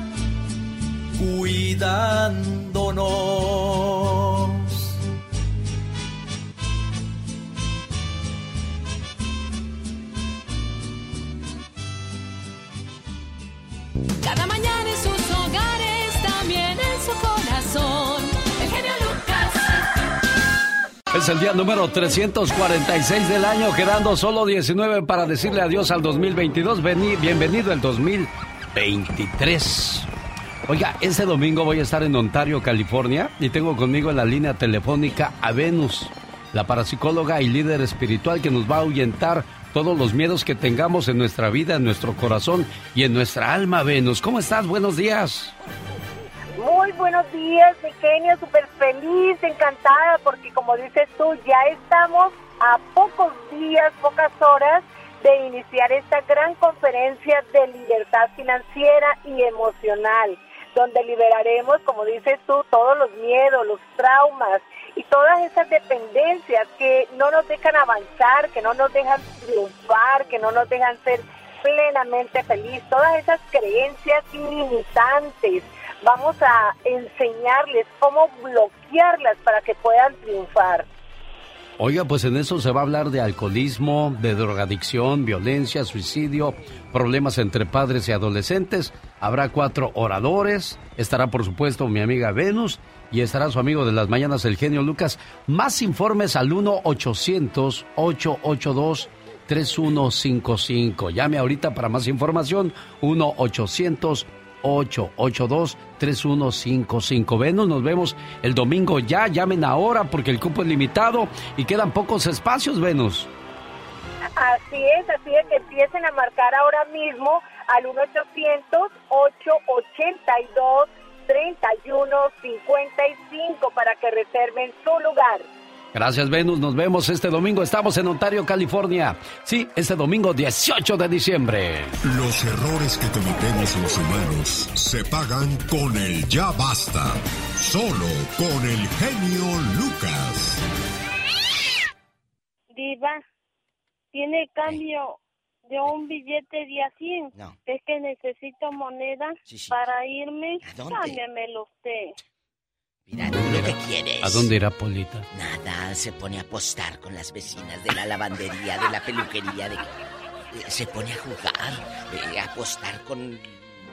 cuidándonos. Cada mañana en sus hogares, también en su corazón. El genio Lucas. Es el día número 346 del año, quedando solo 19 para decirle adiós al 2022. Vení- bienvenido el 2023. Oiga, este domingo voy a estar en Ontario, California, y tengo conmigo en la línea telefónica a Venus, la parapsicóloga y líder espiritual que nos va a ahuyentar todos los miedos que tengamos en nuestra vida, en nuestro corazón y en nuestra alma, Venus. ¿Cómo estás? Buenos días. Muy buenos días, genio, súper feliz, encantada, porque como dices tú, ya estamos a pocos días, pocas horas de iniciar esta gran conferencia de libertad financiera y emocional, donde liberaremos, como dices tú, todos los miedos, los traumas y todas esas dependencias que no nos dejan avanzar, que no nos dejan triunfar, que no nos dejan ser plenamente feliz, todas esas creencias limitantes. Vamos a enseñarles cómo bloquearlas para que puedan triunfar. Oiga, pues en eso se va a hablar de alcoholismo, de drogadicción, violencia, suicidio, problemas entre padres y adolescentes. Habrá cuatro oradores. Estará, por supuesto, mi amiga Venus y estará su amigo de las mañanas, el genio Lucas. Más informes al 1-800-882-3155. Llame ahorita para más información. 1-800-882-3155. Venus, nos vemos el domingo ya. Llamen ahora porque el cupo es limitado y quedan pocos espacios, Venus. Así es, así es que empiecen a marcar ahora mismo al 1-800-882-3155 para que reserven su lugar. Gracias, Venus. Nos vemos este domingo. Estamos en Ontario, California. Sí, este domingo 18 de diciembre. Los errores que cometemos los humanos se pagan con el ya basta. Solo con el genio Lucas. Diva, ¿tiene cambio de un billete de a 100? Es que necesito moneda para irme. dónde? Cámbiamelo usted. Mira, tú lo que quieres. ¿A dónde irá Polita? Nada, se pone a apostar con las vecinas de la lavandería, de la peluquería, de... eh, se pone a jugar, eh, a apostar con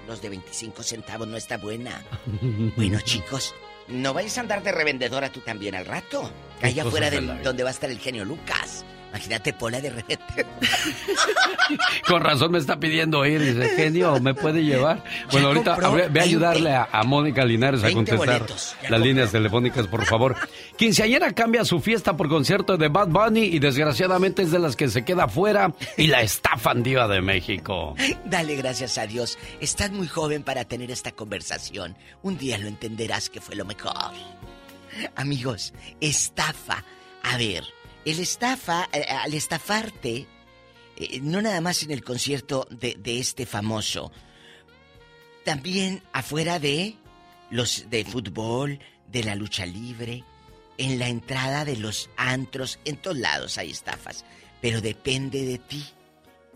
los de 25 centavos, no está buena. (laughs) Bueno, chicos, no vayas a andar de revendedora tú también al rato. Allá afuera de la donde va a estar el genio Lucas. Imagínate Pola de revendedora. Con razón me está pidiendo ir. Dice, genio, ¿me puede llevar? Bueno, ahorita a ve a 20. ayudarle a, a Mónica Linares a 20 contestar boletos, las compró. líneas telefónicas, por favor. Quinceañera cambia su fiesta por concierto de Bad Bunny y desgraciadamente es de las que se queda fuera y la estafan diva de México. Dale gracias a Dios. Estás muy joven para tener esta conversación. Un día lo entenderás que fue lo mejor. Amigos, estafa. A ver, el estafa, eh, al estafarte, eh, no nada más en el concierto de, este famoso, también afuera de los de fútbol, de la lucha libre, en la entrada de los antros, en todos lados hay estafas. Pero depende de ti.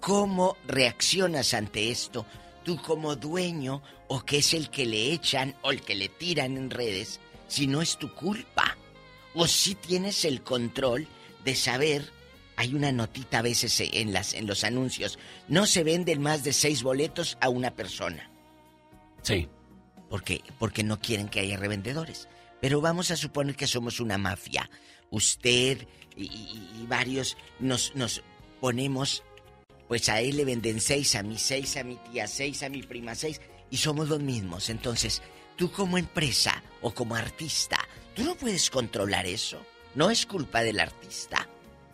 ¿Cómo reaccionas ante esto? Tú como dueño o que es el que le echan o el que le tiran en redes, si no es tu culpa. O si tienes el control de saber, hay una notita a veces en, las, en los anuncios, no se venden más de seis boletos a una persona. Sí. ¿Por qué? Porque no quieren que haya revendedores. Pero vamos a suponer que somos una mafia. Usted y, y- y varios nos, nos ponemos, pues a él le venden seis, a mí seis, a mi tía seis, a mi prima seis, y somos los mismos. Entonces, tú como empresa o como artista, tú no puedes controlar eso. No es culpa del artista,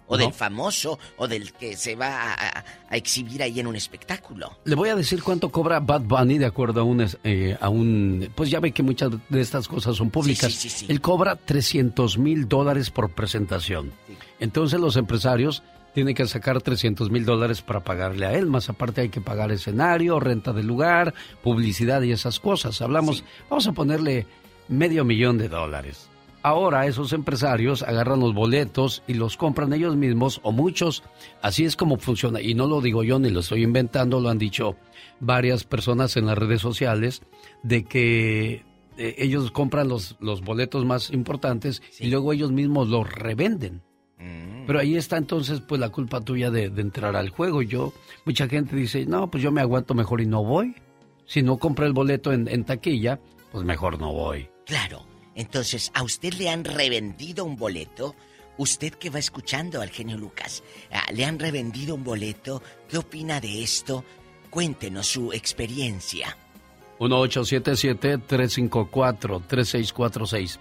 o No. del famoso, o del que se va a, exhibir ahí en un espectáculo. Le voy a decir cuánto cobra Bad Bunny de acuerdo a un, eh, a un... Pues ya ve que muchas de estas cosas son públicas. Sí, sí, sí, sí. Él cobra 300 mil dólares por presentación. Entonces los empresarios tienen que sacar 300 mil dólares para pagarle a él. Más aparte hay que pagar escenario, renta de lugar, publicidad y esas cosas. Hablamos, vamos a ponerle medio millón de dólares. Ahora esos empresarios agarran los boletos y los compran ellos mismos o muchos. Así es como funciona. Y no lo digo yo ni lo estoy inventando, lo han dicho varias personas en las redes sociales, de que eh, ellos compran los, los boletos más importantes y luego ellos mismos los revenden. Pero ahí está entonces pues la culpa tuya de, de entrar al juego. Yo, mucha gente dice, no, pues yo me aguanto mejor y no voy. Si no compré el boleto en, en taquilla, pues mejor no voy. Claro. Entonces, ¿a usted le han revendido un boleto? Usted que va escuchando al genio Lucas, ah, ¿le han revendido un boleto? ¿Qué opina de esto? Cuéntenos su experiencia. 1877-354-3646.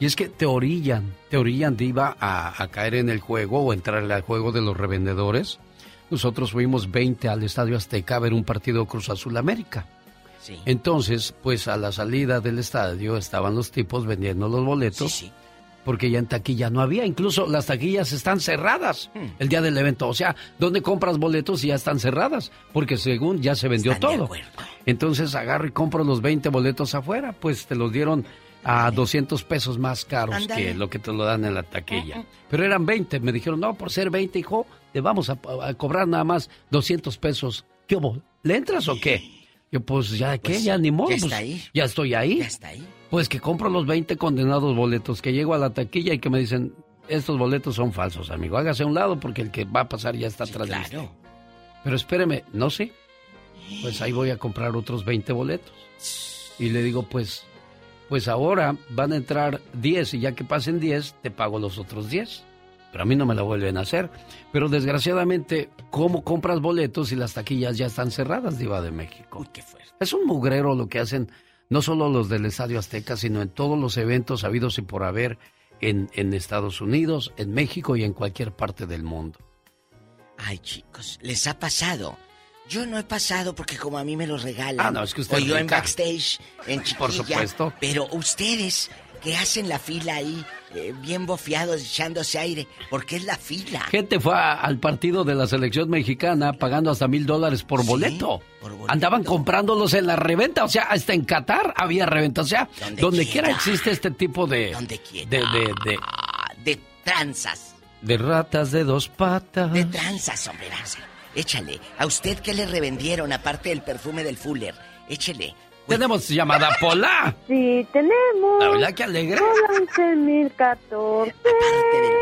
Y es que te orillan, te orillan, Diva, a, a caer en el juego o entrarle al juego de los revendedores. Nosotros fuimos 20 al Estadio Azteca a ver un partido Cruz Azul América. Entonces, pues a la salida del estadio estaban los tipos vendiendo los boletos. Porque ya en taquilla no había, incluso las taquillas están cerradas Hmm. el día del evento. O sea, ¿dónde compras boletos y ya están cerradas? Porque según ya se vendió todo. Entonces agarro y compro los 20 boletos afuera, pues te los dieron a 200 pesos más caros que lo que te lo dan en la taquilla. Pero eran 20, me dijeron, no, por ser 20, hijo, te vamos a, a cobrar nada más 200 pesos. ¿Qué hubo? ¿Le entras o qué? Yo, pues, ¿ya qué? Pues, ya ni modo. ya está pues, ahí. Ya estoy ahí. Ya está ahí. Pues que compro los 20 condenados boletos, que llego a la taquilla y que me dicen, estos boletos son falsos, amigo. Hágase a un lado porque el que va a pasar ya está atrás de usted". Pero espéreme, no sé. Pues ahí voy a comprar otros 20 boletos. Y le digo, pues, pues ahora van a entrar 10 y ya que pasen 10, te pago los otros 10. Pero a mí no me la vuelven a hacer. Pero desgraciadamente, ¿cómo compras boletos si las taquillas ya están cerradas, Diva de México? Es un mugrero lo que hacen no solo los del Estadio Azteca, sino en todos los eventos habidos y por haber en, en Estados Unidos, en México y en cualquier parte del mundo. Ay, chicos, ¿les ha pasado? Yo no he pasado porque como a mí me los regalan. Ah, no, es que usted O yo en backstage, en chiquilla. Por supuesto. Pero ustedes que hacen la fila ahí, eh, bien bofiados, echándose aire, ¿por qué es la fila? Gente fue a- al partido de la selección mexicana pagando hasta mil dólares por boleto. Andaban comprándolos en la reventa, o sea, hasta en Qatar había reventa. O sea, Donde donde, quiera. quiera existe este tipo de. De, de, de, de tranzas. De ratas de dos patas. De tranzas, hombre. Échale. ¿A usted qué le revendieron aparte del perfume del Fuller? Échele. Tenemos llamada Pola. Sí, tenemos. Hola, qué alegre. Hola, 11.014.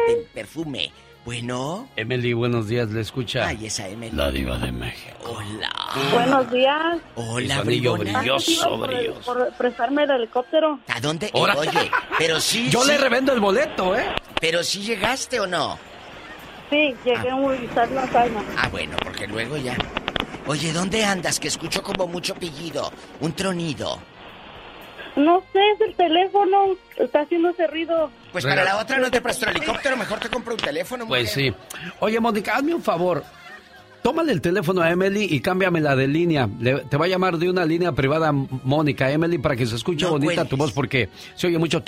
Del perfume. Bueno. Emily, buenos días, le escucha. Ay, esa Emily. La diva de México. Hola. Buenos días. Hola, bribona. brilloso, Por, brilloso. por prestarme el helicóptero. ¿A dónde? Ahora. Eh, oye, pero sí. (laughs) Yo sí. le revendo el boleto, ¿eh? Pero sí llegaste o no. Sí, llegué a utilizar la calma. Ah, bueno, porque luego ya. Oye, ¿dónde andas? Que escucho como mucho pillido. Un tronido. No sé, es el teléfono. Está haciendo ese ruido. Pues para la otra no te presto el helicóptero, mejor te compro un teléfono. Pues mujer. sí. Oye, Mónica, hazme un favor. Tómale el teléfono a Emily y cámbiamela de línea. Le- te va a llamar de una línea privada Mónica, Emily, para que se escuche No bonita tu voz, porque se oye mucho.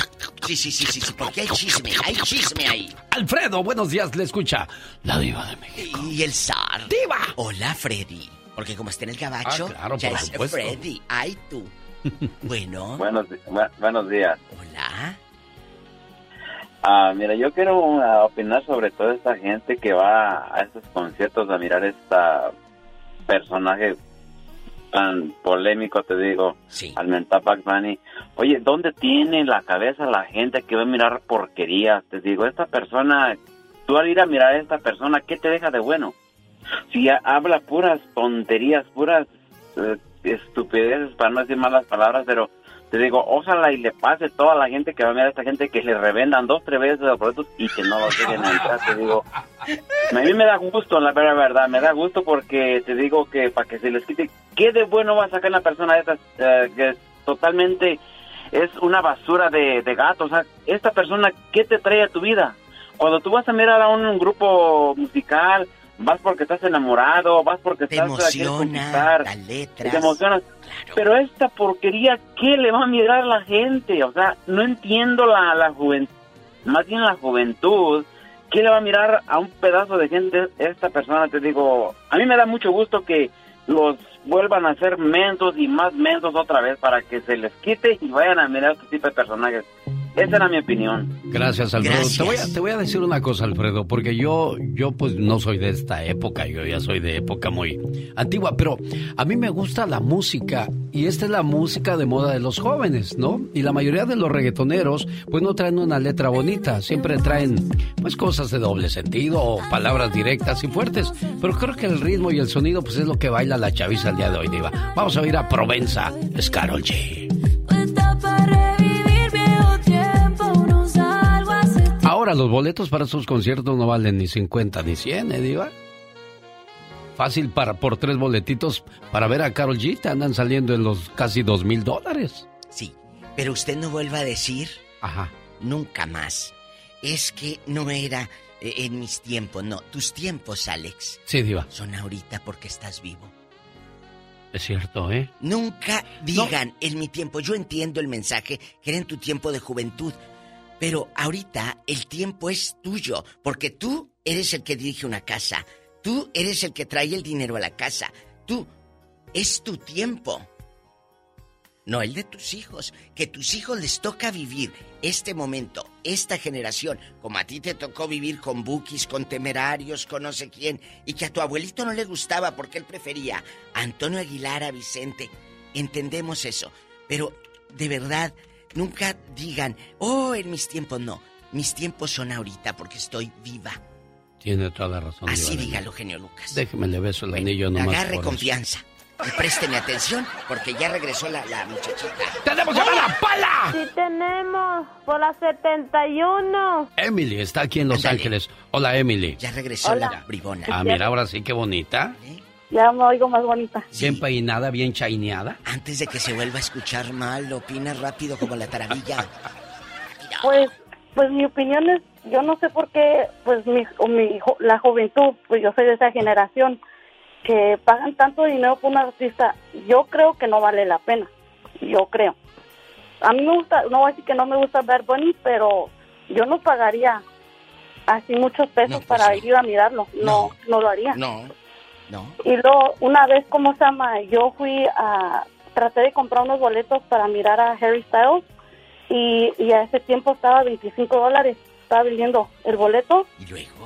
Sí, sí, sí, sí, sí, porque hay chisme, hay chisme ahí. Alfredo, buenos días, le escucha. La diva de México. Y el zar. ¡Diva! Hola, Freddy. Porque como está en el gabacho, Ah, claro, ya es supuesto. Freddy. Ay, tú. (laughs) Bueno. Buenos, días. Hola. Ah, mira, yo quiero ah, opinar sobre toda esta gente que va a estos conciertos a mirar esta personaje tan polémico, te digo, al mentar Bugs Bunny. Oye, ¿dónde tiene la cabeza la gente que va a mirar porquerías? Te digo, esta persona, tú al ir a mirar a esta persona, ¿qué te deja de bueno? Ha- habla puras tonterías, puras eh, estupideces, para no decir malas palabras, pero te digo, ojalá y le pase toda la gente que va a mirar a esta gente que le revendan dos, tres veces los productos y que no los dejen entrar, te digo. A mí me da gusto, la verdad, me da gusto porque te digo que para que se les quite, ¿qué de bueno va a sacar una persona de estas eh, que es totalmente es una basura de, de gato? O sea, esta persona, ¿qué te trae a tu vida? Cuando tú vas a mirar a un grupo musical, vas porque estás enamorado, vas porque Te estás emociona las letras. te emocionas. Pero esta porquería, ¿qué le va a mirar la gente? O sea, no entiendo la, la juventud, más bien la juventud, ¿qué le va a mirar a un pedazo de gente esta persona? Te digo, a mí me da mucho gusto que los vuelvan a ser mentos y más mentos otra vez para que se les quite y vayan a mirar este tipo de personajes. Esa era mi opinión. Gracias, Alfredo. Gracias. Te, voy a, te voy a decir una cosa, Alfredo, porque yo, yo pues no soy de esta época, yo ya soy de época muy antigua, pero a mí me gusta la música y esta es la música de moda de los jóvenes, ¿no? Y la mayoría de los reggaetoneros pues no traen una letra bonita, siempre traen pues cosas de doble sentido o palabras directas y fuertes, pero creo que el ritmo y el sonido pues es lo que baila la chaviza el día de hoy, Diva. Vamos a oír a Provenza, es Karol G. Ahora los boletos para esos conciertos no valen ni 50 ni 100, ¿eh, Diva? Fácil para por tres boletitos para ver a Carol G te andan saliendo en los casi dos mil dólares. Sí, pero usted no vuelva a decir Ajá. nunca más. Es que no era eh, en mis tiempos, no. Tus tiempos, Alex, Sí, Diva. son ahorita porque estás vivo. Es cierto, ¿eh? Nunca digan, en mi tiempo, yo entiendo el mensaje, que era en tu tiempo de juventud, pero ahorita el tiempo es tuyo, porque tú eres el que dirige una casa, tú eres el que trae el dinero a la casa, tú, es tu tiempo. No el de tus hijos, que tus hijos les toca vivir este momento, esta generación, como a ti te tocó vivir con bookies, con temerarios, con no sé quién, y que a tu abuelito no le gustaba porque él prefería a Antonio Aguilar, a Vicente. Entendemos eso, pero de verdad, nunca digan, oh, en mis tiempos no. Mis tiempos son ahorita porque estoy viva. Tiene toda la razón. Así Diva dígalo, genio Lucas. Déjeme le beso el anillo nomás. Agarre por confianza. Y présteme atención porque ya regresó la, la muchachita. ¡Tenemos llamada, pala! Sí tenemos, por la 71. Emily está aquí en Los Ángeles. Hola, Emily. Ya regresó Hola. la bribona. Ah, mira, ahora sí, qué bonita. Ya me oigo más bonita. Bien peinada, bien chaineada. Antes de que se vuelva a escuchar mal, opina rápido como la taravilla. (laughs) Pues, pues mi opinión es, yo no sé por qué, pues mi, o mi la juventud, pues yo soy de esa generación, que pagan tanto dinero por un artista, yo creo que no vale la pena, yo creo. A mí me gusta, no voy a decir que no me gusta Bad Bunny, pero yo no pagaría así muchos pesos para ir a mirarlo, no, no lo haría. No, no. Y luego, una vez, ¿cómo se llama? Yo fui a... Traté de comprar unos boletos para mirar a Harry Styles y, y a ese tiempo estaba 25 dólares. Estaba vendiendo el boleto.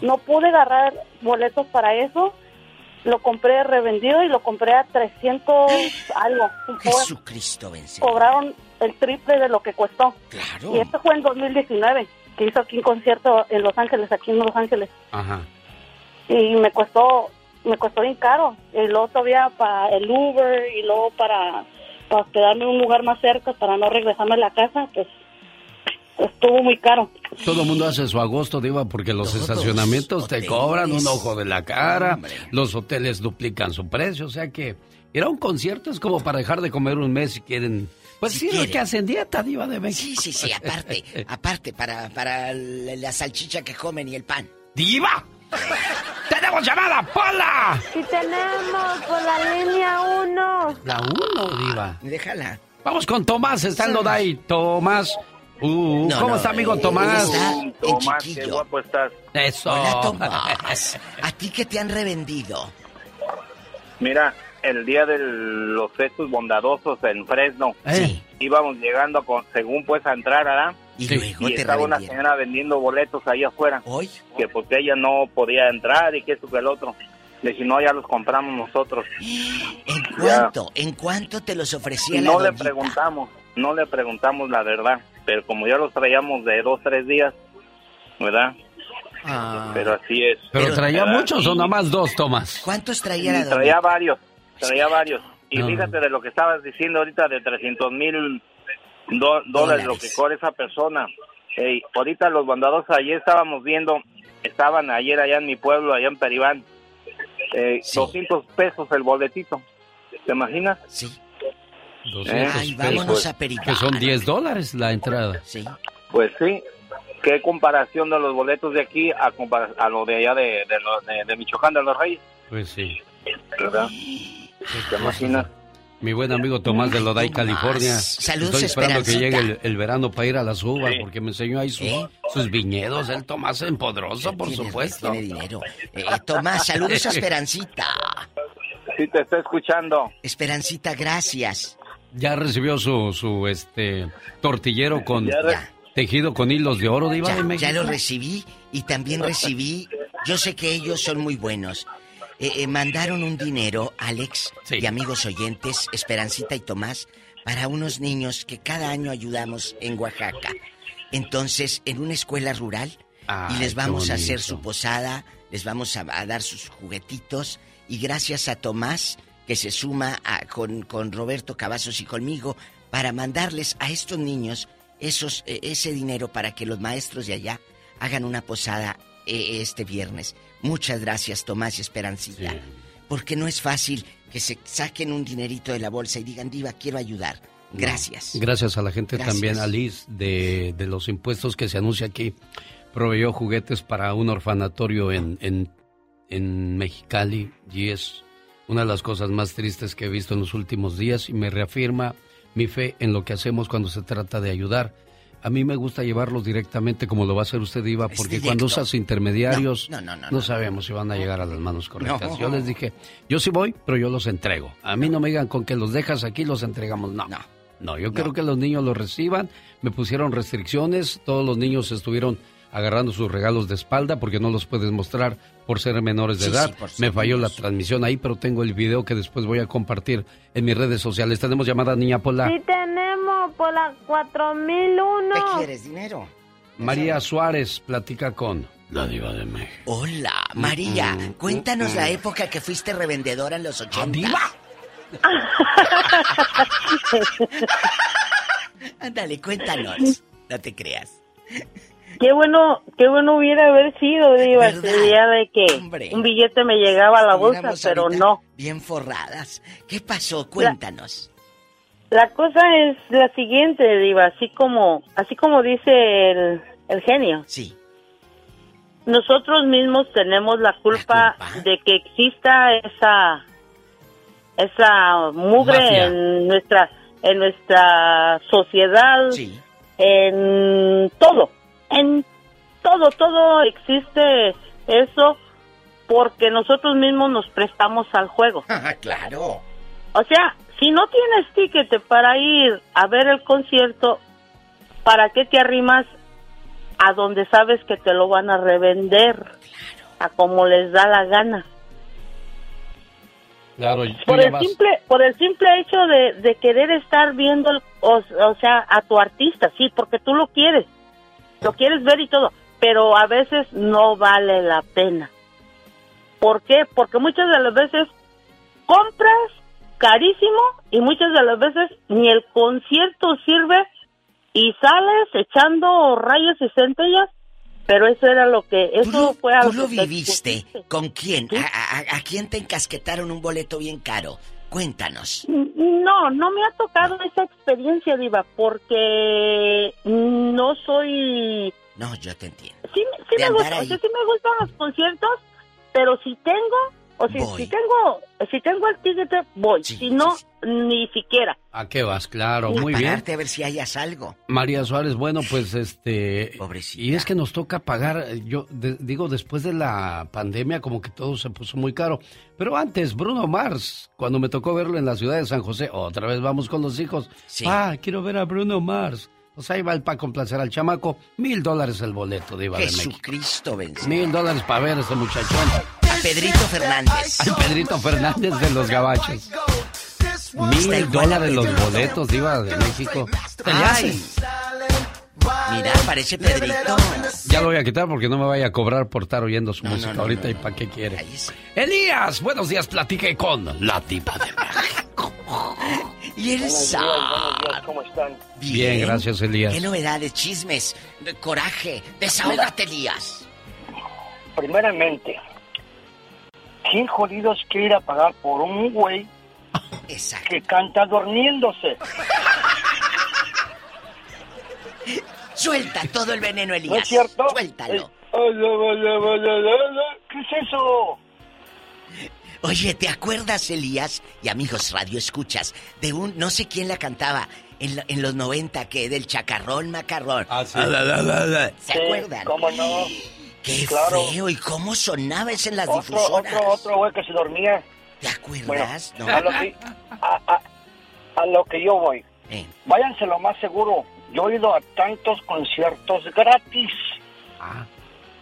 No pude agarrar boletos para eso. Lo compré revendido y lo compré a 300 algo. Jesucristo vencedor. Cobraron el triple de lo que costó. Claro. Y esto fue en 2019, que hizo aquí un concierto en Los Ángeles, aquí en Los Ángeles Ajá. y me costó me costó bien caro y luego todavía para el Uber y luego para, para quedarme en un lugar más cerca para no regresarme a la casa pues estuvo muy caro Todo el mundo hace su agosto, Diva, porque los estacionamientos te cobran un ojo de la cara, los hoteles duplican su precio, o sea que ir a un concierto es como para dejar de comer un mes si quieren. Pues sí, los quieren. que hacen dieta, Diva de México. Sí, sí, sí, aparte, (laughs) aparte, para, para la salchicha que comen y el pan. ¡Diva! ¡Tenemos llamada, Pola! y tenemos por la línea 1 La uno, Diva. Déjala. Vamos con Tomás, está en Loday. Tomás. Uh, No, ¿Cómo no, está, amigo él Tomás? está en Tomás, qué chiquillo. guapo estás. Eso. Hola, Tomás. ¿A ti qué te han revendido? Mira, el día de los gestos bondadosos en Fresno, Sí. íbamos llegando con, según pues a entrar, ¿verdad? Y luego te estaba una señora vendiendo boletos ahí afuera. ¿Hoy? Que porque ella no podía entrar y que esto que el otro. Le dije, no, ya los compramos nosotros. (gasps) ¿En Ya. cuánto? ¿En cuánto te los ofrecía la No le doñita? preguntamos, no le preguntamos la verdad. Pero como ya los traíamos de dos, tres días, ¿verdad? Ah. Pero así es. ¿Pero traía ¿verdad? muchos o nomás dos, Tomás? ¿Cuántos traía Y la doña? traía varios, traía varios. Y No. fíjate de lo que estabas diciendo ahorita de 300 mil do- dólares, lo que cobra esa persona. Ey, ahorita los bondados ayer estábamos viendo, estaban ayer allá en mi pueblo, allá en Peribán, eh, 200 pesos el boletito. ¿Te imaginas? Sí. 200 Ay, vámonos pesos, a Pericán. Que son 10 dólares la entrada. Sí. Pues sí. ¿Qué comparación de los boletos de aquí a, compara- a lo de allá de, de, de- de Michoacán, de los Reyes? Pues sí. ¿Verdad? ¿Te imaginas? Mi buen amigo Tomás de Loday, California. Saludos, Estoy esperando que llegue el, el verano para ir a las uvas, Sí. porque me enseñó ahí sus, ¿Eh? sus viñedos. El Tomás empodroso, por Tiene- supuesto. Tiene dinero. Eh, Tomás, saludos a (laughs) Esperancita. Sí, te estoy escuchando. Esperancita, gracias. Ya recibió su, su este tortillero con Ya tejido con hilos de oro de Iba Ya, de México. ya lo recibí y también recibí, yo sé que ellos son muy buenos. Eh, eh, mandaron un dinero, Alex, y amigos oyentes, Esperancita y Tomás, para unos niños que cada año ayudamos en Oaxaca. Entonces, en una escuela rural, y les vamos a hacer su posada, les vamos a, a dar sus juguetitos, y gracias a Tomás, que se suma a- con, con Roberto Cavazos y conmigo, para mandarles a estos niños esos, eh, ese dinero para que los maestros de allá hagan una posada eh, este viernes. Muchas gracias, Tomás y Esperancita. Porque no es fácil que se saquen un dinerito de la bolsa y digan, Diva, quiero ayudar. Gracias. Gracias a la gente Gracias. también, a Liz, de, de los impuestos que se anuncia aquí. Proveyó juguetes para un orfanatorio en, en, en Mexicali y es una de las cosas más tristes que he visto en los últimos días y me reafirma mi fe en lo que hacemos cuando se trata de ayudar. A mí me gusta llevarlos directamente como lo va a hacer usted, Iba, porque cuando usas intermediarios No, no, no, no sabemos si van a llegar a las manos correctas. Yo les dije, yo sí voy, pero yo los entrego. A mí no me digan con que los dejas aquí, los entregamos. No, no, yo quiero que los niños los reciban. Me pusieron restricciones, todos los niños estuvieron agarrando sus regalos de espalda porque no los puedes mostrar por ser menores de Sí, edad. sí, me falló la transmisión ahí, pero tengo el video que después voy a compartir en mis redes sociales. Tenemos llamada Niña Pola. Sí tenemos por la 4001. ¿Qué quieres, dinero? María Suárez platica con la diva de México. Hola, María, Mm, cuéntanos mm, la mm. época que fuiste revendedora en los 80. (laughs) Ándale, cuéntanos. No te creas. Qué bueno, qué bueno hubiera haber sido, Diva, ese día de que un billete me llegaba a la bolsa, pero no. Bien forradas. ¿Qué pasó? Cuéntanos. La cosa es la siguiente, Diva, así como, así como dice el, el genio. Sí. Nosotros mismos tenemos la culpa, de que exista esa, esa mugre Mafia. en nuestra, en nuestra sociedad, en todo, en todo, todo existe eso porque nosotros mismos nos prestamos al juego. (laughs) claro. O sea, si no tienes ticket para ir a ver el concierto, ¿para qué te arrimas a donde sabes que te lo van a revender? A como les da la gana. Claro, Por el simple, por el simple hecho de, de querer estar viendo, el- o, o sea, a tu artista, sí, porque tú lo quieres, lo quieres ver y todo, pero a veces no vale la pena. ¿Por qué? Porque muchas de las veces compras carísimo y muchas de las veces ni el concierto sirve y sales echando rayos y centellas, pero eso era lo que, eso fue ¿Tú algo lo que te viviste? ¿Con quién? ¿A, a- a quién te encasquetaron un boleto bien caro? Cuéntanos. No, no me ha tocado esa experiencia, Diva, porque no soy... No, yo te entiendo. Sí, me, gusta, o sea, sí me gustan los conciertos, pero si tengo, o si, Voy. si tengo, si tengo el ticket, voy. si no, ni siquiera. ¿A qué vas? Claro, A muy bien. a ver si hayas algo. María Suárez, bueno, pues este... Y es que nos toca pagar, yo de- digo, después de la pandemia como que todo se puso muy caro. Pero antes, Bruno Mars, cuando me tocó verlo en la ciudad de San José, otra vez vamos con los hijos. Ah, quiero ver a Bruno Mars. Pues ahí va el para complacer al chamaco. Mil dólares el boleto de Iba de México. Jesucristo. Mil dólares para ver a ese muchachón. Pedrito Fernández. Al Pedrito Fernández de los Gabachos. Mil dólares los boletos de Iba de México. ¿Te le Ay. Mira, parece Pedrito. Ya lo voy a quitar porque no me vaya a cobrar por estar oyendo su No, música no, no, ahorita no, y para qué quiere. Elías, buenos días, platique con la tipa de México. Y el Buenos días, buenos días, ¿cómo están? Bien, gracias, Elías. ¿Qué novedades, chismes, de coraje? Desahógate, Elías. Primeramente, ¿quién jodidos quiere ir a pagar por un güey que canta durmiéndose? Suelta todo el veneno, Elías. ¿No es cierto? Suéltalo. ¿Qué es eso? Oye, ¿te acuerdas, Elías? Y amigos, radio escuchas, de un, no sé quién la cantaba, en, la- en los 90, que del chacarrón macarrón. Ah, sí. ¿Se Sí, acuerdan? ¿Cómo no? Qué Claro. feo, ¿y cómo sonaba eso en las Otro, difusoras? otro, otro güey que se dormía. ¿Te acuerdas? Bueno, a, lo que, a, a- a lo que yo voy. Eh. Váyanse lo más seguro. Yo he ido a tantos conciertos gratis. Ah.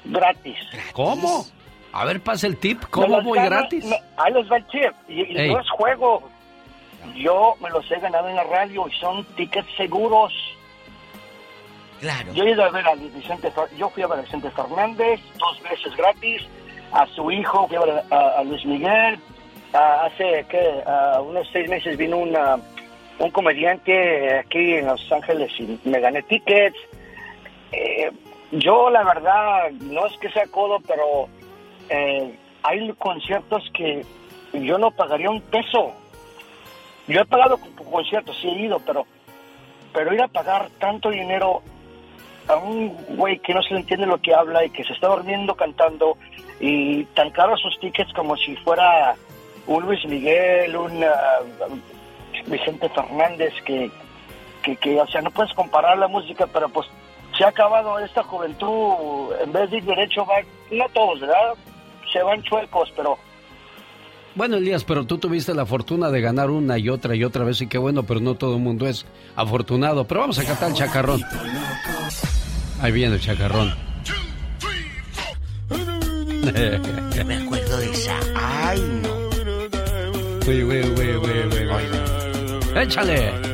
Gratis. ¿Cómo? A ver, pasa el tip. ¿Cómo voy gratis? me- ahí les va el tip. Y, y no es juego. Yo me los he ganado en la radio y son tickets seguros. Claro. Yo he ido a ver a Luis Vicente, yo fui a ver a Vicente Fernández dos veces gratis, a su hijo fui a ver a, Luis Miguel, a- hace que unos seis meses vino una, un comediante aquí en Los Ángeles y me gané tickets. Eh, yo la verdad no es que sea codo, pero eh, hay conciertos que yo no pagaría un peso. Yo he pagado con- con conciertos, sí he ido, pero pero ir a pagar tanto dinero a un güey que no se le entiende lo que habla y que se está durmiendo cantando y tan caros sus tickets como si fuera un Luis Miguel, un ah, Vicente Fernández, que, que, que, o sea, no puedes comparar la música, pero pues se ha acabado esta juventud, en vez de ir derecho, va, no todos, ¿verdad? Se van chuecos, pero bueno, Elías, pero tú tuviste la fortuna de ganar una y otra y otra vez y qué bueno, pero no todo el mundo es afortunado. Pero vamos a cantar el chacarrón. Ahí viene el chacarrón. (laughs) Me acuerdo de esa. Ay, no. Uy, uy, uy, uy, uy. Échale.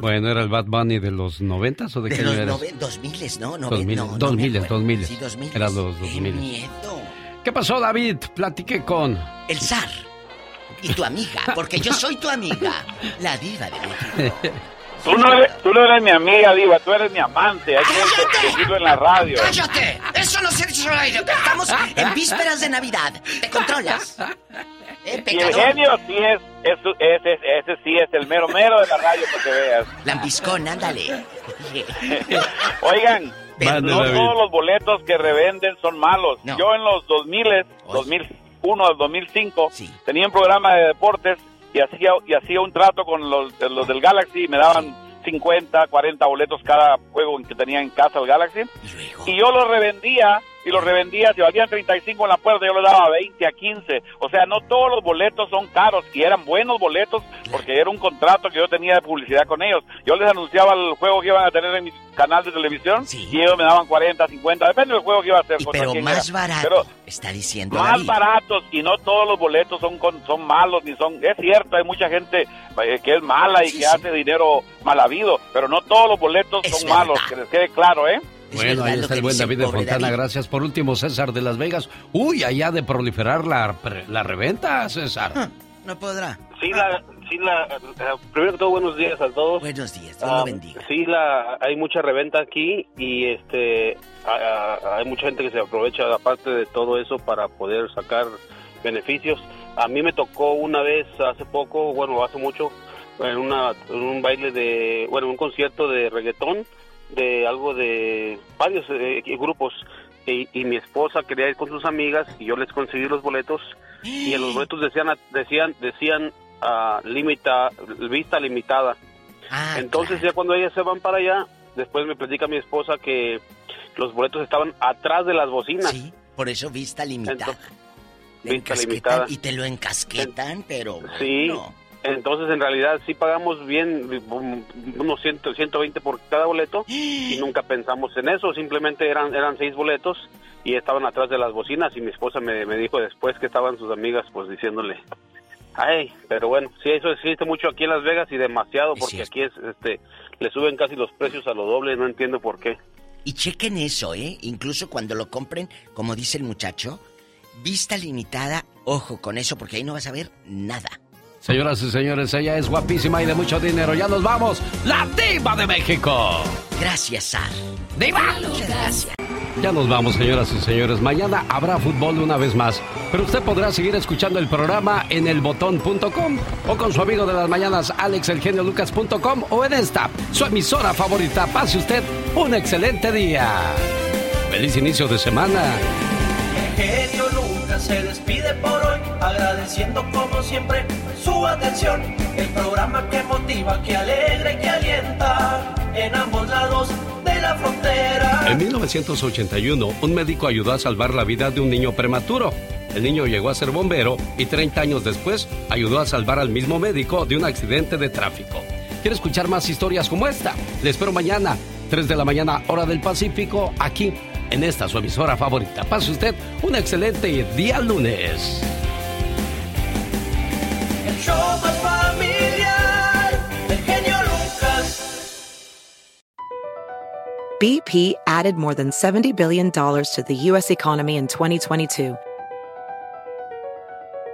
Bueno, ¿era el Bad Bunny de los noventas o de, de qué los año eres? nove- 2000 no, no, 2000, no, no 2000, me acuerdo. 2000. Sí, 2000. Era los Qué 2000. miedo. ¿Qué pasó, David? Platiqué con... El zar. Y tu amiga, porque yo soy tu amiga, la diva de México. (laughs) Tú no, eres, tú no eres mi amiga, Diva, tú eres mi amante. Hay que decirlo en la radio. ¡Cállate! Eso no se dice al aire. que Estamos en vísperas de Navidad. ¿Te controlas? Y el pecador. genio sí es, es, ese, ese sí es el mero mero de la radio, para que veas. Lambiscón, ándale. (laughs) Oigan, no David. todos los boletos que revenden son malos. Yo en los 2000, 2001 al 2005, tenía un programa de deportes y hacía, y hacía un trato con los, los del Galaxy y me daban 50, 40 boletos cada juego que tenía en casa el Galaxy. Y yo los revendía y los revendía, si valían 35 en la puerta, yo les daba 20 a 15. O sea, no todos los boletos son caros y eran buenos boletos porque era un contrato que yo tenía de publicidad con ellos. Yo les anunciaba el juego que iban a tener en mi canal de televisión y ellos me daban 40, 50, depende del juego que iba a hacer. contra Pero más era. barato, Pero está diciendo más David. baratos y no todos los boletos son con- son malos ni son es cierto hay mucha gente eh, que es mala y que hace dinero mal habido pero no todos los boletos son malos que les quede claro eh Bueno, ahí está el buen David de Fontana. Gracias por último, César de Las Vegas. Uy, allá de proliferar la, pre- la reventa, César. No podrá. Sí, la, sí, la, eh, primero que todo, buenos días a todos. Buenos días, Dios lo bendiga. Sí, la, hay mucha reventa aquí y este, a- a- hay mucha gente que se aprovecha aparte de todo eso para poder sacar beneficios. A mí me tocó una vez hace poco, bueno, hace mucho, en, una, en un baile de, bueno, un concierto de reggaetón, de algo de varios eh, grupos. Y, y mi esposa quería ir con sus amigas y yo les conseguí los boletos. Y en los boletos decían decían decían ah, limita vista limitada. Entonces ya cuando ellas se van para allá después me platica mi esposa que los boletos estaban atrás de las bocinas. Por eso vista limitada. vista Encasquetan limitada. Y te lo encasquetan, pero sí bueno. Entonces en realidad sí pagamos bien um, unos 100, 120 por cada boleto (gasps) y nunca pensamos en eso simplemente eran eran seis boletos y estaban atrás de las bocinas y mi esposa me, me dijo después que estaban sus amigas pues diciéndole Ay, pero bueno, sí, eso existe mucho aquí en Las Vegas y demasiado porque aquí es, este, le suben casi los precios a lo doble, no entiendo por qué. Y chequen eso, ¿eh? Incluso cuando lo compren, como dice el muchacho, vista limitada, ojo con eso, porque ahí no vas a ver nada. Señoras y señores, ella es guapísima y de mucho dinero. Ya nos vamos. La diva de México. Gracias, Sar. ¡Diva! Muchas gracias. Ya nos vamos, señoras y señores. Mañana habrá fútbol una vez más. Pero usted podrá seguir escuchando el programa en elbotón.com o con su amigo de las mañanas, alexelgeniolucas.com o en esta, su emisora favorita. Pase usted un excelente día. Feliz inicio de semana. El genio Lucas se despide por hoy, agradeciendo como siempre su atención. El programa que motiva, que alegra y que alienta en ambos lados de la frontera. En 1981, un médico ayudó a salvar la vida de un niño prematuro. El niño llegó a ser bombero y 30 años después ayudó a salvar al mismo médico de un accidente de tráfico. ¿Quiere escuchar más historias como esta? Le espero mañana, 3 de la mañana, hora del Pacífico, aquí en esta su emisora favorita. Pase usted un excelente día lunes. El show más familiar del genio Lucas. BP added more than $70 billion to the U.S. economy in 2022.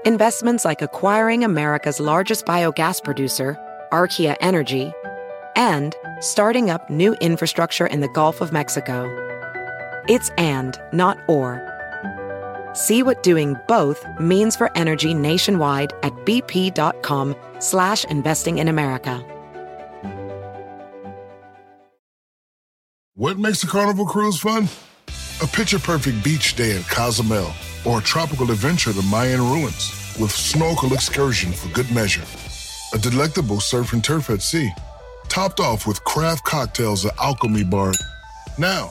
Investments like acquiring America's largest biogas producer, Archaea Energy, and starting up new infrastructure in the Gulf of Mexico. It's and, not or. See what doing both means for energy nationwide at bp.com slash investing in America. What makes a carnival cruise fun? a picture perfect beach day at Cozumel, or a tropical adventure to Mayan ruins with snorkel excursion for good measure. A delectable surf and turf at sea, topped off with craft cocktails at Alchemy Bar. Now,